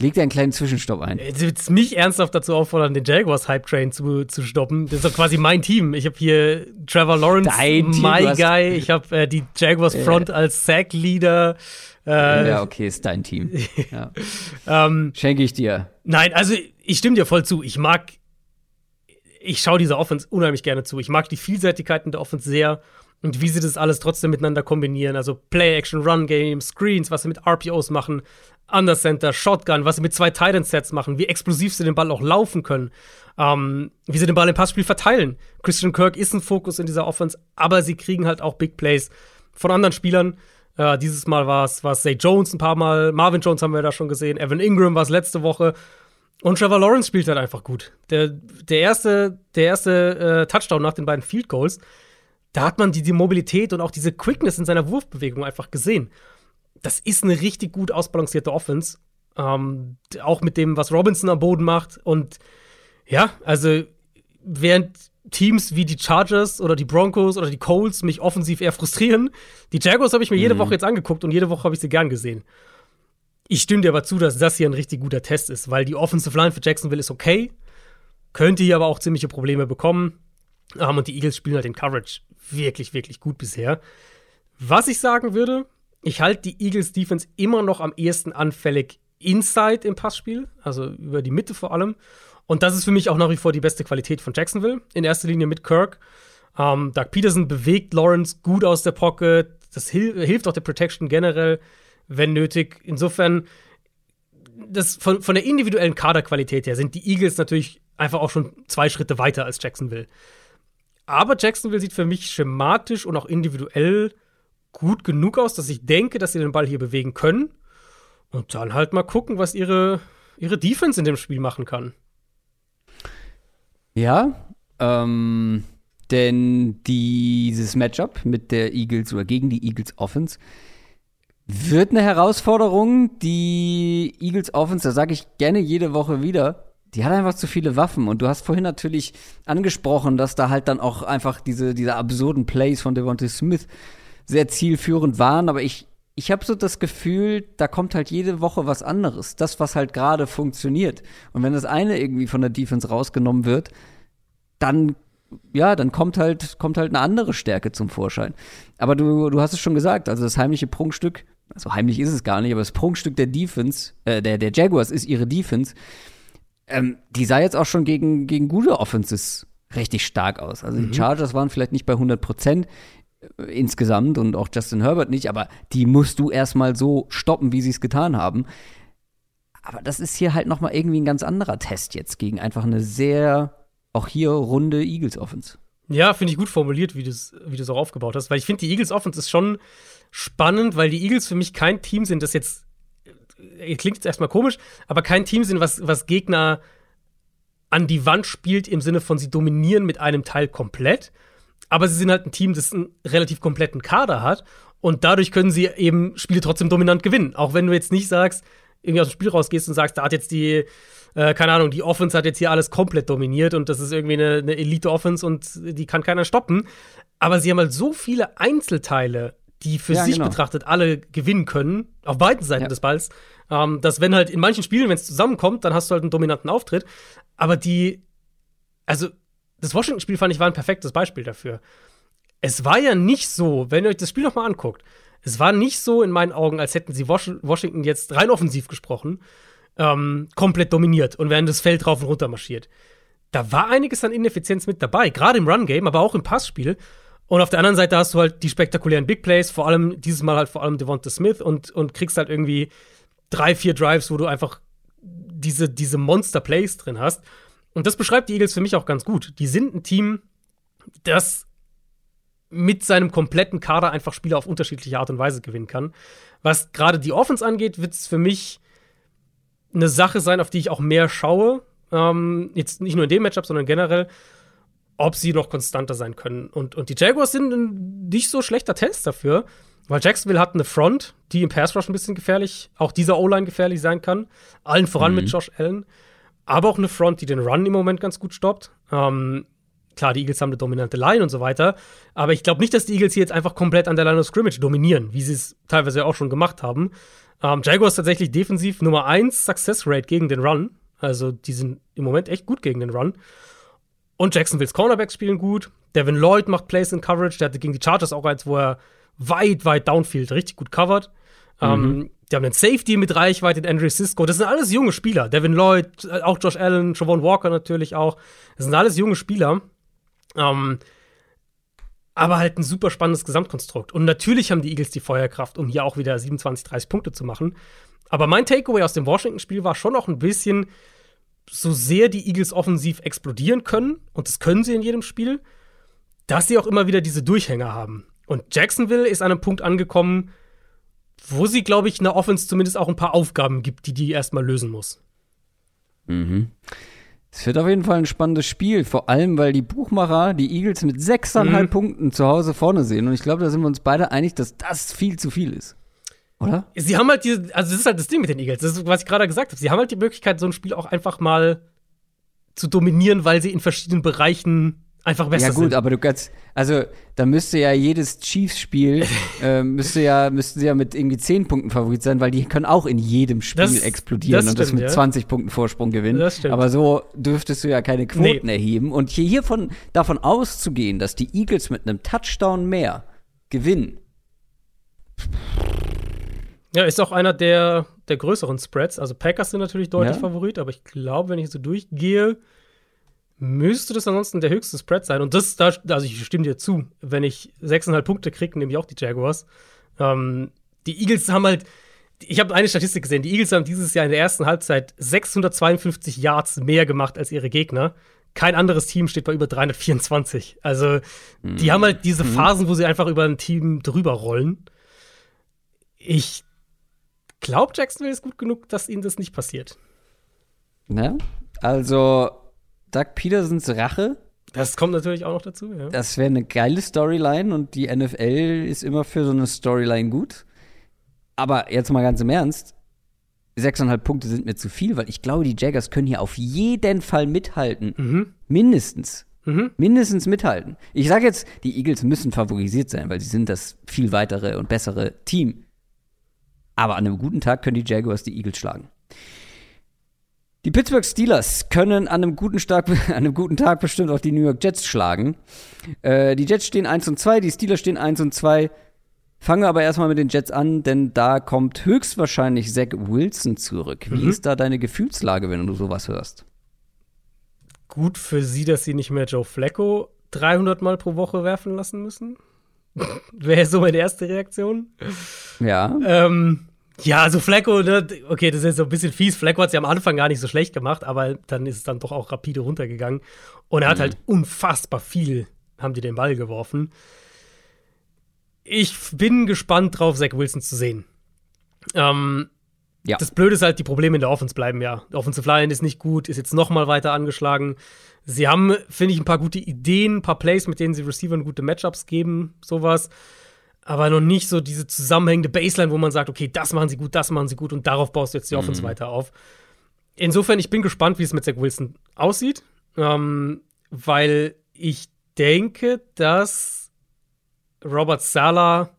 legt er einen kleinen Zwischenstopp ein? Jetzt willst mich ernsthaft dazu auffordern, den Jaguars Hype Train zu, zu stoppen. Das ist doch quasi mein Team. Ich habe hier Trevor Lawrence, Dein Team, My hast- Guy. Ich habe äh, die Jaguars Front als Sack Leader. Äh, ja, okay, ist dein Team. Ja. ähm, Schenke ich dir. Nein, also ich stimme dir voll zu. Ich mag, ich schaue dieser Offense unheimlich gerne zu. Ich mag die Vielseitigkeiten der Offense sehr und wie sie das alles trotzdem miteinander kombinieren. Also Play-Action, Run-Game, Screens, was sie mit RPOs machen, Undercenter, Shotgun, was sie mit zwei Titan-Sets machen, wie explosiv sie den Ball auch laufen können, ähm, wie sie den Ball im Passspiel verteilen. Christian Kirk ist ein Fokus in dieser Offense, aber sie kriegen halt auch Big Plays von anderen Spielern. Äh, dieses Mal war es Zay Jones ein paar Mal, Marvin Jones haben wir da schon gesehen, Evan Ingram war es letzte Woche. Und Trevor Lawrence spielt halt einfach gut. Der, der erste, der erste äh, Touchdown nach den beiden Field Goals, da hat man die, die Mobilität und auch diese Quickness in seiner Wurfbewegung einfach gesehen. Das ist eine richtig gut ausbalancierte Offense. Ähm, auch mit dem, was Robinson am Boden macht. Und ja, also während Teams wie die Chargers oder die Broncos oder die Colts mich offensiv eher frustrieren, die Jaguars habe ich mir jede mhm. Woche jetzt angeguckt und jede Woche habe ich sie gern gesehen. Ich stimme dir aber zu, dass das hier ein richtig guter Test ist, weil die Offensive Line für Jacksonville ist okay, könnte hier aber auch ziemliche Probleme bekommen. Um, und die Eagles spielen halt den Coverage wirklich, wirklich gut bisher. Was ich sagen würde, ich halte die Eagles Defense immer noch am ehesten anfällig inside im Passspiel, also über die Mitte vor allem. Und das ist für mich auch nach wie vor die beste Qualität von Jacksonville, in erster Linie mit Kirk. Um, Doug Peterson bewegt Lawrence gut aus der Pocket. Das hil hilft auch der Protection generell wenn nötig. Insofern, das von, von der individuellen Kaderqualität her sind die Eagles natürlich einfach auch schon zwei Schritte weiter als Jacksonville. Aber Jacksonville sieht für mich schematisch und auch individuell gut genug aus, dass ich denke, dass sie den Ball hier bewegen können. Und dann halt mal gucken, was ihre, ihre Defense in dem Spiel machen kann. Ja, ähm, denn dieses Matchup mit der Eagles oder gegen die Eagles Offense wird eine Herausforderung. Die Eagles Offense, da sage ich gerne jede Woche wieder, die hat einfach zu viele Waffen. Und du hast vorhin natürlich angesprochen, dass da halt dann auch einfach diese, diese absurden Plays von Devontae Smith sehr zielführend waren. Aber ich, ich habe so das Gefühl, da kommt halt jede Woche was anderes. Das, was halt gerade funktioniert. Und wenn das eine irgendwie von der Defense rausgenommen wird, dann ja, dann kommt halt, kommt halt eine andere Stärke zum Vorschein. Aber du, du hast es schon gesagt, also das heimliche Prunkstück also heimlich ist es gar nicht, aber das Prunkstück der Defense, äh, der, der Jaguars ist ihre Defense. Ähm, die sah jetzt auch schon gegen, gegen gute Offenses richtig stark aus. Also mhm. die Chargers waren vielleicht nicht bei 100 Prozent insgesamt und auch Justin Herbert nicht, aber die musst du erstmal so stoppen, wie sie es getan haben. Aber das ist hier halt noch mal irgendwie ein ganz anderer Test jetzt gegen einfach eine sehr auch hier runde Eagles Offense. Ja, finde ich gut formuliert, wie du es wie du's auch aufgebaut hast, weil ich finde, die Eagles Offense ist schon spannend, weil die Eagles für mich kein Team sind, das jetzt, klingt jetzt erstmal komisch, aber kein Team sind, was, was Gegner an die Wand spielt, im Sinne von sie dominieren mit einem Teil komplett. Aber sie sind halt ein Team, das einen relativ kompletten Kader hat. Und dadurch können sie eben Spiele trotzdem dominant gewinnen. Auch wenn du jetzt nicht sagst, irgendwie aus dem Spiel rausgehst und sagst, da hat jetzt die, äh, keine Ahnung, die Offense hat jetzt hier alles komplett dominiert und das ist irgendwie eine, eine Elite-Offense und die kann keiner stoppen. Aber sie haben halt so viele Einzelteile, die für ja, sich genau. betrachtet alle gewinnen können, auf beiden Seiten ja. des Balls. Ähm, dass, wenn halt in manchen Spielen, wenn es zusammenkommt, dann hast du halt einen dominanten Auftritt. Aber die, also, das Washington-Spiel fand ich war ein perfektes Beispiel dafür. Es war ja nicht so, wenn ihr euch das Spiel nochmal anguckt, es war nicht so in meinen Augen, als hätten sie Washington jetzt rein offensiv gesprochen, ähm, komplett dominiert und wären das Feld rauf und runter marschiert. Da war einiges an Ineffizienz mit dabei, gerade im Run-Game, aber auch im Passspiel. Und auf der anderen Seite hast du halt die spektakulären Big Plays, vor allem dieses Mal halt vor allem Devonta Smith und, und kriegst halt irgendwie drei, vier Drives, wo du einfach diese, diese Monster-Plays drin hast. Und das beschreibt die Eagles für mich auch ganz gut. Die sind ein Team, das mit seinem kompletten Kader einfach Spiele auf unterschiedliche Art und Weise gewinnen kann. Was gerade die Offense angeht, wird es für mich eine Sache sein, auf die ich auch mehr schaue. Ähm, jetzt nicht nur in dem Matchup, sondern generell ob sie noch konstanter sein können. Und, und die Jaguars sind ein nicht so schlechter Test dafür, weil Jacksonville hat eine Front, die im Pass Rush ein bisschen gefährlich, auch dieser O-Line gefährlich sein kann. Allen voran mhm. mit Josh Allen. Aber auch eine Front, die den Run im Moment ganz gut stoppt. Ähm, klar, die Eagles haben eine dominante Line und so weiter. Aber ich glaube nicht, dass die Eagles hier jetzt einfach komplett an der Line of Scrimmage dominieren, wie sie es teilweise auch schon gemacht haben. Ähm, Jaguars tatsächlich defensiv Nummer 1 Success Rate gegen den Run. Also die sind im Moment echt gut gegen den Run. Und Jacksonville's Cornerbacks spielen gut. Devin Lloyd macht Plays in Coverage. Der hatte gegen die Chargers auch eins, wo er weit, weit downfield richtig gut covert. Ähm, mhm. Um, die haben einen Safety mit Reichweite, Andrew Cisco. Das sind alles junge Spieler. Devin Lloyd, äh, auch Josh Allen, Javon Walker natürlich auch. Das sind alles junge Spieler. Ähm, aber halt ein super spannendes Gesamtkonstrukt. Und natürlich haben die Eagles die Feuerkraft, um hier auch wieder 27, 30 Punkte zu machen. Aber mein Takeaway aus dem Washington-Spiel war schon auch ein bisschen, so sehr die Eagles offensiv explodieren können, und das können sie in jedem Spiel, dass sie auch immer wieder diese Durchhänger haben. Und Jacksonville ist an einem Punkt angekommen, wo sie, glaube ich, einer Offense zumindest auch ein paar Aufgaben gibt, die die erstmal lösen muss. Mhm. Es wird auf jeden Fall ein spannendes Spiel, vor allem weil die Buchmacher die Eagles mit 6,5 Mhm. Punkten zu Hause vorne sehen. Und ich glaube, da sind wir uns beide einig, dass das viel zu viel ist. Oder? Sie haben halt diese, also das ist halt das Ding mit den Eagles, das ist, was ich gerade gesagt habe. Sie haben halt die Möglichkeit, so ein Spiel auch einfach mal zu dominieren, weil sie in verschiedenen Bereichen einfach besser ja gut, sind. aber du kannst, also da müsste ja jedes Chiefs-Spiel, äh, müsste ja, müssten sie ja mit irgendwie 10 Punkten Favorit sein, weil die können auch in jedem Spiel Das- explodieren das und das stimmt, mit ja. 20 Punkten Vorsprung gewinnen. Das stimmt. Aber so dürftest du ja keine Quoten Nee. erheben. Und hier hiervon, davon auszugehen, dass die Eagles mit einem Touchdown mehr gewinnen, Ja, ist auch einer der, der größeren Spreads. Also Packers sind natürlich deutlich Ja. Favorit, aber ich glaube, wenn ich so durchgehe, müsste das ansonsten der höchste Spread sein. Und das, da, also ich stimme dir zu, wenn ich 6,5 Punkte kriege, nehme ich auch die Jaguars. Ähm, die Eagles haben halt, ich habe eine Statistik gesehen, die Eagles haben dieses Jahr in der ersten Halbzeit 652 Yards mehr gemacht als ihre Gegner. Kein anderes Team steht bei über 324. Also, die haben halt diese Phasen, wo sie einfach über ein Team drüber rollen. Ich glaube, Jacksonville ist gut genug, dass ihnen das nicht passiert. ne? Also Doug Petersons Rache Das kommt natürlich auch noch dazu, ja. Das wäre eine geile Storyline und die NFL ist immer für so eine Storyline gut. Aber jetzt mal ganz im Ernst, sechseinhalb Punkte sind mir zu viel, weil ich glaube, die Jaggers können hier auf jeden Fall mithalten. Mhm. Mindestens. Mhm. Mindestens mithalten. Ich sage jetzt, die Eagles müssen favorisiert sein, weil sie sind das viel weitere und bessere Team. Aber an einem guten Tag können die Jaguars die Eagles schlagen. Die Pittsburgh Steelers können an einem guten, Stark, an einem guten Tag bestimmt auch die New York Jets schlagen. Äh, die Jets stehen 1 und 2, die Steelers stehen 1 und 2. Fangen wir aber erstmal mit den Jets an, denn da kommt höchstwahrscheinlich Zach Wilson zurück. Wie Mhm. ist da deine Gefühlslage, wenn du sowas hörst? Gut für sie, dass sie nicht mehr Joe Flacco 300 Mal pro Woche werfen lassen müssen. Wäre so meine erste Reaktion. Ja. Ähm, ja, also Flacco, ne, okay, das ist jetzt so ein bisschen fies. Flacco hat es ja am Anfang gar nicht so schlecht gemacht, aber dann ist es dann doch auch rapide runtergegangen. Und er hat halt unfassbar viel, haben die den Ball geworfen. Ich bin gespannt drauf, Zach Wilson zu sehen. Ähm, Ja. Das Blöde ist halt, die Probleme in der Offense bleiben ja. Die Offensive Line ist nicht gut, ist jetzt noch mal weiter angeschlagen. Sie haben, finde ich, ein paar gute Ideen, ein paar Plays, mit denen sie Receivern gute Matchups geben, sowas. Aber noch nicht so diese zusammenhängende Baseline, wo man sagt, okay, das machen sie gut, das machen sie gut und darauf baust du jetzt die Offense weiter auf. Insofern, ich bin gespannt, wie es mit Zach Wilson aussieht, ähm, weil ich denke, dass Robert Sala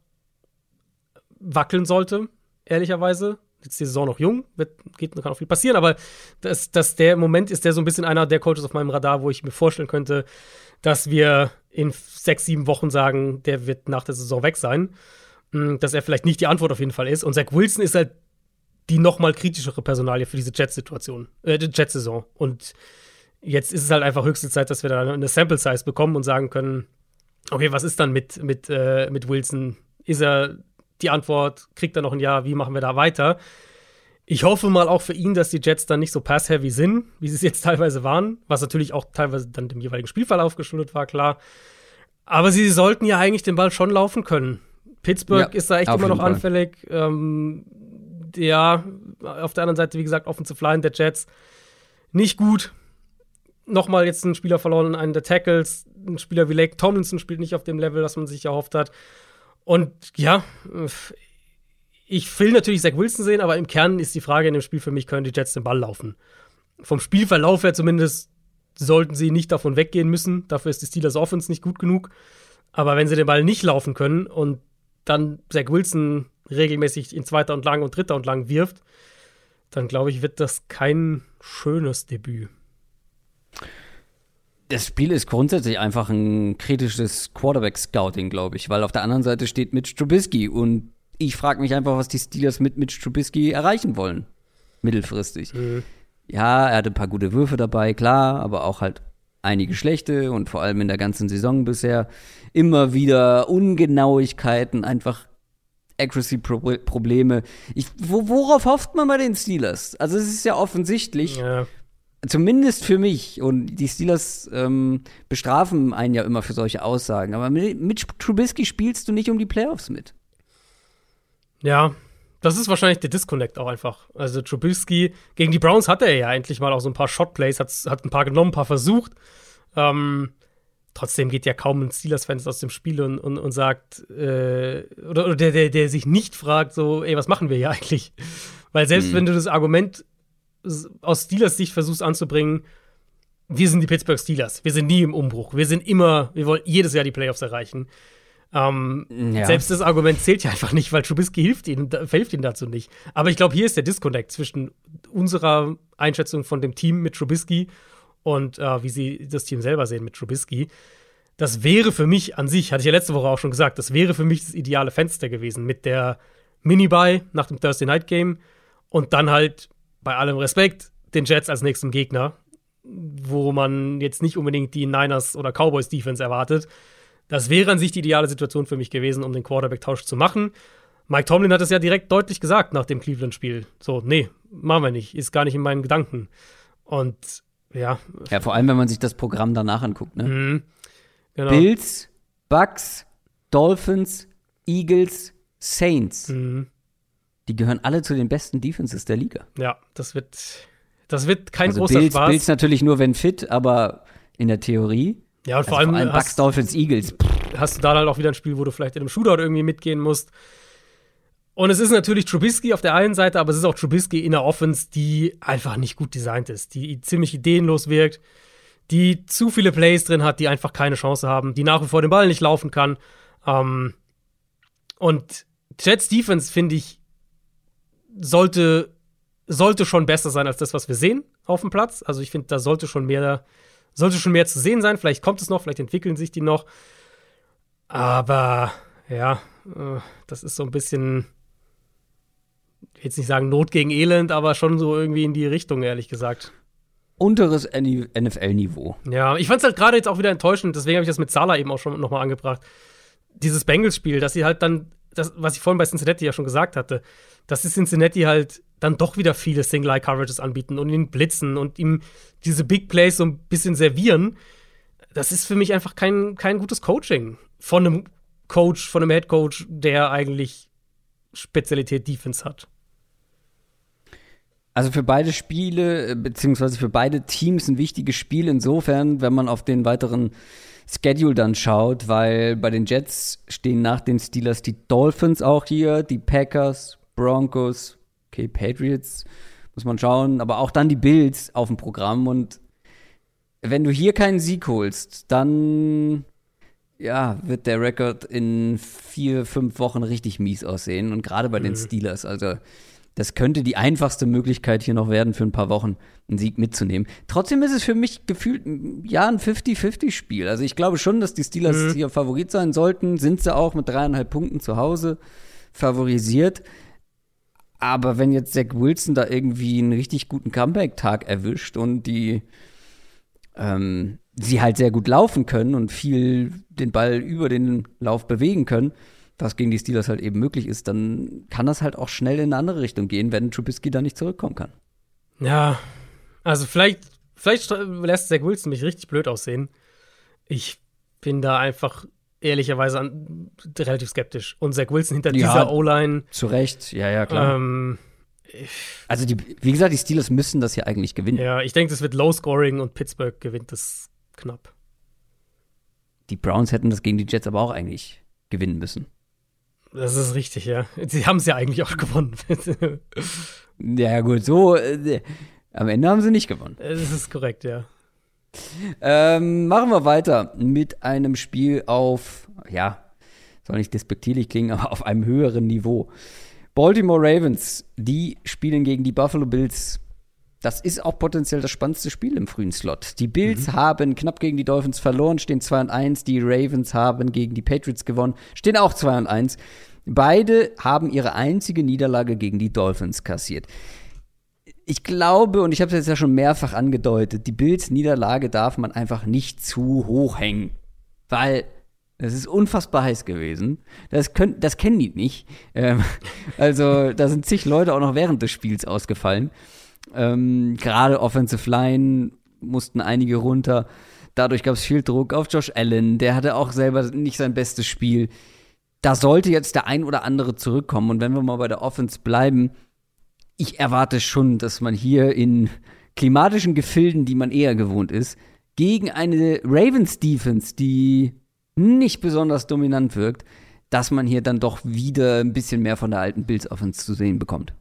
wackeln sollte, ehrlicherweise. Jetzt ist die Saison noch jung, wird, geht, kann auch viel passieren, aber dass, dass der Moment ist der so ein bisschen einer der Coaches auf meinem Radar, wo ich mir vorstellen könnte, dass wir in sechs, sieben Wochen sagen, der wird nach der Saison weg sein. Mm, Dass er vielleicht nicht die Antwort auf jeden Fall ist. Und Zach Wilson ist halt die noch mal kritischere Personalie für diese Jets-Situation, äh, Jets-Saison. Und jetzt ist es halt einfach höchste Zeit, dass wir da eine Sample-Size bekommen und sagen können, okay, was ist dann mit, mit, äh, mit Wilson? Ist er die Antwort? Kriegt er noch ein Jahr? Wie machen wir da weiter? Ich hoffe mal auch für ihn, dass die Jets dann nicht so pass-heavy sind, wie sie es jetzt teilweise waren, was natürlich auch teilweise dann dem jeweiligen Spielverlauf geschuldet war, klar. Aber sie sollten ja eigentlich den Ball schon laufen können. Pittsburgh Ja, ist da echt immer noch Fall. anfällig. Ähm, ja, auf der anderen Seite, wie gesagt, Offensive Line der Jets nicht gut. Nochmal jetzt einen Spieler verloren, einen der Tackles. Ein Spieler wie Lake Tomlinson spielt nicht auf dem Level, das man sich erhofft hat. Und ja, ich will natürlich Zach Wilson sehen, aber im Kern ist die Frage in dem Spiel für mich, können die Jets den Ball laufen? Vom Spielverlauf her zumindest sollten sie nicht davon weggehen müssen. Dafür ist die Steelers Offense nicht gut genug. Aber wenn sie den Ball nicht laufen können und dann Zach Wilson regelmäßig in zweiter und lang und dritter und lang wirft, dann glaube ich, wird das kein schönes Debüt. Das Spiel ist grundsätzlich einfach ein kritisches Quarterback-Scouting, glaube ich, weil auf der anderen Seite steht Mitch Trubisky und ich frage mich einfach, was die Steelers mit Mitch Trubisky erreichen wollen. Mittelfristig. Ja, er hatte ein paar gute Würfe dabei, klar, aber auch halt einige schlechte und vor allem in der ganzen Saison bisher immer wieder Ungenauigkeiten, einfach Accuracy-Probleme. Wo, worauf hofft man bei den Steelers? Also es ist ja offensichtlich, Ja. zumindest für mich, und die Steelers ähm, bestrafen einen ja immer für solche Aussagen, aber mit, mit Trubisky spielst du nicht um die Playoffs mit. Ja, das ist wahrscheinlich der Disconnect auch einfach. Also Trubisky, gegen die Browns hatte er ja endlich mal auch so ein paar Shotplays, hat, hat ein paar genommen, ein paar versucht. Ähm, trotzdem geht ja kaum ein Steelers-Fans aus dem Spiel und, und, und sagt, äh, oder, oder der, der, der sich nicht fragt, so, ey, was machen wir hier eigentlich? Weil selbst mhm. wenn du das Argument aus Steelers Sicht versuchst anzubringen, wir sind die Pittsburgh Steelers, wir sind nie im Umbruch, wir sind immer, wir wollen jedes Jahr die Playoffs erreichen. Ähm, ja. Selbst das Argument zählt ja einfach nicht, weil Trubisky hilft ihnen, hilft ihnen dazu nicht. Aber ich glaube, hier ist der Disconnect zwischen unserer Einschätzung von dem Team mit Trubisky und äh, wie sie das Team selber sehen mit Trubisky. Das wäre für mich an sich, hatte ich ja letzte Woche auch schon gesagt, das wäre für mich das ideale Fenster gewesen mit der Mini-Buy nach dem Thursday Night Game und dann halt bei allem Respekt den Jets als nächsten Gegner, wo man jetzt nicht unbedingt die Niners oder Cowboys Defense erwartet. Das wäre an sich die ideale Situation für mich gewesen, um den Quarterback-Tausch zu machen. Mike Tomlin hat es ja direkt deutlich gesagt nach dem Cleveland-Spiel. So, nee, machen wir nicht, ist gar nicht in meinen Gedanken. Und ja. Ja, vor allem, wenn man sich das Programm danach anguckt, ne? Mhm, genau. Bills, Bucks, Dolphins, Eagles, Saints. Mhm. Die gehören alle zu den besten Defenses der Liga. Ja, das wird, das wird kein also großer Bills, Spaß. Bills natürlich nur, wenn fit, aber in der Theorie ja, und also vor allem, vor allem Bucks, Dolphins, Eagles. Hast du da halt auch wieder ein Spiel, wo du vielleicht in einem Shootout irgendwie mitgehen musst. Und es ist natürlich Trubisky auf der einen Seite, aber es ist auch Trubisky in der Offense, die einfach nicht gut designt ist, die ziemlich ideenlos wirkt, die zu viele Plays drin hat, die einfach keine Chance haben, die nach wie vor den Ball nicht laufen kann. Ähm, und Jets Defense, finde ich, sollte, sollte schon besser sein als das, was wir sehen auf dem Platz. Also ich finde, da sollte schon mehr sollte schon mehr zu sehen sein. Vielleicht kommt es noch, vielleicht entwickeln sich die noch. Aber ja, äh, das ist so ein bisschen, ich will jetzt nicht sagen Not gegen Elend, aber schon so irgendwie in die Richtung, ehrlich gesagt. Unteres NFL-Niveau. Ja, ich fand es halt gerade jetzt auch wieder enttäuschend, deswegen habe ich das mit Salah eben auch schon nochmal angebracht. Dieses Bengals-Spiel, dass sie halt dann, das, was ich vorhin bei Cincinnati ja schon gesagt hatte, dass die Cincinnati halt dann doch wieder viele Single-Eye-Coverages anbieten und ihn blitzen und ihm diese Big Plays so ein bisschen servieren. Das ist für mich einfach kein, kein gutes Coaching von einem Coach, von einem Head Coach, der eigentlich Spezialität Defense hat. Also für beide Spiele, beziehungsweise für beide Teams ein wichtiges Spiel insofern, wenn man auf den weiteren Schedule dann schaut, weil bei den Jets stehen nach den Steelers die Dolphins auch hier, die Packers, Broncos, okay, Patriots, muss man schauen, aber auch dann die Bills auf dem Programm und wenn du hier keinen Sieg holst, dann ja, wird der Rekord in vier, fünf Wochen richtig mies aussehen und gerade bei mhm. den Steelers, also das könnte die einfachste Möglichkeit hier noch werden, für ein paar Wochen einen Sieg mitzunehmen. Trotzdem ist es für mich gefühlt, ja, ein 50-50-Spiel. Also ich glaube schon, dass die Steelers mhm. hier Favorit sein sollten. Sind sie auch mit dreieinhalb Punkten zu Hause favorisiert. Aber wenn jetzt Zach Wilson da irgendwie einen richtig guten Comeback-Tag erwischt und die ähm, sie halt sehr gut laufen können und viel den Ball über den Lauf bewegen können, was gegen die Steelers halt eben möglich ist, dann kann das halt auch schnell in eine andere Richtung gehen, wenn Trubisky da nicht zurückkommen kann. Ja, also vielleicht, vielleicht lässt Zach Wilson mich richtig blöd aussehen. Ich bin da einfach ehrlicherweise an, relativ skeptisch. Und Zach Wilson hinter ja, dieser O-Line. Zu Recht, ja, ja, klar. Ähm, also, die, wie gesagt, die Steelers müssen das ja eigentlich gewinnen. Ja, ich denke, das wird Low Scoring und Pittsburgh gewinnt das knapp. Die Browns hätten das gegen die Jets aber auch eigentlich gewinnen müssen. Das ist richtig, ja. Sie haben es ja eigentlich auch gewonnen. ja, gut, so. Äh, am Ende haben sie nicht gewonnen. Das ist korrekt, ja. Ähm, machen wir weiter mit einem Spiel auf, ja, soll nicht despektierlich klingen, aber auf einem höheren Niveau. Baltimore Ravens, die spielen gegen die Buffalo Bills. Das ist auch potenziell das spannendste Spiel im frühen Slot. Die Bills mhm. haben knapp gegen die Dolphins verloren, stehen 2 und 1. Die Ravens haben gegen die Patriots gewonnen, stehen auch 2 und 1. Beide haben ihre einzige Niederlage gegen die Dolphins kassiert ich glaube, und ich habe es jetzt ja schon mehrfach angedeutet, die Bills-Niederlage darf man einfach nicht zu hoch hängen. Weil es ist unfassbar heiß gewesen. Das, können, das kennen die nicht. Ähm, also, da sind zig Leute auch noch während des Spiels ausgefallen. Ähm, Gerade Offensive Line mussten einige runter. Dadurch gab es viel Druck auf Josh Allen. Der hatte auch selber nicht sein bestes Spiel. Da sollte jetzt der ein oder andere zurückkommen. Und wenn wir mal bei der Offense bleiben, ich erwarte schon, dass man hier in klimatischen Gefilden, die man eher gewohnt ist, gegen eine Ravens Defense, die nicht besonders dominant wirkt, dass man hier dann doch wieder ein bisschen mehr von der alten Bills Offense zu sehen bekommt.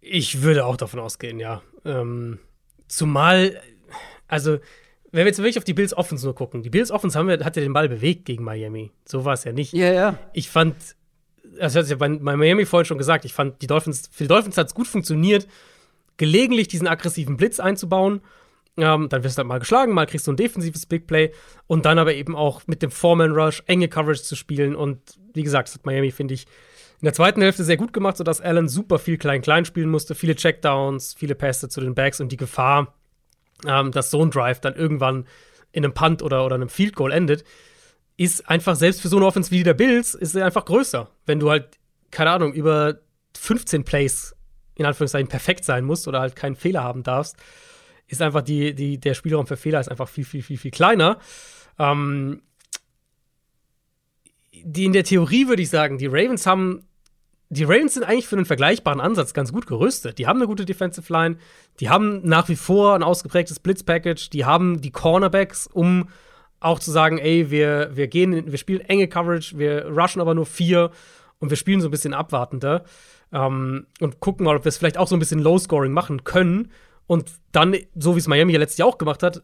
Ich würde auch davon ausgehen, ja. Ähm, zumal, also, wenn wir jetzt wirklich auf die Bills Offense nur gucken, die Bills Offense haben wir, hat ja den Ball bewegt gegen Miami. So war es ja nicht. Ja, ja. Ich fand, das hat ja bei, bei Miami vorhin schon gesagt, ich fand, die Dolphins, für die Dolphins hat es gut funktioniert, gelegentlich diesen aggressiven Blitz einzubauen. Ähm, dann wirst du halt mal geschlagen, mal kriegst du ein defensives Big Play und dann aber eben auch mit dem Foreman Rush enge Coverage zu spielen. Und wie gesagt, das hat Miami, finde ich, in der zweiten Hälfte sehr gut gemacht, sodass Allen super viel Klein-Klein spielen musste, viele Checkdowns, viele Pässe zu den Backs und die Gefahr, ähm, dass so ein Drive dann irgendwann in einem Punt oder, oder einem Field Goal endet, ist einfach, selbst für so eine Offense wie der Bills, ist sie einfach größer. Wenn du halt, keine Ahnung, über 15 Plays in Anführungszeichen perfekt sein musst oder halt keinen Fehler haben darfst, ist einfach die, die, der Spielraum für Fehler ist einfach viel, viel, viel, viel kleiner. Ähm, die in der Theorie würde ich sagen, die Ravens haben die Ravens sind eigentlich für einen vergleichbaren Ansatz ganz gut gerüstet. Die haben eine gute Defensive Line, die haben nach wie vor ein ausgeprägtes Blitz-Package, die haben die Cornerbacks, um auch zu sagen, ey, wir, wir gehen, wir spielen enge Coverage, wir rushen aber nur vier und wir spielen so ein bisschen abwartender ähm, und gucken mal, ob wir es vielleicht auch so ein bisschen Low-Scoring machen können. Und dann, so wie es Miami ja letztes Jahr auch gemacht hat,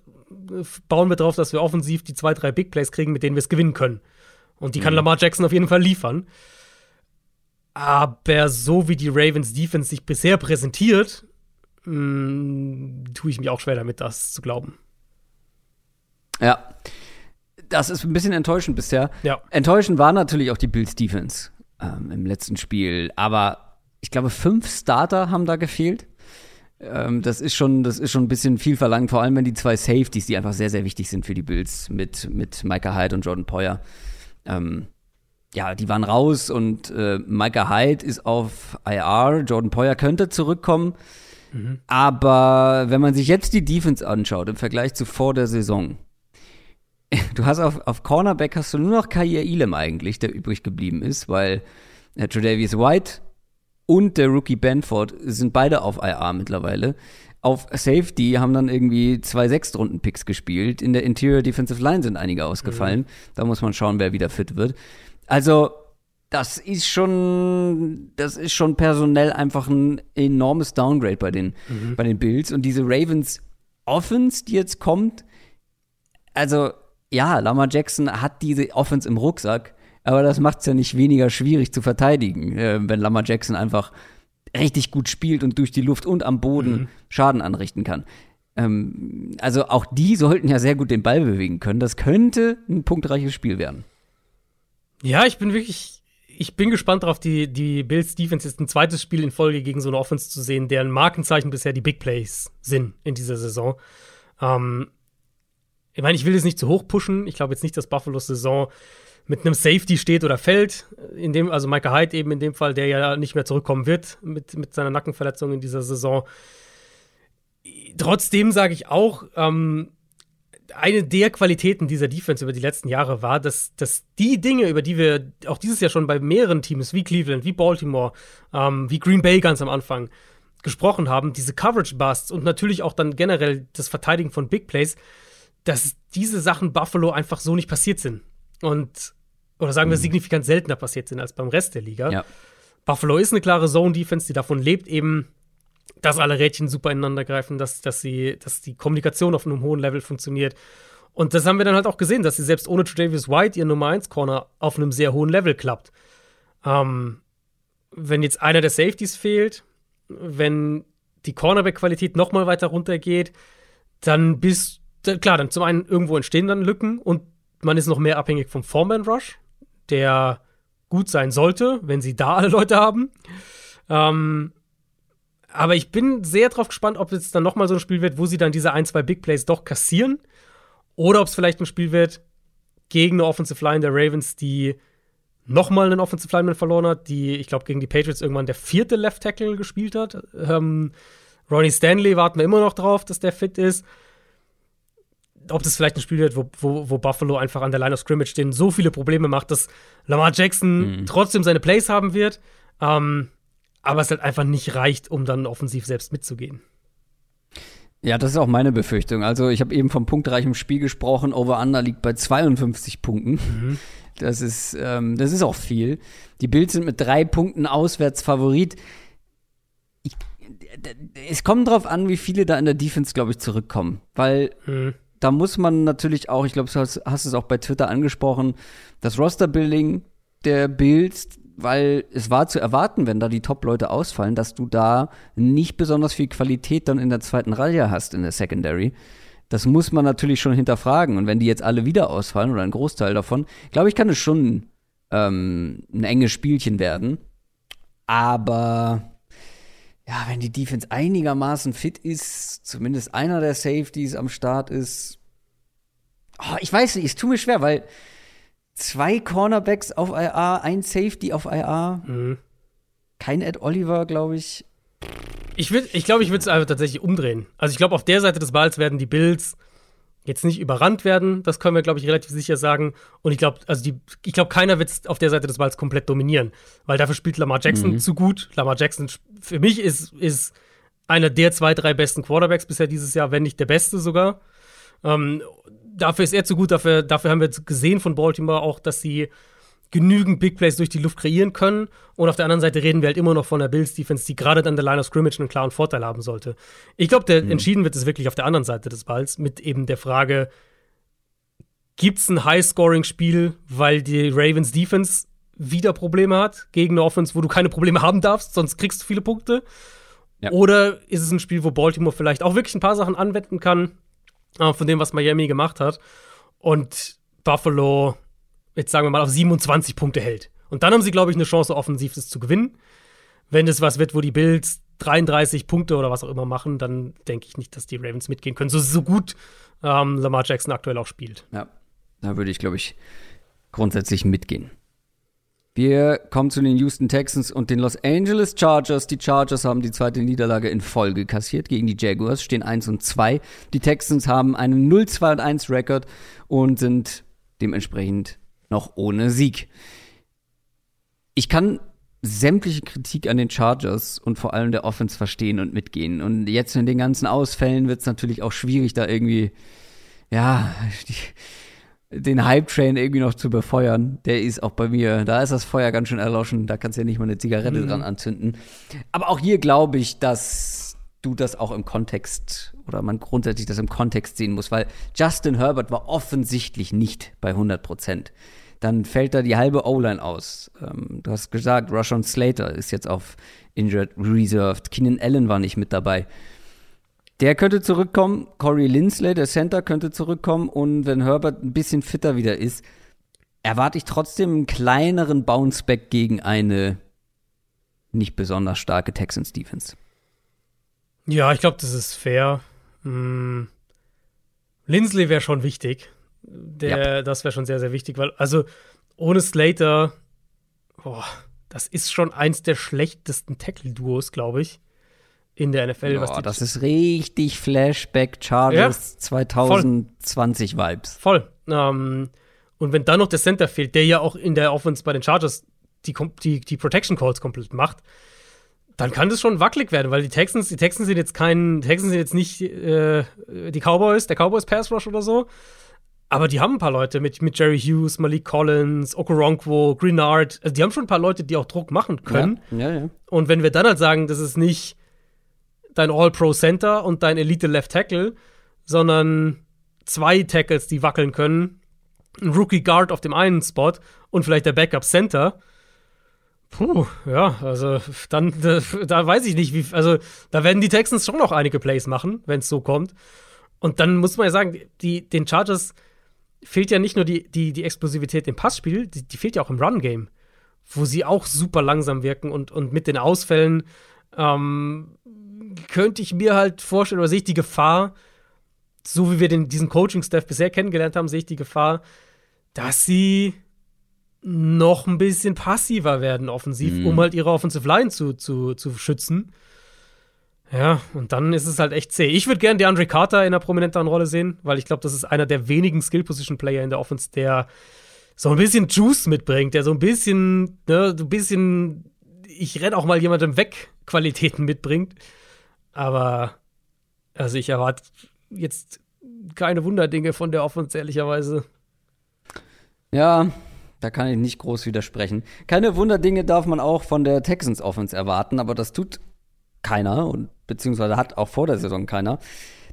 bauen wir darauf, dass wir offensiv die zwei, drei Big Plays kriegen, mit denen wir es gewinnen können. Und die kann mhm. Lamar Jackson auf jeden Fall liefern. Aber so wie die Ravens Defense sich bisher präsentiert, mh, mm, tue ich mich auch schwer damit, das zu glauben. Ja. Das ist ein bisschen enttäuschend bisher. Ja. Enttäuschend war natürlich auch die Bills Defense ähm, im letzten Spiel. Aber ich glaube, fünf Starter haben da gefehlt. Ähm, das ist schon, das ist schon ein bisschen viel verlangt, vor allem wenn die zwei Safeties, die einfach sehr, sehr wichtig sind für die Bills mit, mit Micah Hyde und Jordan Poyer. Ähm, ja, die waren raus und äh, Micah Hyde ist auf IR. Jordan Poyer könnte zurückkommen. Mhm. Aber wenn man sich jetzt die Defense anschaut im Vergleich zu vor der Saison, du hast auf, auf Cornerback hast du nur noch Kair Elam eigentlich, der übrig geblieben ist, weil äh, Tredavious White und der Rookie Benford sind beide auf IR mittlerweile. Auf Safety haben dann irgendwie zwei Sechstrunden-Picks gespielt. In der Interior Defensive Line sind einige ausgefallen. Mhm. Da muss man schauen, wer wieder fit wird. Also, das ist schon, das ist schon personell einfach ein enormes Downgrade bei den, mhm. bei den Bills. Und diese Ravens Offense, die jetzt kommt, also ja, Lamar Jackson hat diese Offense im Rucksack, aber das macht es ja nicht weniger schwierig zu verteidigen, äh, wenn Lamar Jackson einfach richtig gut spielt und durch die Luft und am Boden mhm. Schaden anrichten kann. Ähm, also auch die sollten ja sehr gut den Ball bewegen können. Das könnte ein punktreiches Spiel werden. Ja, ich bin wirklich, ich bin gespannt darauf, die, die Bills Defense ist ein zweites Spiel in Folge gegen so eine Offense zu sehen, deren Markenzeichen bisher die Big Plays sind in dieser Saison. Ähm, ich meine, ich will das nicht zu hoch pushen. Ich glaube jetzt nicht, dass Buffalos Saison mit einem Safety steht oder fällt. In dem, also Michael Hyde eben in dem Fall, der ja nicht mehr zurückkommen wird mit, mit seiner Nackenverletzung in dieser Saison. Trotzdem sage ich auch, ähm, eine der Qualitäten dieser Defense über die letzten Jahre war, dass, dass die Dinge, über die wir auch dieses Jahr schon bei mehreren Teams wie Cleveland, wie Baltimore, ähm, wie Green Bay ganz am Anfang gesprochen haben, diese Coverage Busts und natürlich auch dann generell das Verteidigen von Big Plays, dass diese Sachen Buffalo einfach so nicht passiert sind. Und, oder sagen wir, mhm. signifikant seltener passiert sind als beim Rest der Liga. Ja. Buffalo ist eine klare Zone-Defense, die davon lebt, eben dass alle Rädchen super ineinander greifen, dass, dass, sie, dass die Kommunikation auf einem hohen Level funktioniert. Und das haben wir dann halt auch gesehen, dass sie selbst ohne Tredavious White ihr Nummer 1 Corner auf einem sehr hohen Level klappt. Ähm, wenn jetzt einer der Safeties fehlt, wenn die Cornerback-Qualität noch mal weiter runtergeht, dann bist klar, dann zum einen irgendwo entstehen dann Lücken und man ist noch mehr abhängig vom Foreman Rush, der gut sein sollte, wenn sie da alle Leute haben. Ähm, aber ich bin sehr drauf gespannt, ob es dann nochmal so ein Spiel wird, wo sie dann diese ein, zwei Big Plays doch kassieren. Oder ob es vielleicht ein Spiel wird gegen eine Offensive Line der Ravens, die nochmal einen Offensive Lineman verloren hat, die, ich glaube, gegen die Patriots irgendwann der vierte Left Tackle gespielt hat. Ähm, Ronnie Stanley warten wir immer noch drauf, dass der fit ist. Ob das vielleicht ein Spiel wird, wo, wo, wo Buffalo einfach an der Line of Scrimmage denen so viele Probleme macht, dass Lamar Jackson mhm. trotzdem seine Plays haben wird. Ähm, aber es halt einfach nicht reicht, um dann offensiv selbst mitzugehen. Ja, das ist auch meine Befürchtung. Also ich habe eben vom punktreichen Spiel gesprochen. Over-Under liegt bei 52 Punkten. Mhm. Das ist, ähm, das ist auch viel. Die Bills sind mit drei Punkten auswärts Favorit. Ich, es kommt drauf an, wie viele da in der Defense, glaube ich, zurückkommen. Weil mhm. Da muss man natürlich auch, ich glaube, du hast, hast es auch bei Twitter angesprochen, das Roster-Building der Bills, weil es war zu erwarten, wenn da die Top-Leute ausfallen, dass du da nicht besonders viel Qualität dann in der zweiten Reihe hast in der Secondary. Das muss man natürlich schon hinterfragen. Und wenn die jetzt alle wieder ausfallen oder ein Großteil davon, glaube ich, kann es schon ähm, ein enges Spielchen werden. Aber ja, wenn die Defense einigermaßen fit ist, zumindest einer der Safeties am Start ist, oh, ich weiß nicht, es tut mir schwer, weil zwei Cornerbacks auf IR, ein Safety auf IR, mhm. kein Ed Oliver, glaube ich. Ich, ich glaube, ich würde es einfach tatsächlich umdrehen. Also ich glaube, auf der Seite des Balls werden die Bills jetzt nicht überrannt werden. Das können wir, glaube ich, relativ sicher sagen. Und ich glaube, also die, ich glaube, keiner wird auf der Seite des Balls komplett dominieren, weil dafür spielt Lamar Jackson mhm. zu gut. Lamar Jackson für mich ist, ist einer der zwei, drei besten Quarterbacks bisher dieses Jahr, wenn nicht der beste sogar. Ähm, dafür ist er zu gut. Dafür, dafür haben wir gesehen von Baltimore auch, dass sie genügend Big Plays durch die Luft kreieren können. Und auf der anderen Seite reden wir halt immer noch von der Bills Defense, die gerade an der Line of Scrimmage einen klaren Vorteil haben sollte. Ich glaube, der mhm. entschieden wird es wirklich auf der anderen Seite des Balls mit eben der Frage, gibt es ein High-Scoring-Spiel, weil die Ravens Defense wieder Probleme hat gegen eine Offense, wo du keine Probleme haben darfst, sonst kriegst du viele Punkte. Ja. Oder ist es ein Spiel, wo Baltimore vielleicht auch wirklich ein paar Sachen anwenden kann, äh, von dem, was Miami gemacht hat. Und Buffalo jetzt sagen wir mal, auf 27 Punkte hält. Und dann haben sie, glaube ich, eine Chance, offensiv das zu gewinnen. Wenn es was wird, wo die Bills 33 Punkte oder was auch immer machen, dann denke ich nicht, dass die Ravens mitgehen können. So, so gut ähm, Lamar Jackson aktuell auch spielt. Ja, da würde ich, glaube ich, grundsätzlich mitgehen. Wir kommen zu den Houston Texans und den Los Angeles Chargers. Die Chargers haben die zweite Niederlage in Folge kassiert gegen die Jaguars, stehen 1 und 2. Die Texans haben einen 0-2 und 1 Rekord und sind dementsprechend noch ohne Sieg. Ich kann sämtliche Kritik an den Chargers und vor allem der Offense verstehen und mitgehen. Und jetzt in den ganzen Ausfällen wird es natürlich auch schwierig, da irgendwie, ja, die, den Hype-Train irgendwie noch zu befeuern. Der ist auch bei mir, da ist das Feuer ganz schön erloschen, da kannst du ja nicht mal eine Zigarette mhm. dran anzünden. Aber auch hier glaube ich, dass du das auch im Kontext oder man grundsätzlich das im Kontext sehen muss, weil Justin Herbert war offensichtlich nicht bei 100 Prozent dann fällt da die halbe O-Line aus. Ähm, du hast gesagt, Rushon Slater ist jetzt auf Injured Reserved. Keenan Allen war nicht mit dabei. Der könnte zurückkommen. Corey Lindsley, der Center, könnte zurückkommen. Und wenn Herbert ein bisschen fitter wieder ist, erwarte ich trotzdem einen kleineren Bounceback gegen eine nicht besonders starke Texans Defense. Ja, ich glaube, das ist fair. Hm. Lindsley wäre schon wichtig. Der, ja. Das wäre schon sehr, sehr wichtig, weil, also ohne Slater, boah, das ist schon eins der schlechtesten Tackle-Duos, glaube ich, in der NFL. Boah, das ist richtig Flashback Chargers ja, 2020 voll. Vibes. Voll. Ähm, und wenn dann noch der Center fehlt, der ja auch in der Offense bei den Chargers die, die, die Protection Calls komplett macht, dann kann das schon wackelig werden, weil die Texans, die Texans sind jetzt kein, Texans sind jetzt nicht äh, die Cowboys, der Cowboys Pass Rush oder so, aber die haben ein paar Leute mit, mit Jerry Hughes, Malik Collins, Okoronkwo, Greenard. Also die haben schon ein paar Leute, die auch Druck machen können. Ja, ja, ja. Und wenn wir dann halt sagen, das ist nicht dein All-Pro-Center und dein Elite-Left-Tackle, sondern zwei Tackles, die wackeln können, ein Rookie-Guard auf dem einen Spot und vielleicht der Backup-Center. Puh, ja, also dann, da, da, weiß ich nicht, wie, also da werden die Texans schon noch einige Plays machen, wenn es so kommt. Und dann muss man ja sagen, die, den Chargers fehlt ja nicht nur die, die, die Explosivität im Passspiel, die, die fehlt ja auch im Run-Game, wo sie auch super langsam wirken und, und mit den Ausfällen ähm, könnte ich mir halt vorstellen, oder sehe ich die Gefahr, so wie wir den, diesen Coaching-Staff bisher kennengelernt haben, sehe ich die Gefahr, dass sie noch ein bisschen passiver werden offensiv, mhm. um halt ihre Offensive Line zu, zu, zu schützen. Ja, und dann ist es halt echt zäh. Ich würde gerne DeAndre Carter in einer prominenteren Rolle sehen, weil ich glaube, das ist einer der wenigen Skill-Position-Player in der Offense, der so ein bisschen Juice mitbringt, der so ein bisschen, ne, so ein bisschen, ich renn auch mal jemandem weg, Qualitäten mitbringt. Aber, also ich erwarte jetzt keine Wunderdinge von der Offense, ehrlicherweise. Ja, da kann ich nicht groß widersprechen. Keine Wunderdinge darf man auch von der Texans Offense erwarten, aber das tut keiner und beziehungsweise hat auch vor der Saison keiner.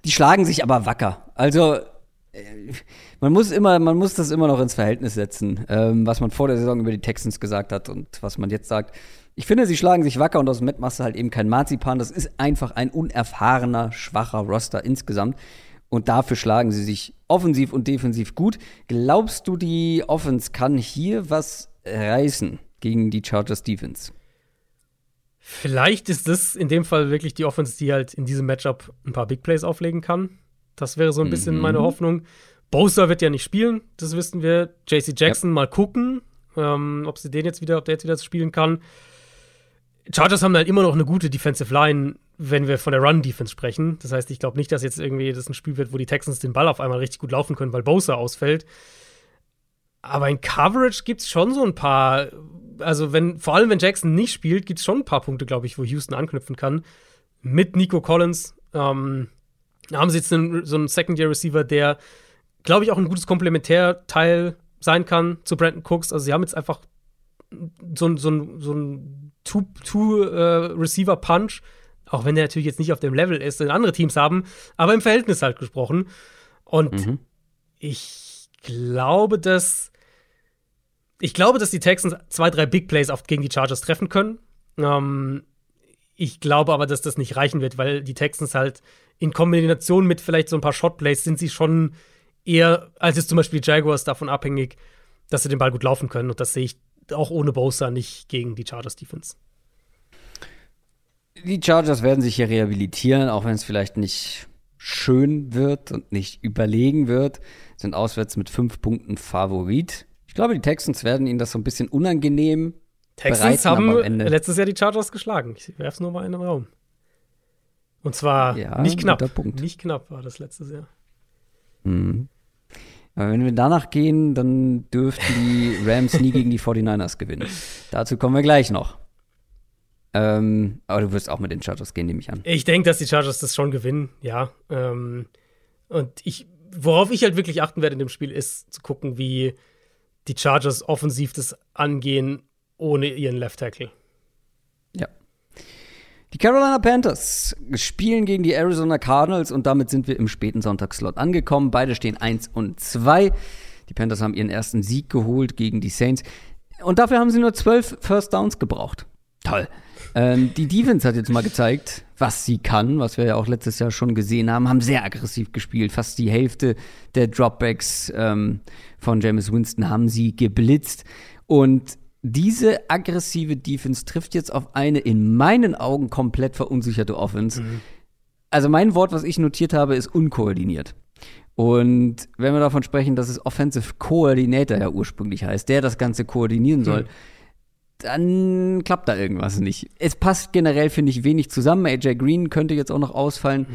Die schlagen sich aber wacker. Also äh, man muss immer, man muss das immer noch ins Verhältnis setzen, ähm, was man vor der Saison über die Texans gesagt hat und was man jetzt sagt. Ich finde, sie schlagen sich wacker und aus machst du halt eben kein Marzipan. Das ist einfach ein unerfahrener, schwacher Roster insgesamt. Und dafür schlagen sie sich offensiv und defensiv gut. Glaubst du, die Offense kann hier was reißen gegen die Chargers Defense? Vielleicht ist das in dem Fall wirklich die Offense, die halt in diesem Matchup ein paar Big Plays auflegen kann. Das wäre so ein bisschen Mhm. meine Hoffnung. Bosa wird ja nicht spielen, das wissen wir. JC Jackson mal gucken, ähm, ob sie den jetzt wieder, ob der jetzt wieder spielen kann. Chargers haben halt immer noch eine gute Defensive Line, wenn wir von der Run-Defense sprechen. Das heißt, ich glaube nicht, dass jetzt irgendwie das ein Spiel wird, wo die Texans den Ball auf einmal richtig gut laufen können, weil Bosa ausfällt. Aber in Coverage gibt es schon so ein paar, also wenn, vor allem wenn Jackson nicht spielt, gibt es schon ein paar Punkte, glaube ich, wo Houston anknüpfen kann. Mit Nico Collins ähm, haben sie jetzt einen, so einen Second-Year-Receiver, der, glaube ich, auch ein gutes Komplementärteil sein kann zu Brandon Cooks. Also sie haben jetzt einfach so so so ein Two-Receiver-Punch, auch wenn der natürlich jetzt nicht auf dem Level ist, den andere Teams haben, aber im Verhältnis halt gesprochen. Und Mhm. ich glaube, dass ich glaube, dass die Texans zwei, drei Big Plays auf, gegen die Chargers treffen können. Ähm, ich glaube aber, dass das nicht reichen wird, weil die Texans halt in Kombination mit vielleicht so ein paar Shot Plays sind sie schon eher, als jetzt zum Beispiel die Jaguars davon abhängig, dass sie den Ball gut laufen können. Und das sehe ich auch ohne Bosa nicht gegen die Chargers Defense. Die Chargers werden sich hier rehabilitieren, auch wenn es vielleicht nicht schön wird und nicht überlegen wird, sind auswärts mit fünf Punkten Favorit. Ich glaube, die Texans werden ihnen das so ein bisschen unangenehm Texans bereiten, haben aber am Ende- letztes Jahr die Chargers geschlagen. Ich werfe es nur mal in den Raum. Und zwar Ja, nicht knapp. Nicht knapp war das letztes Jahr. Mhm. Aber wenn wir danach gehen, dann dürften die Rams nie gegen die 49ers gewinnen. Dazu kommen wir gleich noch. Ähm, aber du wirst auch mit den Chargers gehen, nehme ich an. Ich denke, dass die Chargers das schon gewinnen, ja. Ähm, und ich, worauf ich halt wirklich achten werde in dem Spiel, ist zu gucken, wie die Chargers offensiv das angehen ohne ihren Left Tackle. Ja. Die Carolina Panthers spielen gegen die Arizona Cardinals und damit sind wir im späten Sonntagsslot angekommen. Beide stehen 1 und 2. Die Panthers haben ihren ersten Sieg geholt gegen die Saints. Und dafür haben sie nur 12 First Downs gebraucht. Toll. Ähm, die Defense hat jetzt mal gezeigt, was sie kann, was wir ja auch letztes Jahr schon gesehen haben. Haben sehr aggressiv gespielt. Fast die Hälfte der Dropbacks ähm, von James Winston haben sie geblitzt. Und diese aggressive Defense trifft jetzt auf eine in meinen Augen komplett verunsicherte Offense. Also mein Wort, was ich notiert habe, ist unkoordiniert. Und wenn wir davon sprechen, dass es Offensive Coordinator ja ursprünglich heißt, der das Ganze koordinieren soll, dann klappt da irgendwas nicht. Es passt generell, finde ich, wenig zusammen. AJ Green könnte jetzt auch noch ausfallen.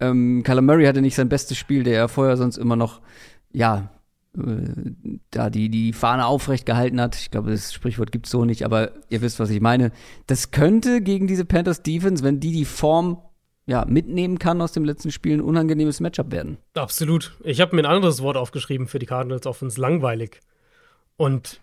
Ähm, Kyler Murray hatte nicht sein bestes Spiel, der ja vorher sonst immer noch, ja, äh, da die, die Fahne aufrecht gehalten hat. Ich glaube, das Sprichwort gibt's so nicht, aber ihr wisst, was ich meine. Das könnte gegen diese Panthers Defense, wenn die die Form ja, mitnehmen kann aus dem letzten Spiel, ein unangenehmes Matchup werden. Absolut. Ich habe mir ein anderes Wort aufgeschrieben für die Cardinals Offense, langweilig. Und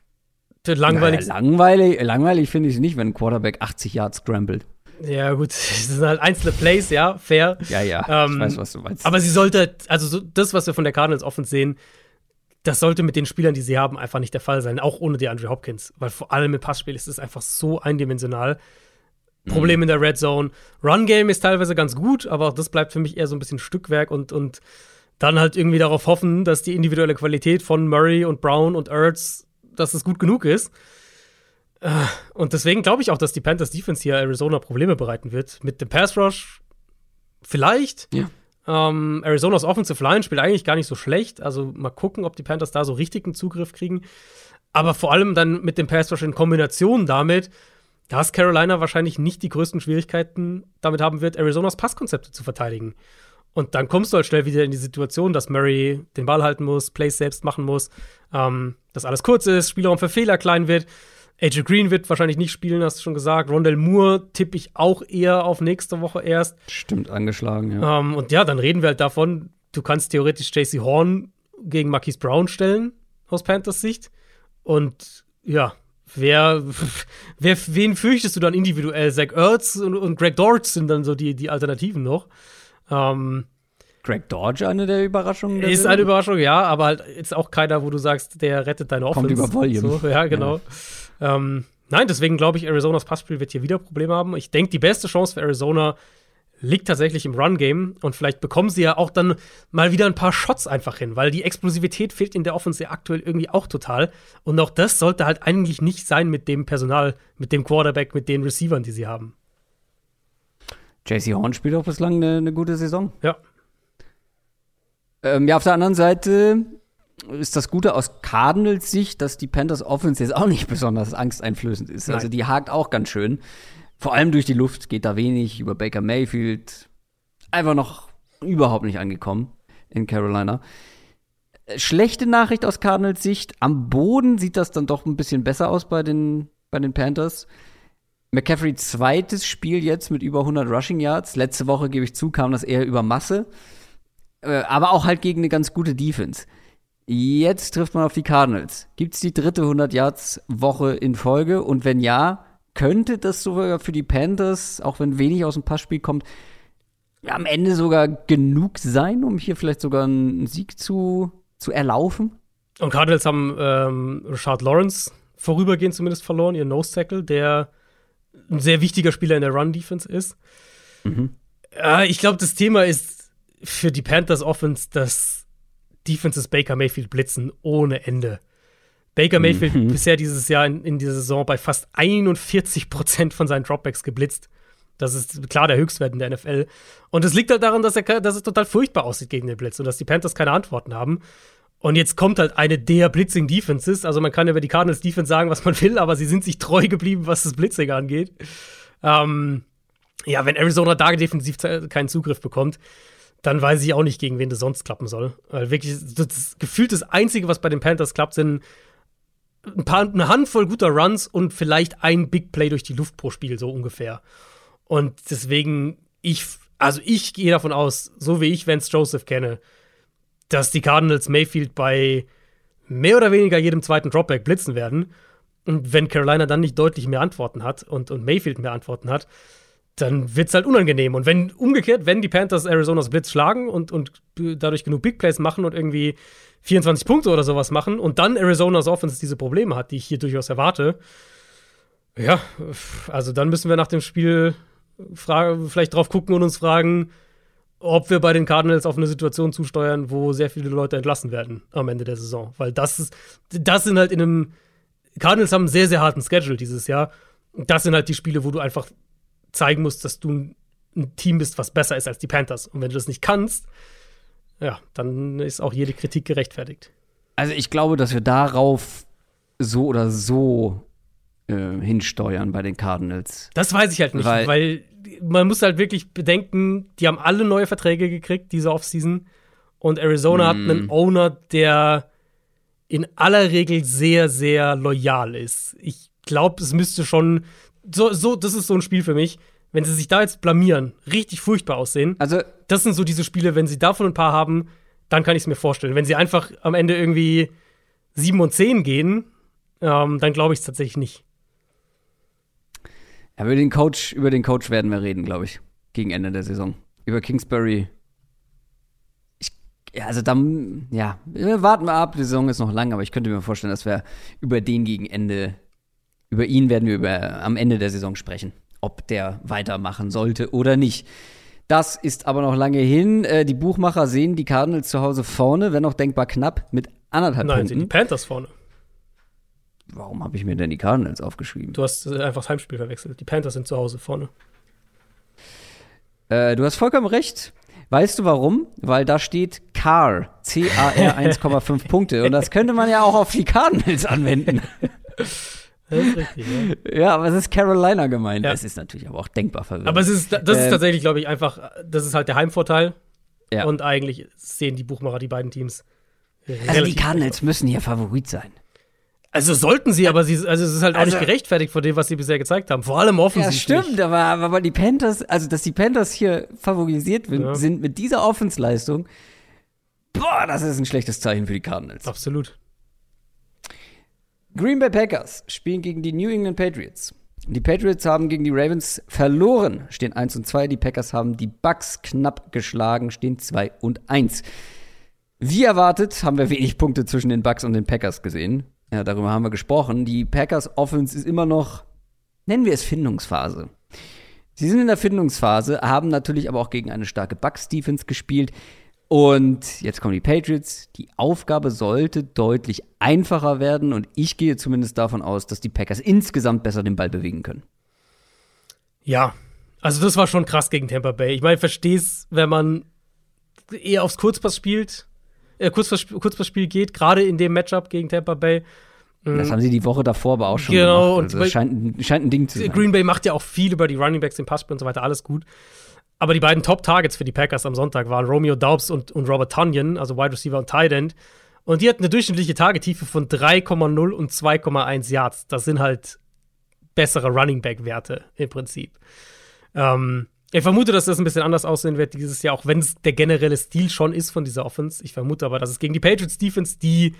der langweilig. Naja, langweilig langweilig finde ich es nicht, wenn ein Quarterback 80 Yards scrambled. Ja, gut, das sind halt einzelne Plays, ja, fair. Ja, ja, Ähm, ich weiß, was du meinst. Aber sie sollte, also so, das, was wir von der Cardinals Offense sehen, das sollte mit den Spielern, die sie haben, einfach nicht der Fall sein, auch ohne die Andre Hopkins. Weil vor allem im Passspiel ist es einfach so eindimensional. Problem in der Red Zone. Run Game ist teilweise ganz gut, aber auch das bleibt für mich eher so ein bisschen Stückwerk und, und dann halt irgendwie darauf hoffen, dass die individuelle Qualität von Murray und Brown und Ertz, dass es gut genug ist. Äh, Und deswegen glaube ich auch, dass die Panthers Defense hier Arizona Probleme bereiten wird. Mit dem Pass Rush vielleicht. Ja. Ähm, Arizonas Offensive Line spielt eigentlich gar nicht so schlecht. Also mal gucken, ob die Panthers da so richtigen Zugriff kriegen. Aber vor allem dann mit dem Pass Rush in Kombination damit, dass Carolina wahrscheinlich nicht die größten Schwierigkeiten damit haben wird, Arizonas Passkonzepte zu verteidigen. Und dann kommst du halt schnell wieder in die Situation, dass Murray den Ball halten muss, Plays selbst machen muss, ähm, dass alles kurz ist, Spielraum für Fehler klein wird. AJ Green wird wahrscheinlich nicht spielen, hast du schon gesagt. Rondell Moore tippe ich auch eher auf nächste Woche erst. Stimmt, angeschlagen, ja. Ähm, und ja, dann reden wir halt davon, du kannst theoretisch JC Horn gegen Marquise Brown stellen, aus Panthers Sicht. Und ja, wer, wer wen fürchtest du dann individuell? Zach Ertz und, und Greg Dortch sind dann so die, die Alternativen noch. Ähm, Greg Dodge eine der Überraschungen? Der ist eine Überraschung, ja, aber halt jetzt auch keiner, wo du sagst, der rettet deine Offense. Kommt über Volume. So, ja, genau. Ja. Ähm, nein, deswegen glaube ich, Arizonas Passspiel wird hier wieder Probleme haben. Ich denke, die beste Chance für Arizona liegt tatsächlich im Run-Game und vielleicht bekommen sie ja auch dann mal wieder ein paar Shots einfach hin, weil die Explosivität fehlt in der Offense ja aktuell irgendwie auch total. Und auch das sollte halt eigentlich nicht sein mit dem Personal, mit dem Quarterback, mit den Receivern, die sie haben. JC Horn spielt auch bislang eine, eine gute Saison. Ja. Ähm, ja, auf der anderen Seite ist das Gute aus Cardinals Sicht, dass die Panthers Offense jetzt auch nicht besonders angsteinflößend ist. Also Nein. Also die hakt auch ganz schön. Vor allem durch die Luft geht da wenig, über Baker Mayfield. Einfach noch überhaupt nicht angekommen in Carolina. Schlechte Nachricht aus Cardinals Sicht. Am Boden sieht das dann doch ein bisschen besser aus bei den, bei den Panthers. McCaffrey zweites Spiel jetzt mit über 100 Rushing Yards. Letzte Woche, gebe ich zu, kam das eher über Masse. Äh, aber auch halt gegen eine ganz gute Defense. Jetzt trifft man auf die Cardinals. Gibt es die dritte 100 Yards Woche in Folge? Und wenn ja, könnte das sogar für die Panthers, auch wenn wenig aus dem Passspiel kommt, am Ende sogar genug sein, um hier vielleicht sogar einen Sieg zu, zu erlaufen? Und Cardinals haben ähm, Richard Lawrence vorübergehend zumindest verloren, ihr Nose Tackle, der ein sehr wichtiger Spieler in der Run-Defense ist. Mhm. Äh, ich glaube, das Thema ist für die Panthers Offense, dass Defenses Baker Mayfield blitzen ohne Ende. Baker Mayfield mhm. bisher dieses Jahr in, in dieser Saison bei fast 41 Prozent von seinen Dropbacks geblitzt. Das ist klar der Höchstwert in der NFL. Und es liegt halt daran, dass, er, dass es total furchtbar aussieht gegen den Blitz und dass die Panthers keine Antworten haben. Und jetzt kommt halt eine der Blitzing Defenses. Also man kann über die Cardinals Defense sagen, was man will, aber sie sind sich treu geblieben, was das Blitzing angeht. Ähm, ja, wenn Arizona da defensiv keinen Zugriff bekommt, dann weiß ich auch nicht, gegen wen das sonst klappen soll. Weil wirklich, das gefühlt das Einzige, was bei den Panthers klappt, sind ein paar, eine Handvoll guter Runs und vielleicht ein Big Play durch die Luft pro Spiel, so ungefähr. Und deswegen, ich, also ich gehe davon aus, so wie ich Vance Joseph kenne, dass die Cardinals Mayfield bei mehr oder weniger jedem zweiten Dropback blitzen werden. Und wenn Carolina dann nicht deutlich mehr Antworten hat und, und Mayfield mehr Antworten hat, dann wird es halt unangenehm. Und wenn umgekehrt, wenn die Panthers Arizonas Blitz schlagen und, und dadurch genug Big Plays machen und irgendwie 24 Punkte oder sowas machen und dann Arizonas Offense diese Probleme hat, die ich hier durchaus erwarte, ja, also dann müssen wir nach dem Spiel vielleicht drauf gucken und uns fragen, ob wir bei den Cardinals auf eine Situation zusteuern, wo sehr viele Leute entlassen werden am Ende der Saison. Weil das ist, das sind halt in einem, Cardinals haben einen sehr, sehr harten Schedule dieses Jahr. Das sind halt die Spiele, wo du einfach zeigen musst, dass du ein Team bist, was besser ist als die Panthers. Und wenn du das nicht kannst, ja, dann ist auch jede Kritik gerechtfertigt. Also ich glaube, dass wir darauf so oder so äh, hinsteuern bei den Cardinals. Das weiß ich halt nicht, weil, weil man muss halt wirklich bedenken, die haben alle neue Verträge gekriegt, diese Offseason. Und Arizona mm. hat einen Owner, der in aller Regel sehr, sehr loyal ist. Ich glaube, es müsste schon. So, so, das ist so ein Spiel für mich. Wenn sie sich da jetzt blamieren, richtig furchtbar aussehen. Also, das sind so diese Spiele, wenn sie davon ein paar haben, dann kann ich es mir vorstellen. Wenn sie einfach am Ende irgendwie 7 und 10 gehen, ähm, dann glaube ich es tatsächlich nicht. Ja, über den Coach, über den Coach werden wir reden, glaube ich, gegen Ende der Saison. Über Kingsbury. Ich, ja, also dann, ja, warten wir ab, die Saison ist noch lang, aber ich könnte mir vorstellen, dass wir über den gegen Ende, über ihn werden wir über, am Ende der Saison sprechen, ob der weitermachen sollte oder nicht. Das ist aber noch lange hin. Äh, die Buchmacher sehen die Cardinals zu Hause vorne, wenn auch denkbar knapp, mit anderthalb Nein, Punkten. Nein, die Panthers vorne. Warum habe ich mir denn die Cardinals aufgeschrieben? Du hast äh, einfach das Heimspiel verwechselt. Die Panthers sind zu Hause vorne. Äh, du hast vollkommen recht. Weißt du warum? Weil da steht CAR, C-A-R 1,5 Punkte. Und das könnte man ja auch auf die Cardinals anwenden. Das richtig, ja. Ja, aber es ist Carolina gemeint. Ja. Es ist natürlich aber auch denkbar verwirrend. Aber es ist, das ist Ähm, tatsächlich, glaube ich, einfach, das ist halt der Heimvorteil. Ja. Und eigentlich sehen die Buchmacher die beiden Teams. also die Cardinals müssen hier Favorit sein. Also sollten sie, aber sie, also es ist halt auch Also- nicht gerechtfertigt von dem, was sie bisher gezeigt haben. Vor allem offensiv. Ja, stimmt, aber, aber die Panthers, also dass die Panthers hier favorisiert sind, Ja. sind mit dieser Offensleistung, boah, das ist ein schlechtes Zeichen für die Cardinals. Absolut. Green Bay Packers spielen gegen die New England Patriots. Die Patriots haben gegen die Ravens verloren, stehen 1 und 2. Die Packers haben die Bucks knapp geschlagen, stehen 2 und 1. Wie erwartet haben wir wenig Punkte zwischen den Bucks und den Packers gesehen. Ja, darüber haben wir gesprochen. Die Packers Offense ist immer noch, nennen wir es Findungsphase. Sie sind in der Findungsphase, haben natürlich aber auch gegen eine starke Bucks Defense gespielt. Und jetzt kommen die Patriots. Die Aufgabe sollte deutlich einfacher werden und ich gehe zumindest davon aus, dass die Packers insgesamt besser den Ball bewegen können. Ja. Also das war schon krass gegen Tampa Bay. Ich meine, verstehe es, wenn man eher aufs Kurzpass spielt, äh, Kurzpass, Kurzpassspiel geht, gerade in dem Matchup gegen Tampa Bay. Das haben sie die Woche davor aber auch schon Mhm. Genau, gemacht. und Also scheint, ein- scheint ein Ding zu sein. Green Bay macht ja auch viel über die Running Backs, den Passspiel und so weiter, alles gut. Aber die beiden Top-Targets für die Packers am Sonntag waren Romeo Daubs und, und Robert Tunyon, also Wide Receiver und Tight End. Und die hatten eine durchschnittliche Tagetiefe von 3,0 und 2,1 Yards. Das sind halt bessere Running Back-Werte im Prinzip. Ähm, ich vermute, dass das ein bisschen anders aussehen wird dieses Jahr, auch wenn es der generelle Stil schon ist von dieser Offense. Ich vermute aber, dass es gegen die Patriots Defense, die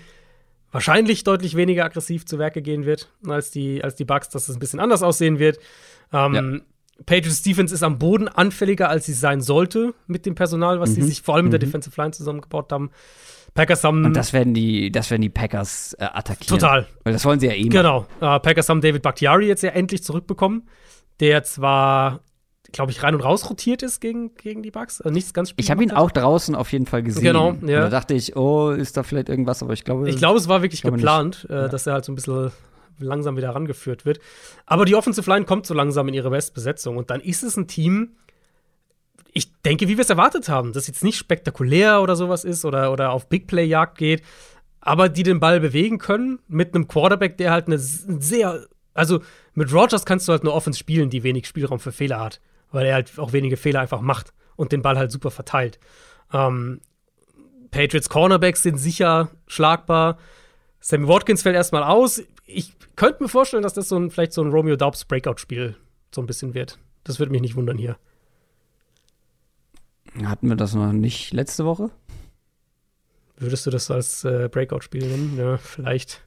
wahrscheinlich deutlich weniger aggressiv zu Werke gehen wird als die, als die Bucks, dass es ein bisschen anders aussehen wird. Ähm, Patriots Defense ist am Boden anfälliger, als sie sein sollte mit dem Personal, was sie sich vor allem mit der Defensive Line zusammengebaut haben. Packers haben Und das werden die, das werden die Packers äh, attackieren. Total. Weil das wollen sie ja eh machen. Genau. Äh, Packers haben David Bakhtiari jetzt ja endlich zurückbekommen, der zwar, glaube ich, rein und raus rotiert ist gegen, gegen die Bucks. Also nichts ganz Ich habe ihn auch draußen auf jeden Fall gesehen. Genau, ja. da dachte ich, oh, ist da vielleicht irgendwas, aber ich glaube. Ich glaube, es war wirklich geplant, äh, dass er halt so ein bisschen langsam wieder rangeführt wird. Aber die Offensive Line kommt so langsam in ihre Bestbesetzung und dann ist es ein Team, ich denke, wie wir es erwartet haben, das jetzt nicht spektakulär oder sowas ist oder, oder auf Big Play Jagd geht, aber die den Ball bewegen können mit einem Quarterback, der halt eine sehr, also mit Rogers kannst du halt eine Offense spielen, die wenig Spielraum für Fehler hat, weil er halt auch wenige Fehler einfach macht und den Ball halt super verteilt. Ähm, Patriots Cornerbacks sind sicher schlagbar. Sammy Watkins fällt erstmal aus. Ich könnte mir vorstellen, dass das so ein, vielleicht so ein Romeo Daubs Breakout-Spiel so ein bisschen wird. Das würde mich nicht wundern hier. Hatten wir das noch nicht letzte Woche? Würdest du das als äh, Breakout-Spiel nennen? Ja, vielleicht.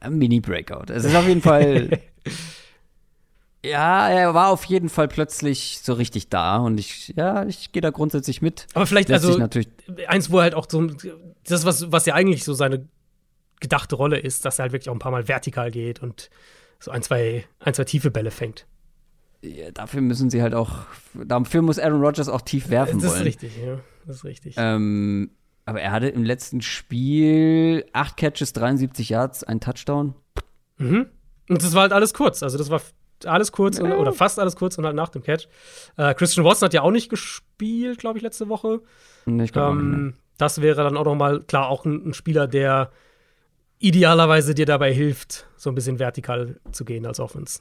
Ein Mini-Breakout. Es ist auf jeden Fall. ja, er war auf jeden Fall plötzlich so richtig da und ich, ja, ich gehe da grundsätzlich mit. Aber vielleicht, Lässt also, natürlich, eins, wo er halt auch so, das, was, was ja eigentlich so seine gedachte Rolle ist, dass er halt wirklich auch ein paar Mal vertikal geht und so ein, zwei, ein, zwei tiefe Bälle fängt. ja, dafür müssen sie halt auch, dafür muss Aaron Rodgers auch tief werfen das wollen. ist richtig, ja. Das ist richtig. Ähm, aber er hatte im letzten Spiel acht Catches, 73 Yards, ein Touchdown. Mhm. Und das war halt alles kurz. Also, das war alles kurz und, oder fast alles kurz und halt nach dem Catch. Äh, Christian Watson hat ja auch nicht gespielt, glaube ich, letzte Woche. Nee, Ich glaube auch nicht, ne? Ähm, das wäre dann auch noch mal, klar, auch ein, ein Spieler, der idealerweise dir dabei hilft, so ein bisschen vertikal zu gehen als Offense.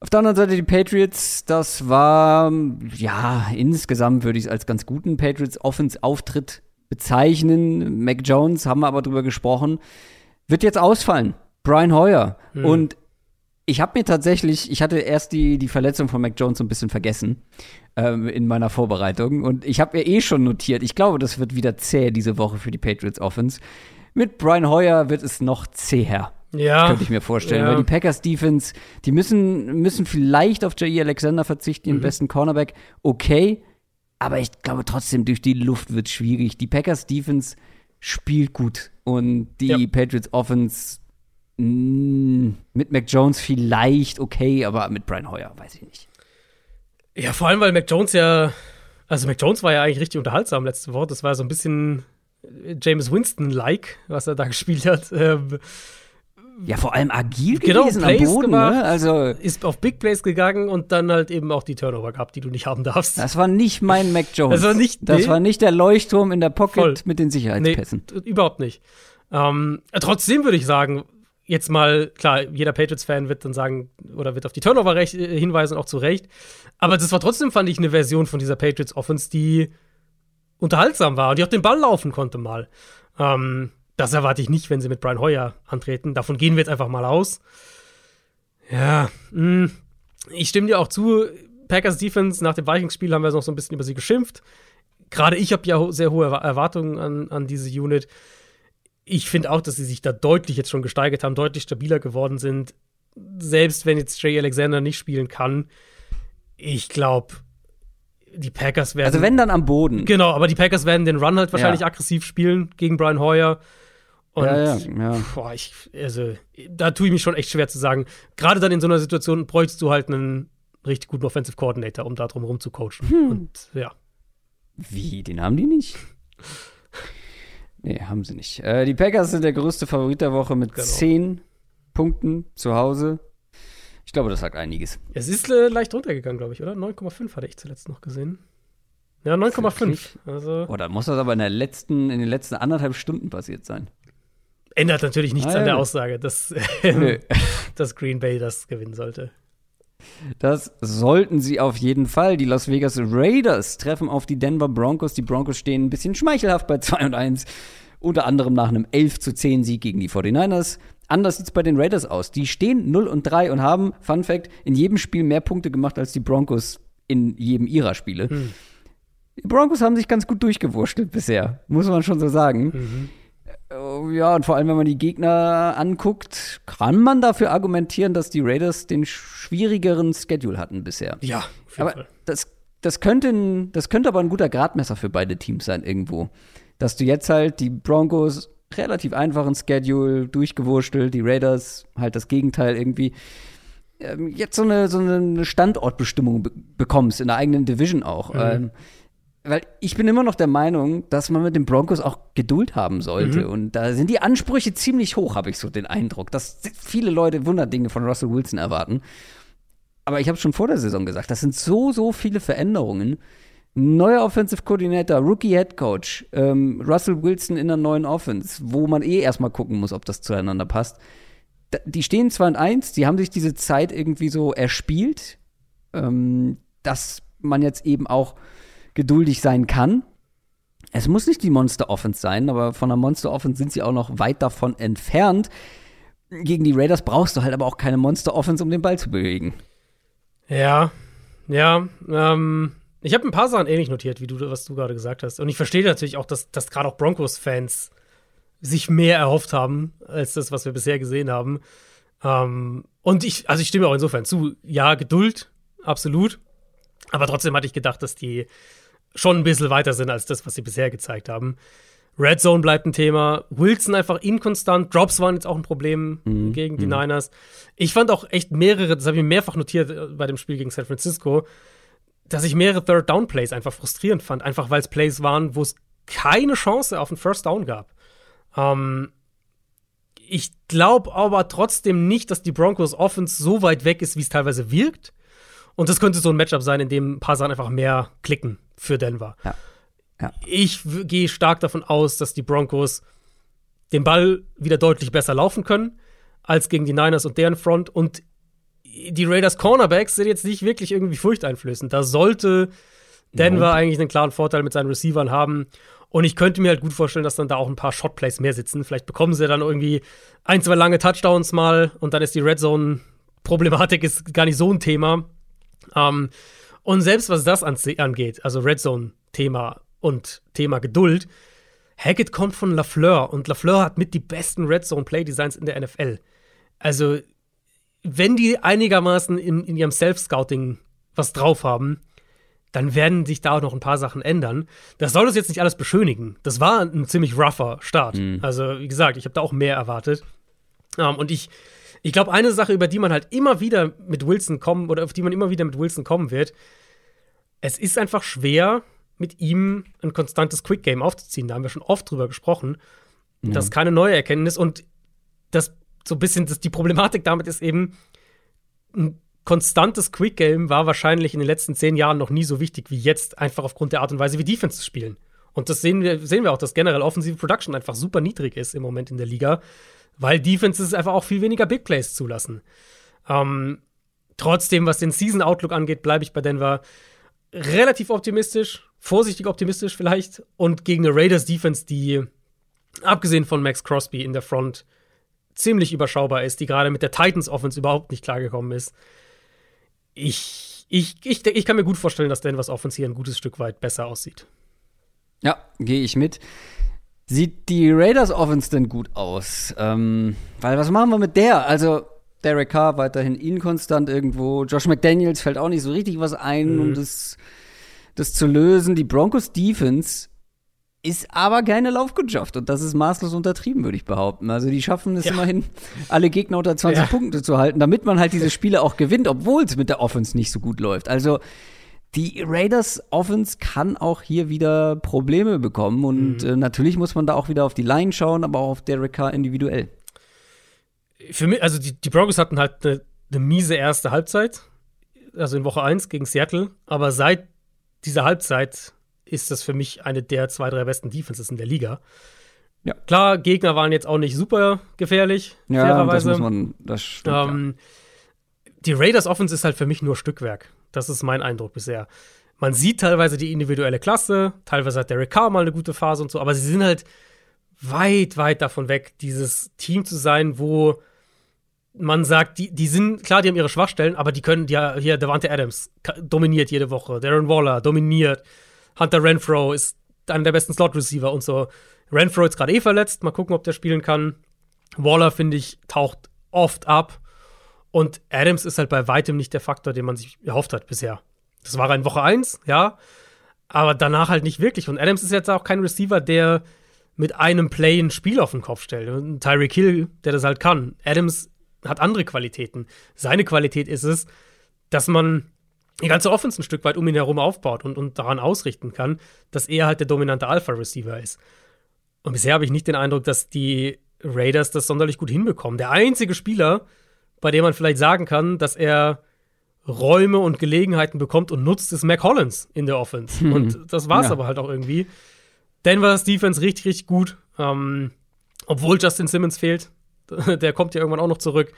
Auf der anderen Seite die Patriots, das war, ja, insgesamt würde ich es als ganz guten Patriots-Offense-Auftritt bezeichnen. Mac Jones, haben wir aber drüber gesprochen, wird jetzt ausfallen. Brian Hoyer. Hm. Und ich habe mir tatsächlich, ich hatte erst die, die Verletzung von Mac Jones so ein bisschen vergessen ähm, in meiner Vorbereitung. Und ich habe mir eh schon notiert, ich glaube, das wird wieder zäh diese Woche für die Patriots Offense. Mit Brian Hoyer wird es noch zäher. Ja. Könnte ich mir vorstellen. Ja. Weil die Packers Defense, die müssen, müssen vielleicht auf Jair Alexander verzichten, Mhm. den besten Cornerback. Okay. Aber ich glaube trotzdem, durch die Luft wird schwierig. Die Packers Defense spielt gut. Und die Ja. Patriots Offense mh, mit Mac Jones vielleicht okay, aber mit Brian Hoyer weiß ich nicht. Ja, vor allem, weil Mac Jones ja, also Mac Jones war ja eigentlich richtig unterhaltsam letzte Woche. Das war so ein bisschen äh, James Winston-like, was er da gespielt hat. Ähm, Ja, vor allem agil Genau, gewesen am Plays Boden. gemacht. Ne? Also, ist auf Big Plays gegangen und dann halt eben auch die Turnover gehabt, die du nicht haben darfst. das war nicht mein Mac Jones. Das war nicht- das nee. war nicht der Leuchtturm in der Pocket Voll. mit den Nee, Sicherheitspässen. t- überhaupt nicht. Ähm, trotzdem würde ich sagen, jetzt mal, klar, jeder Patriots-Fan wird dann sagen, oder wird auf die Turnover äh, hinweisen, auch zu Recht. Aber das war trotzdem, fand ich, eine Version von dieser Patriots-Offense, die unterhaltsam war und die auch den Ball laufen konnte mal. Ähm, das erwarte ich nicht, wenn sie mit Brian Hoyer antreten. Davon gehen wir jetzt einfach mal aus. Ja, mh, hm, ich stimme dir auch zu. Packers Defense nach dem Vikings-Spiel haben wir noch so ein bisschen über sie geschimpft. Gerade ich habe ja sehr hohe Erwartungen an, an diese Unit. Ich finde auch, dass sie sich da deutlich jetzt schon gesteigert haben, deutlich stabiler geworden sind. Selbst wenn jetzt Jay Alexander nicht spielen kann. Ich glaube, die Packers werden. Also wenn dann am Boden. Genau, aber die Packers werden den Run halt wahrscheinlich ja. aggressiv spielen gegen Brian Hoyer. Und ja, ja, ja. Boah, ich, also, da tue ich mich schon echt schwer zu sagen. Gerade dann in so einer Situation bräuchtest du halt einen richtig guten Offensive Coordinator, um da drum rum zu coachen. Hm. Und ja. Wie? Den haben die nicht? nee, haben sie nicht. Äh, die Packers sind der größte Favorit der Woche mit genau. 10 Punkten zu Hause. Ich glaube, das sagt einiges. Es ist äh, leicht runtergegangen, glaube ich, oder? 9,5 hatte ich zuletzt noch gesehen. Ja, 9,5. Also. Oh, da muss das aber in, der letzten, in den letzten anderthalb Stunden passiert sein. Ändert natürlich nichts ah, an der Aussage, dass, äh, dass Green Bay das gewinnen sollte. Das sollten sie auf jeden Fall. Die Las Vegas Raiders treffen auf die Denver Broncos. Die Broncos stehen ein bisschen schmeichelhaft bei 2 und 1. Unter anderem nach einem 11 zu 10 Sieg gegen die 49ers. Anders sieht es bei den Raiders aus. Die stehen 0 und 3 und haben, Fun Fact, in jedem Spiel mehr Punkte gemacht als die Broncos in jedem ihrer Spiele. Hm. Die Broncos haben sich ganz gut durchgewurschtelt bisher, muss man schon so sagen. Mhm. Äh, ja, und vor allem, wenn man die Gegner anguckt, kann man dafür argumentieren, dass die Raiders den schwierigeren Schedule hatten bisher. Ja, aber Fall. Das, das, könnte das könnte aber ein guter Gradmesser für beide Teams sein, irgendwo. Dass du jetzt halt die Broncos relativ einfachen Schedule durchgewurstelt, die Raiders halt das Gegenteil irgendwie. Ähm, jetzt so eine, so eine Standortbestimmung be bekommst in der eigenen Division auch. Mhm. Ähm, weil ich bin immer noch der Meinung, dass man mit den Broncos auch Geduld haben sollte. Mhm. Und da sind die Ansprüche ziemlich hoch, habe ich so den Eindruck, dass viele Leute Wunderdinge von Russell Wilson erwarten. Aber ich habe schon vor der Saison gesagt, das sind so, so viele Veränderungen. Neuer Offensive Coordinator, Rookie Head Coach, ähm, Russell Wilson in der neuen Offense, wo man eh erstmal gucken muss, ob das zueinander passt. Da, die stehen 2 und 1, die haben sich diese Zeit irgendwie so erspielt, ähm, dass man jetzt eben auch geduldig sein kann. Es muss nicht die Monster Offense sein, aber von der Monster Offense sind sie auch noch weit davon entfernt. Gegen die Raiders brauchst du halt aber auch keine Monster Offense, um den Ball zu bewegen. Ja, ja. Ähm, ich habe ein paar Sachen ähnlich notiert, wie du, was du gerade gesagt hast. Und ich verstehe natürlich auch, dass, dass gerade auch Broncos-Fans sich mehr erhofft haben, als das, was wir bisher gesehen haben. Ähm, und ich, also ich stimme auch insofern zu, ja, Geduld, absolut. Aber trotzdem hatte ich gedacht, dass die schon ein bisschen weiter sind als das, was sie bisher gezeigt haben. Red Zone bleibt ein Thema. Wilson einfach inkonstant. Drops waren jetzt auch ein Problem mhm. gegen die mhm. Niners. Ich fand auch echt mehrere, das habe ich mehrfach notiert äh, bei dem Spiel gegen San Francisco, dass ich mehrere Third Down Plays einfach frustrierend fand. Einfach weil es Plays waren, wo es keine Chance auf einen First Down gab. Ähm, ich glaube aber trotzdem nicht, dass die Broncos Offense so weit weg ist, wie es teilweise wirkt. Und das könnte so ein Matchup sein, in dem ein paar Sachen einfach mehr klicken für Denver. Ja. Ja. Ich gehe stark davon aus, dass die Broncos den Ball wieder deutlich besser laufen können als gegen die Niners und deren Front. Und die Raiders Cornerbacks sind jetzt nicht wirklich irgendwie furchteinflößend. Da sollte Denver Nein. eigentlich einen klaren Vorteil mit seinen Receivern haben. Und ich könnte mir halt gut vorstellen, dass dann da auch ein paar Shotplays mehr sitzen. Vielleicht bekommen sie dann irgendwie ein, zwei lange Touchdowns mal und dann ist die Red Zone Problematik ist gar nicht so ein Thema. Ähm, und selbst was das angeht, also Red Zone-Thema und Thema Geduld, Hackett kommt von LaFleur und LaFleur hat mit die besten Red Zone Play Designs in der NFL. Also, wenn die einigermaßen in, in ihrem Self-Scouting was drauf haben, dann werden sich da auch noch ein paar Sachen ändern. Das soll das jetzt nicht alles beschönigen. Das war ein ziemlich rougher Start. Mhm. Also, wie gesagt, ich habe da auch mehr erwartet. Um, ähm, und ich, ich glaube, eine Sache, über die man halt immer wieder mit Wilson kommen oder auf die man immer wieder mit Wilson kommen wird, es ist einfach schwer, mit ihm ein konstantes Quick Game aufzuziehen. Da haben wir schon oft drüber gesprochen. Ja. Das ist keine neue Erkenntnis und das so ein bisschen das, die Problematik damit ist eben, ein konstantes Quick Game war wahrscheinlich in den letzten zehn Jahren noch nie so wichtig wie jetzt, einfach aufgrund der Art und Weise, wie Defense spielen. Und das sehen wir, sehen wir auch, dass generell offensive Production einfach super niedrig ist im Moment in der Liga, weil Defenses einfach auch viel weniger Big Plays zulassen. Ähm, trotzdem, was den Season Outlook angeht, bleibe ich bei Denver relativ optimistisch, vorsichtig optimistisch vielleicht und gegen eine Raiders Defense, die abgesehen von Max Crosby in der Front ziemlich überschaubar ist, die gerade mit der Titans Offense überhaupt nicht klargekommen ist. Ich, ich, ich, ich kann mir gut vorstellen, dass Denvers Offense hier ein gutes Stück weit besser aussieht. Ja, gehe ich mit. Sieht die Raiders Offense denn gut aus? Ähm, weil was machen wir mit der? Also Derek Carr weiterhin inkonstant irgendwo. Josh McDaniels fällt auch nicht so richtig was ein, mhm. um das, das zu lösen. Die Broncos Defense ist aber keine Laufkundschaft und das ist maßlos untertrieben, würde ich behaupten. Also die schaffen es ja. immerhin, alle Gegner unter 20 ja. Punkte zu halten, damit man halt diese Spiele auch gewinnt, obwohl es mit der Offense nicht so gut läuft. Also die Raiders Offense kann auch hier wieder Probleme bekommen und mhm. äh, natürlich muss man da auch wieder auf die Line schauen, aber auch auf Derek Carr individuell. Für mich, also die, die Broncos hatten halt eine, eine miese erste Halbzeit, also in Woche 1 gegen Seattle, aber seit dieser Halbzeit ist das für mich eine der zwei, drei besten Defenses in der Liga. Ja. Klar, Gegner waren jetzt auch nicht super gefährlich, ja, fairerweise. Das muss man, das stimmt, ähm, ja. Die Raiders Offense ist halt für mich nur Stückwerk. Das ist mein Eindruck bisher. Man sieht teilweise die individuelle Klasse, teilweise hat Derek Carr mal eine gute Phase und so, aber sie sind halt weit, weit davon weg, dieses Team zu sein, wo man sagt, die, die sind, klar, die haben ihre Schwachstellen, aber die können, ja, hier, Devante Adams dominiert jede Woche, Darren Waller dominiert, Hunter Renfro ist einer der besten Slot-Receiver und so. Renfro ist gerade eh verletzt, mal gucken, ob der spielen kann. Waller, finde ich, taucht oft ab. Und Adams ist halt bei weitem nicht der Faktor, den man sich erhofft hat bisher. Das war in Woche 1, ja. Aber danach halt nicht wirklich. Und Adams ist jetzt auch kein Receiver, der mit einem Play ein Spiel auf den Kopf stellt. Tyreek Hill, der das halt kann. Adams hat andere Qualitäten. Seine Qualität ist es, dass man die ganze Offense ein Stück weit um ihn herum aufbaut und, und daran ausrichten kann, dass er halt der dominante Alpha-Receiver ist. Und bisher habe ich nicht den Eindruck, dass die Raiders das sonderlich gut hinbekommen. Der einzige Spieler, bei dem man vielleicht sagen kann, dass er Räume und Gelegenheiten bekommt und nutzt, ist Mac Hollins in der Offense. Hm. Und das war es ja. aber halt auch irgendwie. Denver's Defense richtig, richtig gut. Ähm, obwohl Justin Simmons fehlt. der kommt ja irgendwann auch noch zurück.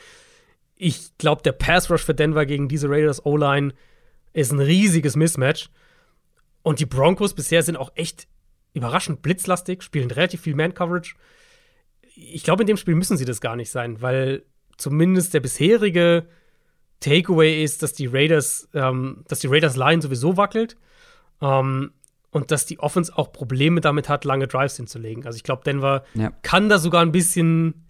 Ich glaube, der Pass Rush für Denver gegen diese Raiders O-Line ist ein riesiges Mismatch. Und die Broncos bisher sind auch echt überraschend blitzlastig, spielen relativ viel Man-Coverage. Ich glaube, in dem Spiel müssen sie das gar nicht sein, weil zumindest der bisherige Takeaway ist, dass die Raiders, ähm, dass die Raiders Line sowieso wackelt ähm, und dass die Offense auch Probleme damit hat, lange Drives hinzulegen. Also ich glaube, Denver ja. kann da sogar ein bisschen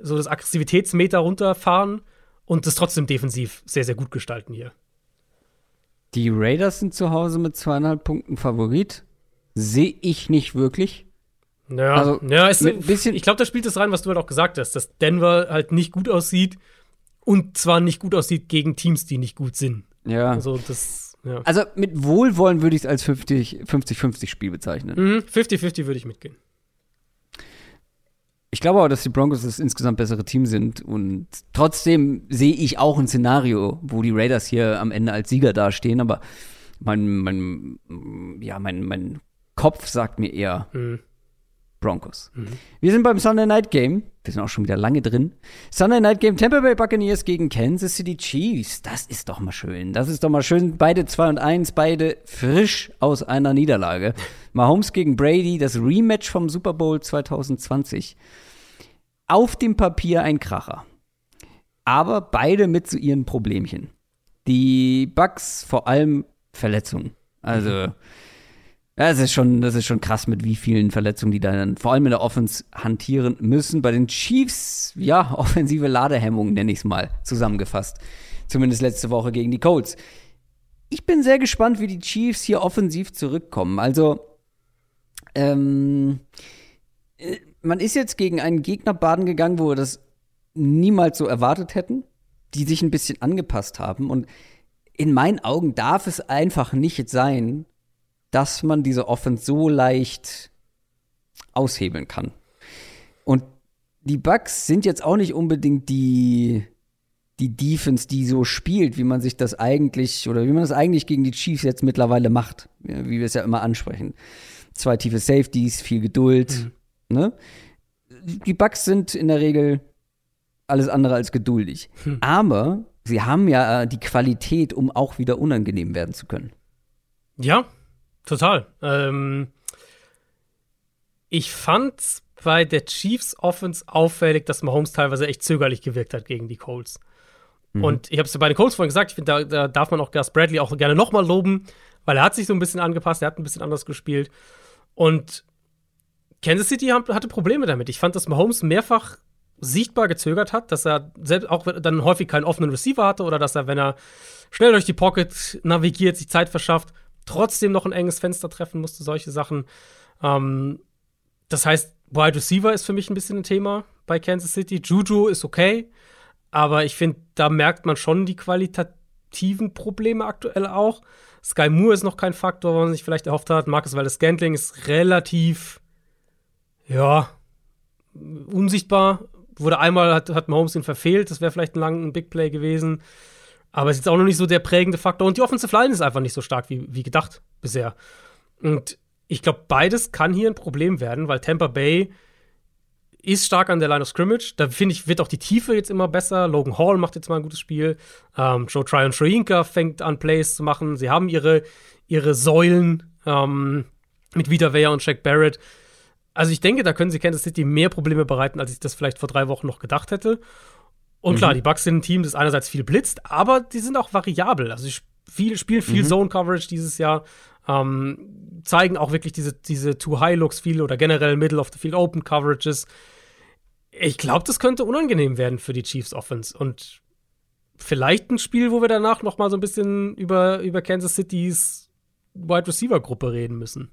so das Aggressivitätsmeter runterfahren und das trotzdem defensiv sehr, sehr gut gestalten hier. Die Raiders sind zu Hause mit zweieinhalb Punkten Favorit. Sehe ich nicht wirklich. Ja, also, ja ist ein bisschen ich glaube, da spielt das rein, was du halt auch gesagt hast, dass Denver halt nicht gut aussieht und zwar nicht gut aussieht gegen Teams, die nicht gut sind. Ja. Also, das, ja. also mit Wohlwollen würde ich es als 50-50 Spiel bezeichnen. 50-50 mhm, würde ich mitgehen. Ich glaube aber, dass die Broncos das insgesamt bessere Team sind und trotzdem sehe ich auch ein Szenario, wo die Raiders hier am Ende als Sieger dastehen, aber mein, mein, ja, mein, mein Kopf sagt mir eher mhm. Broncos. Mhm. Wir sind beim Sunday Night Game. Wir sind auch schon wieder lange drin. Sunday Night Game Tampa Bay Buccaneers gegen Kansas City Chiefs. Das ist doch mal schön. Das ist doch mal schön. Beide 2 und 1, beide frisch aus einer Niederlage. Mahomes gegen Brady, das Rematch vom Super Bowl 2020. Auf dem Papier ein Kracher. Aber beide mit zu ihren Problemchen. Die Bucks vor allem Verletzungen. Also, mhm. Das ist schon, das ist schon krass, mit wie vielen Verletzungen die dann vor allem in der Offense hantieren müssen. Bei den Chiefs, ja, offensive Ladehemmung, nenne ich es mal, zusammengefasst. Zumindest letzte Woche gegen die Colts. Ich bin sehr gespannt, wie die Chiefs hier offensiv zurückkommen. Also, ähm, äh, man ist jetzt gegen einen Gegner baden gegangen, wo wir das niemals so erwartet hätten, die sich ein bisschen angepasst haben. Und in meinen Augen darf es einfach nicht sein, dass man diese Offense so leicht aushebeln kann. Und die Bucks sind jetzt auch nicht unbedingt die, die Defense, die so spielt, wie man sich das eigentlich oder wie man das eigentlich gegen die Chiefs jetzt mittlerweile macht, wie wir es ja immer ansprechen. zwei tiefe Safeties, viel Geduld. Mhm. Ne? Die Bucks sind in der Regel alles andere als geduldig. Hm. Aber sie haben ja äh, die Qualität, um auch wieder unangenehm werden zu können. Ja, total. Ähm, ich fand bei der Chiefs Offense auffällig, dass Mahomes teilweise echt zögerlich gewirkt hat gegen die Colts. Und ich habe es bei den Colts vorhin gesagt, ich finde, da, da darf man auch Gus Bradley auch gerne nochmal loben, weil er hat sich so ein bisschen angepasst, er hat ein bisschen anders gespielt. Und Kansas City hat- hatte Probleme damit. Ich fand, dass Mahomes mehrfach sichtbar gezögert hat, dass er selbst auch dann häufig keinen offenen Receiver hatte oder dass er, wenn er schnell durch die Pocket navigiert, sich Zeit verschafft, trotzdem noch ein enges Fenster treffen musste, solche Sachen. Ähm, das heißt, Wide Receiver ist für mich ein bisschen ein Thema bei Kansas City. Juju ist okay, aber ich finde, da merkt man schon die qualitativen Probleme aktuell auch. Sky Moore ist noch kein Faktor, wo man sich vielleicht erhofft hat. Marcus Valdes Scantling ist relativ, ja, unsichtbar. Wurde einmal, hat, hat Mahomes ihn verfehlt. Das wäre vielleicht ein langer Big Play gewesen. Aber es ist jetzt auch noch nicht so der prägende Faktor. Und die Offensive Line ist einfach nicht so stark wie, wie gedacht bisher. Und ich glaube, beides kann hier ein Problem werden, weil Tampa Bay ist stark an der Line of Scrimmage. Da finde ich, wird auch die Tiefe jetzt immer besser. Logan Hall macht jetzt mal ein gutes Spiel. Ähm, Joe Tryon Schroinka fängt an, Plays zu machen. Sie haben ihre, ihre Säulen ähm, mit Vita Vea und Shaq Barrett. Also ich denke, da können sie Kansas City mehr Probleme bereiten, als ich das vielleicht vor drei Wochen noch gedacht hätte. Und klar, die Bucks sind ein Team, das einerseits viel blitzt, aber die sind auch variabel. Also sie viel, spielen viel Zone Coverage dieses Jahr, ähm, zeigen auch wirklich diese, diese Too-High-Looks viel oder generell Middle of the Field Open Coverages. Ich glaube, das könnte unangenehm werden für die Chiefs Offense und vielleicht ein Spiel, wo wir danach noch mal so ein bisschen über, über Kansas Citys Wide Receiver Gruppe reden müssen.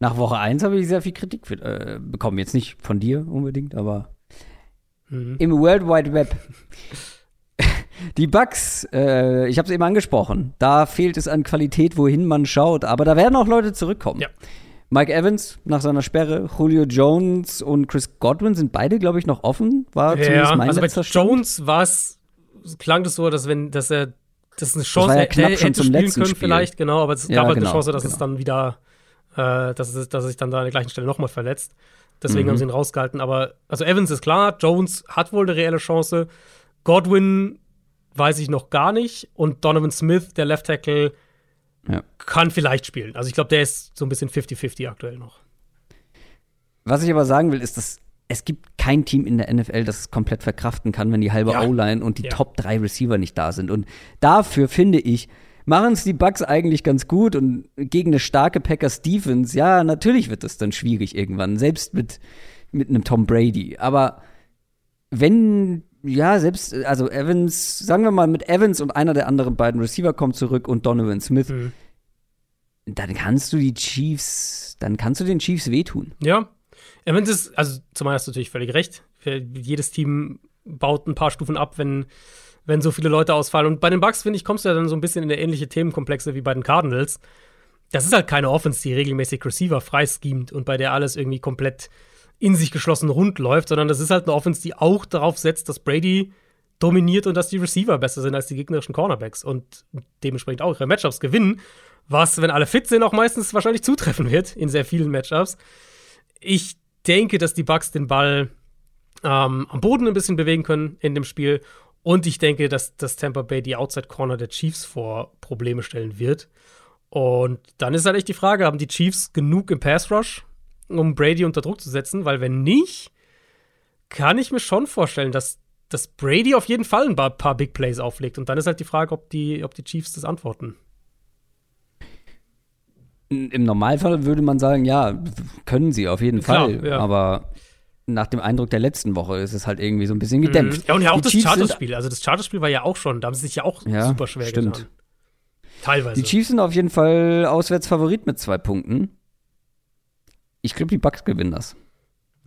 Nach Woche 1 habe ich sehr viel Kritik für, äh, bekommen. Jetzt nicht von dir unbedingt, aber im World Wide Web. Die Bugs, äh, ich habe es eben angesprochen, da fehlt es an Qualität, wohin man schaut, aber da werden auch Leute zurückkommen. Ja. Mike Evans nach seiner Sperre, Julio Jones und Chris Godwin sind beide, glaube ich, noch offen. War zumindest mein also bei letzter Stand. Jones war es, klang das so, dass wenn, dass er, das ist eine Chance, war ja knapp er schon hätte zum spielen letzten können Spiel. vielleicht, genau, aber es Ja, gab halt genau, eine Chance, dass es genau. dann wieder, äh, dass, es, dass er sich dann da an der gleichen Stelle nochmal verletzt. Deswegen Mhm. haben sie ihn rausgehalten. Aber, also Evans ist klar, Jones hat wohl eine reelle Chance. Godwin weiß ich noch gar nicht. Und Donovan Smith, der Left Tackle, Ja. kann vielleicht spielen. Also ich glaube, der ist so ein bisschen 50-50 aktuell noch. Was ich aber sagen will, ist, dass es gibt kein Team in der NFL, das es komplett verkraften kann, wenn die halbe Ja. O-Line und die Ja. Top 3 Receiver nicht da sind. Und dafür finde ich, machen es die Bucks eigentlich ganz gut und gegen eine starke Packers Defense, ja, natürlich wird es dann schwierig irgendwann, selbst mit, mit einem Tom Brady. Aber wenn, ja, selbst, also Evans, sagen wir mal, mit Evans und einer der anderen beiden Receiver kommt zurück und Donovan Smith, Mhm. dann kannst du die Chiefs, dann kannst du den Chiefs wehtun. Ja. Evans ist, also zumal hast du natürlich völlig recht. Jedes Team baut ein paar Stufen ab, wenn, wenn so viele Leute ausfallen. Und bei den Bucks, finde ich, kommst du ja dann so ein bisschen in ähnliche Themenkomplexe wie bei den Cardinals. Das ist halt keine Offense, die regelmäßig Receiver freischemt und bei der alles irgendwie komplett in sich geschlossen rund läuft, sondern das ist halt eine Offense, die auch darauf setzt, dass Brady dominiert und dass die Receiver besser sind als die gegnerischen Cornerbacks und dementsprechend auch ihre Matchups gewinnen, was, wenn alle fit sind, auch meistens wahrscheinlich zutreffen wird in sehr vielen Matchups. Ich denke, dass die Bucks den Ball ähm, am Boden ein bisschen bewegen können in dem Spiel. Und ich denke, dass, dass Tampa Bay die Outside Corner der Chiefs vor Probleme stellen wird. Und dann ist halt echt die Frage, haben die Chiefs genug im Pass Rush, um Brady unter Druck zu setzen? Weil wenn nicht, kann ich mir schon vorstellen, dass, dass Brady auf jeden Fall ein paar, Big Plays auflegt. Und dann ist halt die Frage, ob die, ob die Chiefs das antworten. Im Normalfall würde man sagen, ja, können sie auf jeden Klar, Fall. ja. Aber nach dem Eindruck der letzten Woche ist es halt irgendwie so ein bisschen gedämpft. Ja, und ja auch Die das Chargers-Spiel. Also das Chargers-Spiel war ja auch schon, da haben sie sich ja auch Ja, super schwer stimmt. getan. Teilweise. Die Chiefs sind auf jeden Fall auswärts Favorit mit zwei Punkten. Ich glaube, die Bucks gewinnen das.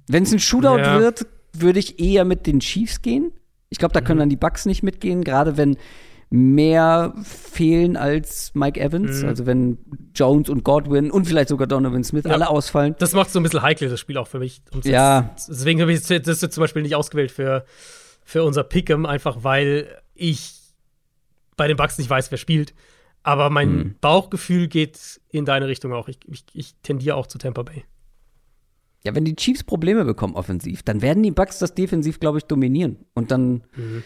Wenn es ein Shootout Ja. wird, würde ich eher mit den Chiefs gehen. Ich glaube, da können Mhm. dann die Bucks nicht mitgehen, gerade wenn mehr fehlen als Mike Evans. Mhm. Also wenn Jones und Godwin und vielleicht sogar Donovan Smith Ja. alle ausfallen. das macht so ein bisschen heikel, das Spiel auch für mich. Und Ja. jetzt, deswegen habe ich das jetzt zum Beispiel nicht ausgewählt für, für unser Pick'em, einfach weil ich bei den Bucks nicht weiß, wer spielt. Aber mein hm. Bauchgefühl geht in deine Richtung auch. Ich, ich, ich tendiere auch zu Tampa Bay. Ja, wenn die Chiefs Probleme bekommen offensiv, dann werden die Bucks das defensiv, glaube ich, dominieren. Und dann, mhm.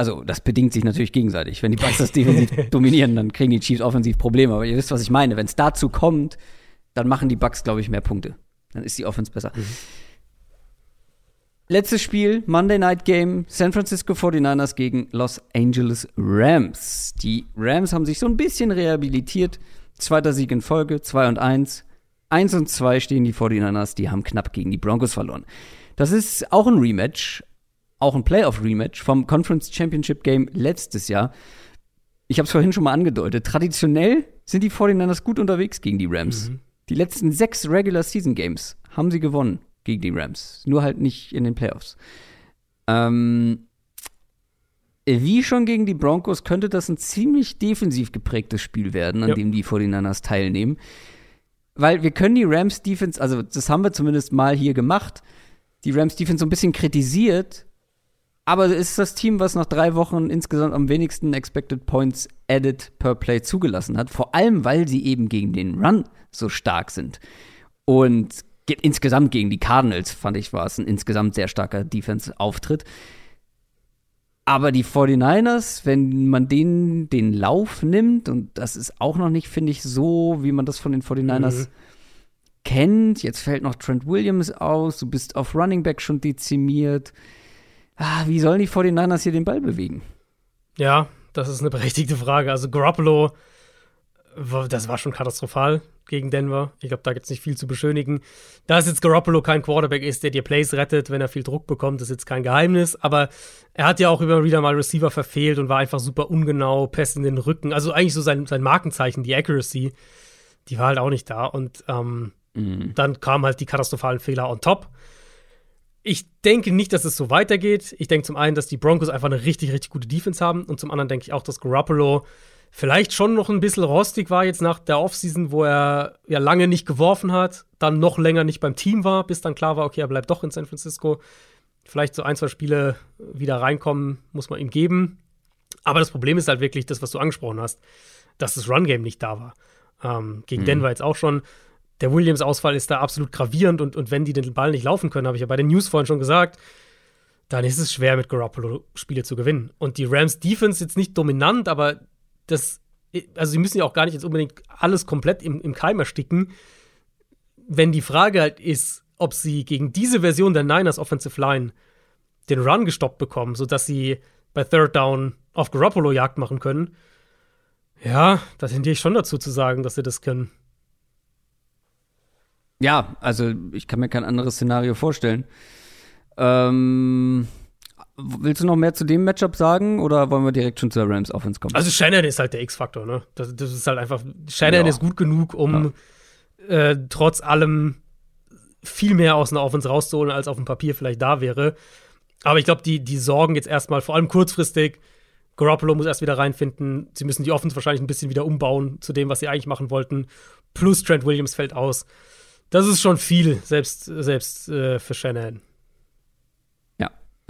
Also das bedingt sich natürlich gegenseitig. Wenn die Bucks das defensiv dominieren, dann kriegen die Chiefs offensiv Probleme. Aber ihr wisst, was ich meine. Wenn es dazu kommt, dann machen die Bucks, glaube ich, mehr Punkte. Dann ist die Offense besser. Mhm. Letztes Spiel, Monday Night Game, San Francisco 49ers gegen Los Angeles Rams. Die Rams haben sich so ein bisschen rehabilitiert. Zweiter Sieg in Folge, 2 und 1. 1 und 2 stehen die 49ers, die haben knapp gegen die Broncos verloren. Das ist auch ein Rematch, auch ein Playoff-Rematch vom Conference Championship Game letztes Jahr. Ich habe es vorhin schon mal angedeutet. Traditionell sind die 49ers gut unterwegs gegen die Rams. Mhm. Die letzten sechs Regular Season Games haben sie gewonnen gegen die Rams. Nur halt nicht in den Playoffs. Ähm, wie schon gegen die Broncos könnte das ein ziemlich defensiv geprägtes Spiel werden, an ja. dem die 49ers teilnehmen. Weil wir können die Rams Defense, also das haben wir zumindest mal hier gemacht, die Rams Defense so ein bisschen kritisiert, aber es ist das Team, was nach drei Wochen insgesamt am wenigsten Expected Points added per Play zugelassen hat. Vor allem, weil sie eben gegen den Run so stark sind. Und insgesamt gegen die Cardinals, fand ich, war es ein insgesamt sehr starker Defense-Auftritt. Aber die 49ers, wenn man denen den Lauf nimmt, und das ist auch noch nicht, finde ich, so, wie man das von den 49ers mhm. kennt. Jetzt fällt noch Trent Williams aus, du bist auf Running Back schon dezimiert. Ah, wie sollen die 49ers hier den Ball bewegen? Ja, das ist eine berechtigte Frage. Also Garoppolo, das war schon katastrophal gegen Denver. Ich glaube, da gibt es nicht viel zu beschönigen. Dass jetzt Garoppolo kein Quarterback ist, der dir Plays rettet, wenn er viel Druck bekommt, ist jetzt kein Geheimnis. Aber er hat ja auch immer wieder mal Receiver verfehlt und war einfach super ungenau, Pässe in den Rücken. Also eigentlich so sein, sein Markenzeichen, die Accuracy, die war halt auch nicht da. Und ähm, mhm. dann kamen halt die katastrophalen Fehler on top. Ich denke nicht, dass es so weitergeht. Ich denke zum einen, dass die Broncos einfach eine richtig, richtig gute Defense haben. Und zum anderen denke ich auch, dass Garoppolo vielleicht schon noch ein bisschen rostig war jetzt nach der Offseason, wo er ja lange nicht geworfen hat, dann noch länger nicht beim Team war, bis dann klar war, okay, er bleibt doch in San Francisco. Vielleicht so ein, zwei Spiele wieder reinkommen, muss man ihm geben. Aber das Problem ist halt wirklich das, was du angesprochen hast, dass das Run-Game nicht da war. Ähm, gegen mhm. Denver jetzt auch schon. Der Williams-Ausfall ist da absolut gravierend und, und wenn die den Ball nicht laufen können, habe ich ja bei den News vorhin schon gesagt, dann ist es schwer, mit Garoppolo Spiele zu gewinnen. Und die Rams Defense jetzt nicht dominant, aber das, also sie müssen ja auch gar nicht jetzt unbedingt alles komplett im, im Keim ersticken. Wenn die Frage halt ist, ob sie gegen diese Version der Niners Offensive Line den Run gestoppt bekommen, sodass sie bei Third Down auf Garoppolo Jagd machen können, ja, da tendiere ich schon dazu zu sagen, dass sie das können. Ja, also ich kann mir kein anderes Szenario vorstellen. Ähm, Willst du noch mehr zu dem Matchup sagen oder wollen wir direkt schon zur Rams Offense kommen? Also Shannon ist halt der X-Faktor, ne? Das, das, ist halt einfach. Shannon ja. ist gut genug, um ja. äh, trotz allem viel mehr aus einer Offense rauszuholen, als auf dem Papier vielleicht da wäre. Aber ich glaube, die, die sorgen jetzt erstmal, vor allem kurzfristig. Garoppolo muss erst wieder reinfinden. Sie müssen die Offense wahrscheinlich ein bisschen wieder umbauen zu dem, was sie eigentlich machen wollten. Plus Trent Williams fällt aus. Das ist schon viel, selbst, selbst äh, für Shannon.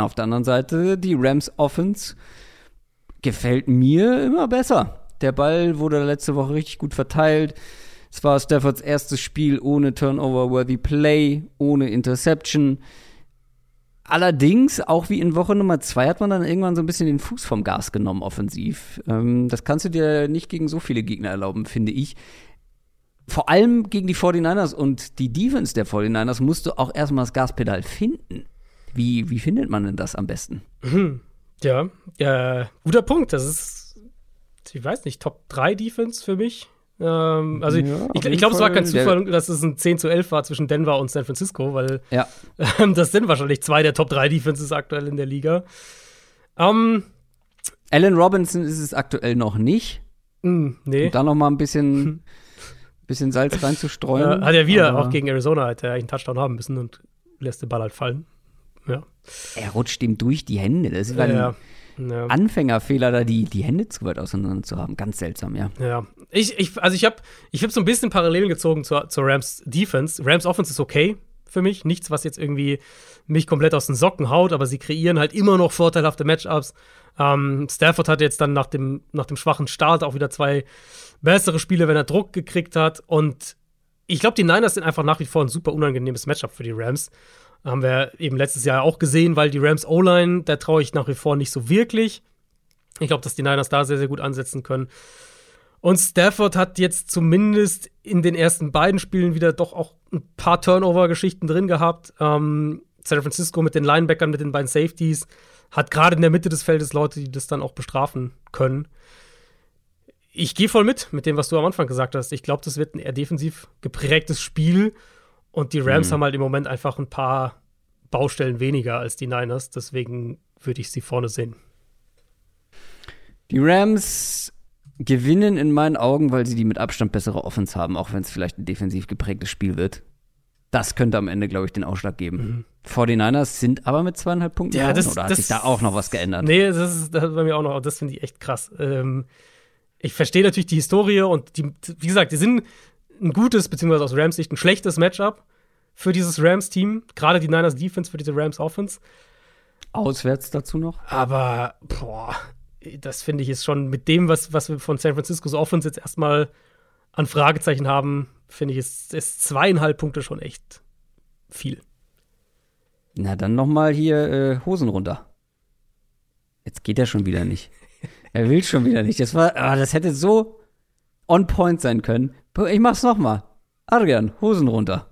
Auf der anderen Seite, die Rams Offense gefällt mir immer besser. Der Ball wurde letzte Woche richtig gut verteilt. Es war Staffords erstes Spiel ohne Turnover-worthy Play, ohne Interception. Allerdings, auch wie in Woche Nummer zwei, hat man dann irgendwann so ein bisschen den Fuß vom Gas genommen, offensiv. Ähm, das kannst du dir nicht gegen so viele Gegner erlauben, finde ich. Vor allem gegen die 49ers und die Defense der 49ers musst du auch erstmal das Gaspedal finden. Wie, wie findet man denn das am besten? Mhm. Ja, äh, guter Punkt. Das ist, ich weiß nicht, Top 3 Defense für mich. Ähm, also ja, ich, ich glaube, es war kein Zufall, dass es ein 10 zu 11 war zwischen Denver und San Francisco, weil ja. ähm, das sind wahrscheinlich zwei der Top 3 Defenses aktuell in der Liga. Ähm, Allen Robinson ist es aktuell noch nicht. Mh, hm, nee. Um da noch mal ein bisschen, bisschen Salz reinzustreuen. Ja, hat er wieder, auch gegen Arizona, hat er einen Touchdown haben müssen und lässt den Ball halt fallen. Ja. Er rutscht ihm durch die Hände. Das ist ja, ein ja. Anfängerfehler, da die, die Hände zu weit auseinander zu haben. Ganz seltsam, ja. Ja. Ich, ich, also ich habe ich hab so ein bisschen Parallelen gezogen zur, zur Rams Defense. Rams Offense ist okay, für mich. Nichts, was jetzt irgendwie mich komplett aus den Socken haut, aber sie kreieren halt immer noch vorteilhafte Matchups. Ähm, Stafford hat jetzt dann nach dem, nach dem schwachen Start auch wieder zwei bessere Spiele, wenn er Druck gekriegt hat. Und ich glaube, die Niners sind einfach nach wie vor ein super unangenehmes Matchup für die Rams. Haben wir eben letztes Jahr auch gesehen, weil die Rams O-Line, da traue ich nach wie vor nicht so wirklich. Ich glaube, dass die Niners da sehr, sehr gut ansetzen können. Und Stafford hat jetzt zumindest in den ersten beiden Spielen wieder doch auch ein paar Turnover-Geschichten drin gehabt. Ähm, San Francisco mit den Linebackern, mit den beiden Safeties, hat gerade in der Mitte des Feldes Leute, die das dann auch bestrafen können. Ich gehe voll mit, mit dem, was du am Anfang gesagt hast. Ich glaube, das wird ein eher defensiv geprägtes Spiel. Und die Rams mhm. haben halt im Moment einfach ein paar Baustellen weniger als die Niners. Deswegen würde ich sie vorne sehen. Die Rams gewinnen in meinen Augen, weil sie die mit Abstand bessere Offense haben, auch wenn es vielleicht ein defensiv geprägtes Spiel wird. Das könnte am Ende, glaube ich, den Ausschlag geben. Mhm. 49ers sind aber mit zweieinhalb Punkten ja, das, oder hat das, sich da auch noch was geändert? Nee, das ist, das ist bei mir auch noch, das finde ich echt krass. Ähm, ich verstehe natürlich die Historie und die, wie gesagt, die sind ein gutes, beziehungsweise aus Rams Sicht ein schlechtes Matchup für dieses Rams-Team. Gerade die Niners Defense für diese Rams Offense. Auswärts dazu noch? Aber, boah, das finde ich ist schon mit dem, was, was wir von San Francisco's Offense jetzt erstmal an Fragezeichen haben, finde ich, ist, ist zweieinhalb Punkte schon echt viel. Na, dann noch mal hier äh, Hosen runter. Jetzt geht er schon wieder nicht. er will schon wieder nicht. Das war, ah, das hätte so on point sein können. Ich mach's noch mal. Adrian, Hosen runter.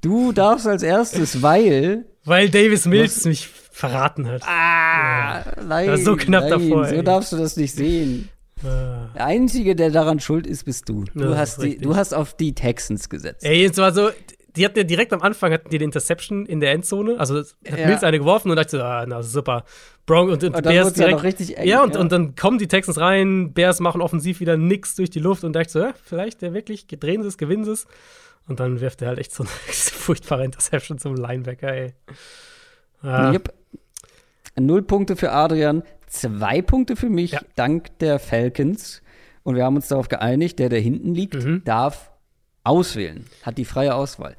Du darfst als erstes, weil. Weil Davis Mills mich verraten hat. Ah, ja. nein. War so knapp nein, davor. So darfst du das nicht sehen. Ah. Der Einzige, der daran schuld ist, bist du. Du, hast, die, du hast auf die Texans gesetzt. Ey, jetzt war so, die hatten ja direkt am Anfang hatten die die Interception in der Endzone. Also hat ja. Mills eine geworfen und dachte so, ah, na super. Bronx und, und, und Bears direkt. Ja, richtig eng, ja, und, ja. und dann kommen die Texans rein, Bears machen offensiv wieder nix durch die Luft und dachte so, ja, vielleicht der wirklich, drehen sie es, gewinnen sie es. Und dann wirft er halt echt so eine furchtbare Interception zum Linebacker, ey. Ah. Yep. Null Punkte für Adrian, zwei Punkte für mich, ja. dank der Falcons. Und wir haben uns darauf geeinigt, der, der hinten liegt, mhm. darf auswählen, hat die freie Auswahl.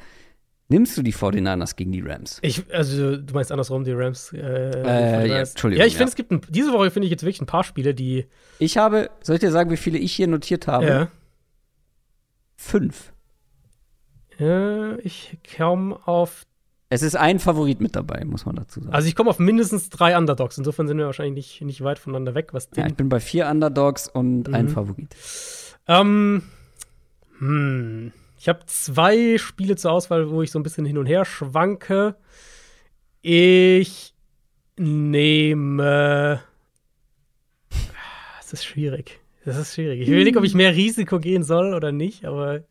Nimmst du die 49ers gegen die Rams? Ich, also du meinst andersrum, die Rams. Äh, äh, ja, Entschuldigung. Ja, ich finde, ja. es gibt ein, diese Woche finde ich jetzt wirklich ein paar Spiele, die. Ich habe, soll ich dir sagen, wie viele ich hier notiert habe? Ja. Fünf. Ja, ich komme auf es ist ein Favorit mit dabei, muss man dazu sagen. Also ich komme auf mindestens drei Underdogs. Insofern sind wir wahrscheinlich nicht, nicht weit voneinander weg. Was ja, ich bin bei vier Underdogs und mhm. ein Favorit. Ähm, hm. Ich habe zwei Spiele zur Auswahl, wo ich so ein bisschen hin und her schwanke. Ich nehme. Das ist schwierig. Das ist schwierig. Ich will nicht, ob ich mehr Risiko gehen soll oder nicht, aber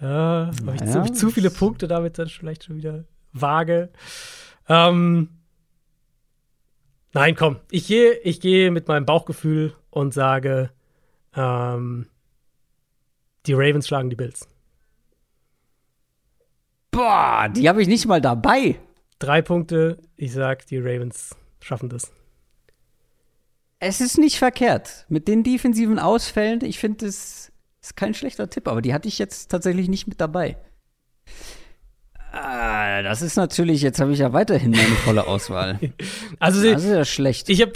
ja, habe ich, zu, zu viele Punkte damit dann vielleicht schon wieder vage. Ähm, nein, komm, ich gehe ich geh mit meinem Bauchgefühl und sage, ähm, die Ravens schlagen die Bills. Boah, die habe ich nicht mal dabei. Drei Punkte, ich sag, die Ravens schaffen das. Es ist nicht verkehrt. Mit den defensiven Ausfällen, ich finde es ist kein schlechter Tipp, aber die hatte ich jetzt tatsächlich nicht mit dabei. Ah, das ist natürlich, jetzt habe ich ja weiterhin meine volle Auswahl. also, das ist ja schlecht. Ich habe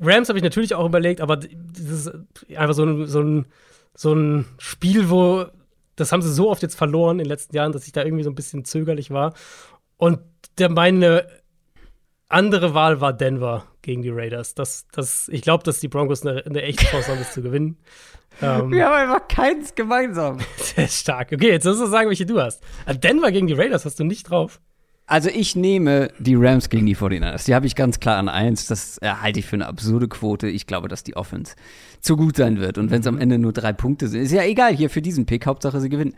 Rams habe ich natürlich auch überlegt, aber das ist einfach so ein, so ein, so ein Spiel, wo das haben sie so oft jetzt verloren in den letzten Jahren, dass ich da irgendwie so ein bisschen zögerlich war. Und der, meine andere Wahl war Denver gegen die Raiders. Das, das, ich glaube, dass die Broncos eine, eine echte Chance haben, das zu gewinnen. Ähm, Wir haben einfach keins gemeinsam. Sehr stark. Okay, jetzt musst du sagen, welche du hast. Ah, Denver gegen die Raiders hast du nicht drauf. Also ich nehme die Rams gegen die 49ers. Die habe ich ganz klar an eins. Das halte ich für eine absurde Quote. Ich glaube, dass die Offense zu gut sein wird. Und wenn es am Ende nur drei Punkte sind, ist ja egal hier für diesen Pick. Hauptsache sie gewinnen.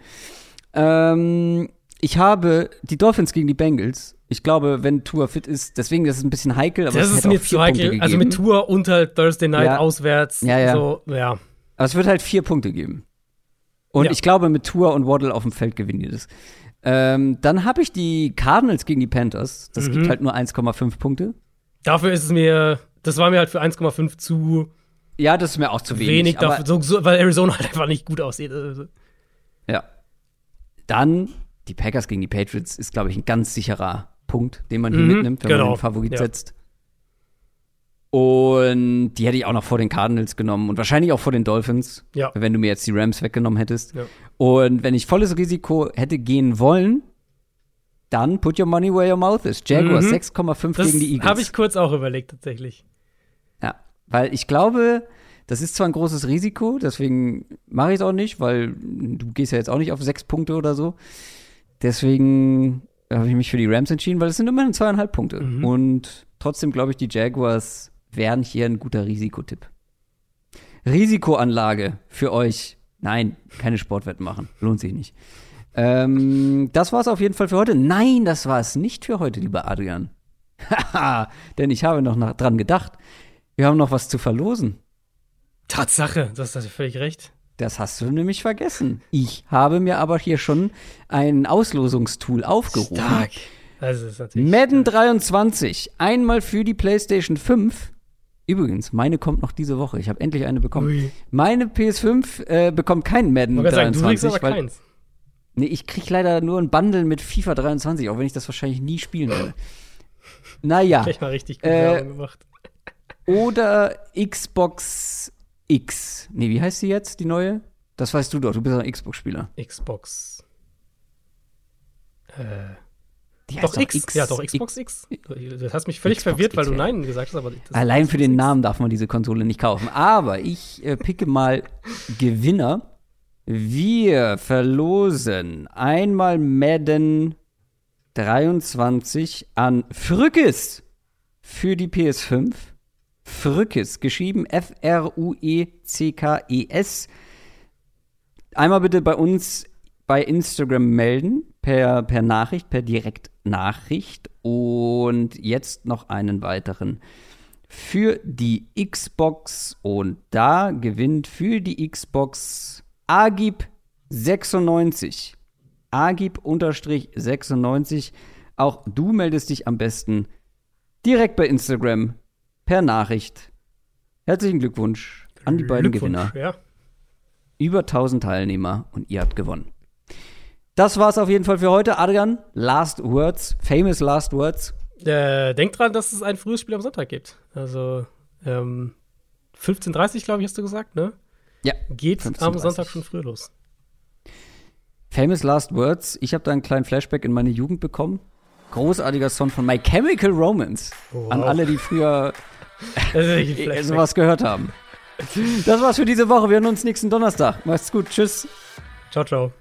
Ähm, ich habe die Dolphins gegen die Bengals. Ich glaube, wenn Tour fit ist, deswegen ist es ein bisschen heikel. Aber das ist mir zu heikel. Also mit Tour halt Thursday Night ja. auswärts. Ja, ja. So, ja. Aber es wird halt vier Punkte geben. Und ja. ich glaube, mit Tour und Waddle auf dem Feld gewinnen die das. Ähm, dann habe ich die Cardinals gegen die Panthers. Das mhm. gibt halt nur 1,5 Punkte. Dafür ist es mir, das war mir halt für 1,5 zu. Ja, das ist mir auch zu wenig. Wenig dafür, so, so, weil Arizona halt einfach nicht gut aussieht. Also. Ja. Dann die Packers gegen die Patriots ist, glaube ich, ein ganz sicherer Punkt, den man hier Mhm, mitnimmt, wenn genau. man den Favorit Ja. setzt. Und die hätte ich auch noch vor den Cardinals genommen und wahrscheinlich auch vor den Dolphins, Ja. wenn du mir jetzt die Rams weggenommen hättest. Ja. Und wenn ich volles Risiko hätte gehen wollen, dann put your money where your mouth is. Jaguars Mhm. 6,5 Das gegen die Eagles. habe ich kurz auch überlegt, tatsächlich. Ja, weil ich glaube, das ist zwar ein großes Risiko, deswegen mache ich es auch nicht, weil du gehst ja jetzt auch nicht auf sechs Punkte oder so. Deswegen habe ich mich für die Rams entschieden, weil es sind immerhin zweieinhalb Punkte. Mhm. Und trotzdem glaube ich, die Jaguars wären hier ein guter Risikotipp. Risikoanlage für euch. Nein, keine Sportwetten machen. Lohnt sich nicht. Ähm, das war es auf jeden Fall für heute. Nein, das war es nicht für heute, lieber Adrian. Haha, denn ich habe noch dran gedacht. Wir haben noch was zu verlosen. Tatsache, das hast du völlig recht. Das hast du nämlich vergessen. Ich habe mir aber hier schon ein Auslosungstool aufgerufen. Ist natürlich. Madden 23, einmal für die PlayStation 5. Übrigens, meine kommt noch diese Woche. Ich habe endlich eine bekommen. Ui. Meine PS5 äh, bekommt keinen Madden Ich wollte gerade sagen, du kriegst 23. aber weil, keins. nee, ich krieg leider nur ein Bundle mit FIFA 23, auch wenn ich das wahrscheinlich nie spielen werde. Naja. Gleich mal richtig gut Äh, gemacht. Oder Xbox X. Nee, wie heißt sie jetzt, die neue? Das weißt du doch, du bist ein Xbox-Spieler. Xbox. Äh, Die doch, heißt X. Ja, doch, Xbox X. Du hast mich völlig Xbox verwirrt, weil X, du ja. Nein gesagt hast, aber das Allein für den X. Namen darf man diese Konsole nicht kaufen. Aber ich äh, picke mal Gewinner. Wir verlosen einmal Madden 23 an Frückes für die PS5. Frückes, geschrieben F-R-U-E-C-K-E-S. Einmal bitte bei uns bei Instagram melden, per, per Nachricht, per Direktnachricht. Und jetzt noch einen weiteren für die Xbox. Und da gewinnt für die Xbox Agib 96. Agib-96. Auch du meldest dich am besten direkt bei Instagram per Nachricht. Herzlichen Glückwunsch an die beiden Gewinner. Ja. Über 1000 Teilnehmer und ihr habt gewonnen. Das war's auf jeden Fall für heute. Adrian, last words, famous last words. Äh, denk dran, dass es ein frühes Spiel am Sonntag gibt. Also, ähm, 15.30 glaube ich, hast du gesagt, ne? Ja, Geht am 15:30. Sonntag schon früh los. Famous Last Words. Ich habe da einen kleinen Flashback in meine Jugend bekommen. Großartiger Song von My Chemical Romance. Wow. An alle, die früher sowas gehört haben. Das war's für diese Woche. Wir hören uns nächsten Donnerstag. Macht's gut. Tschüss. Ciao, ciao.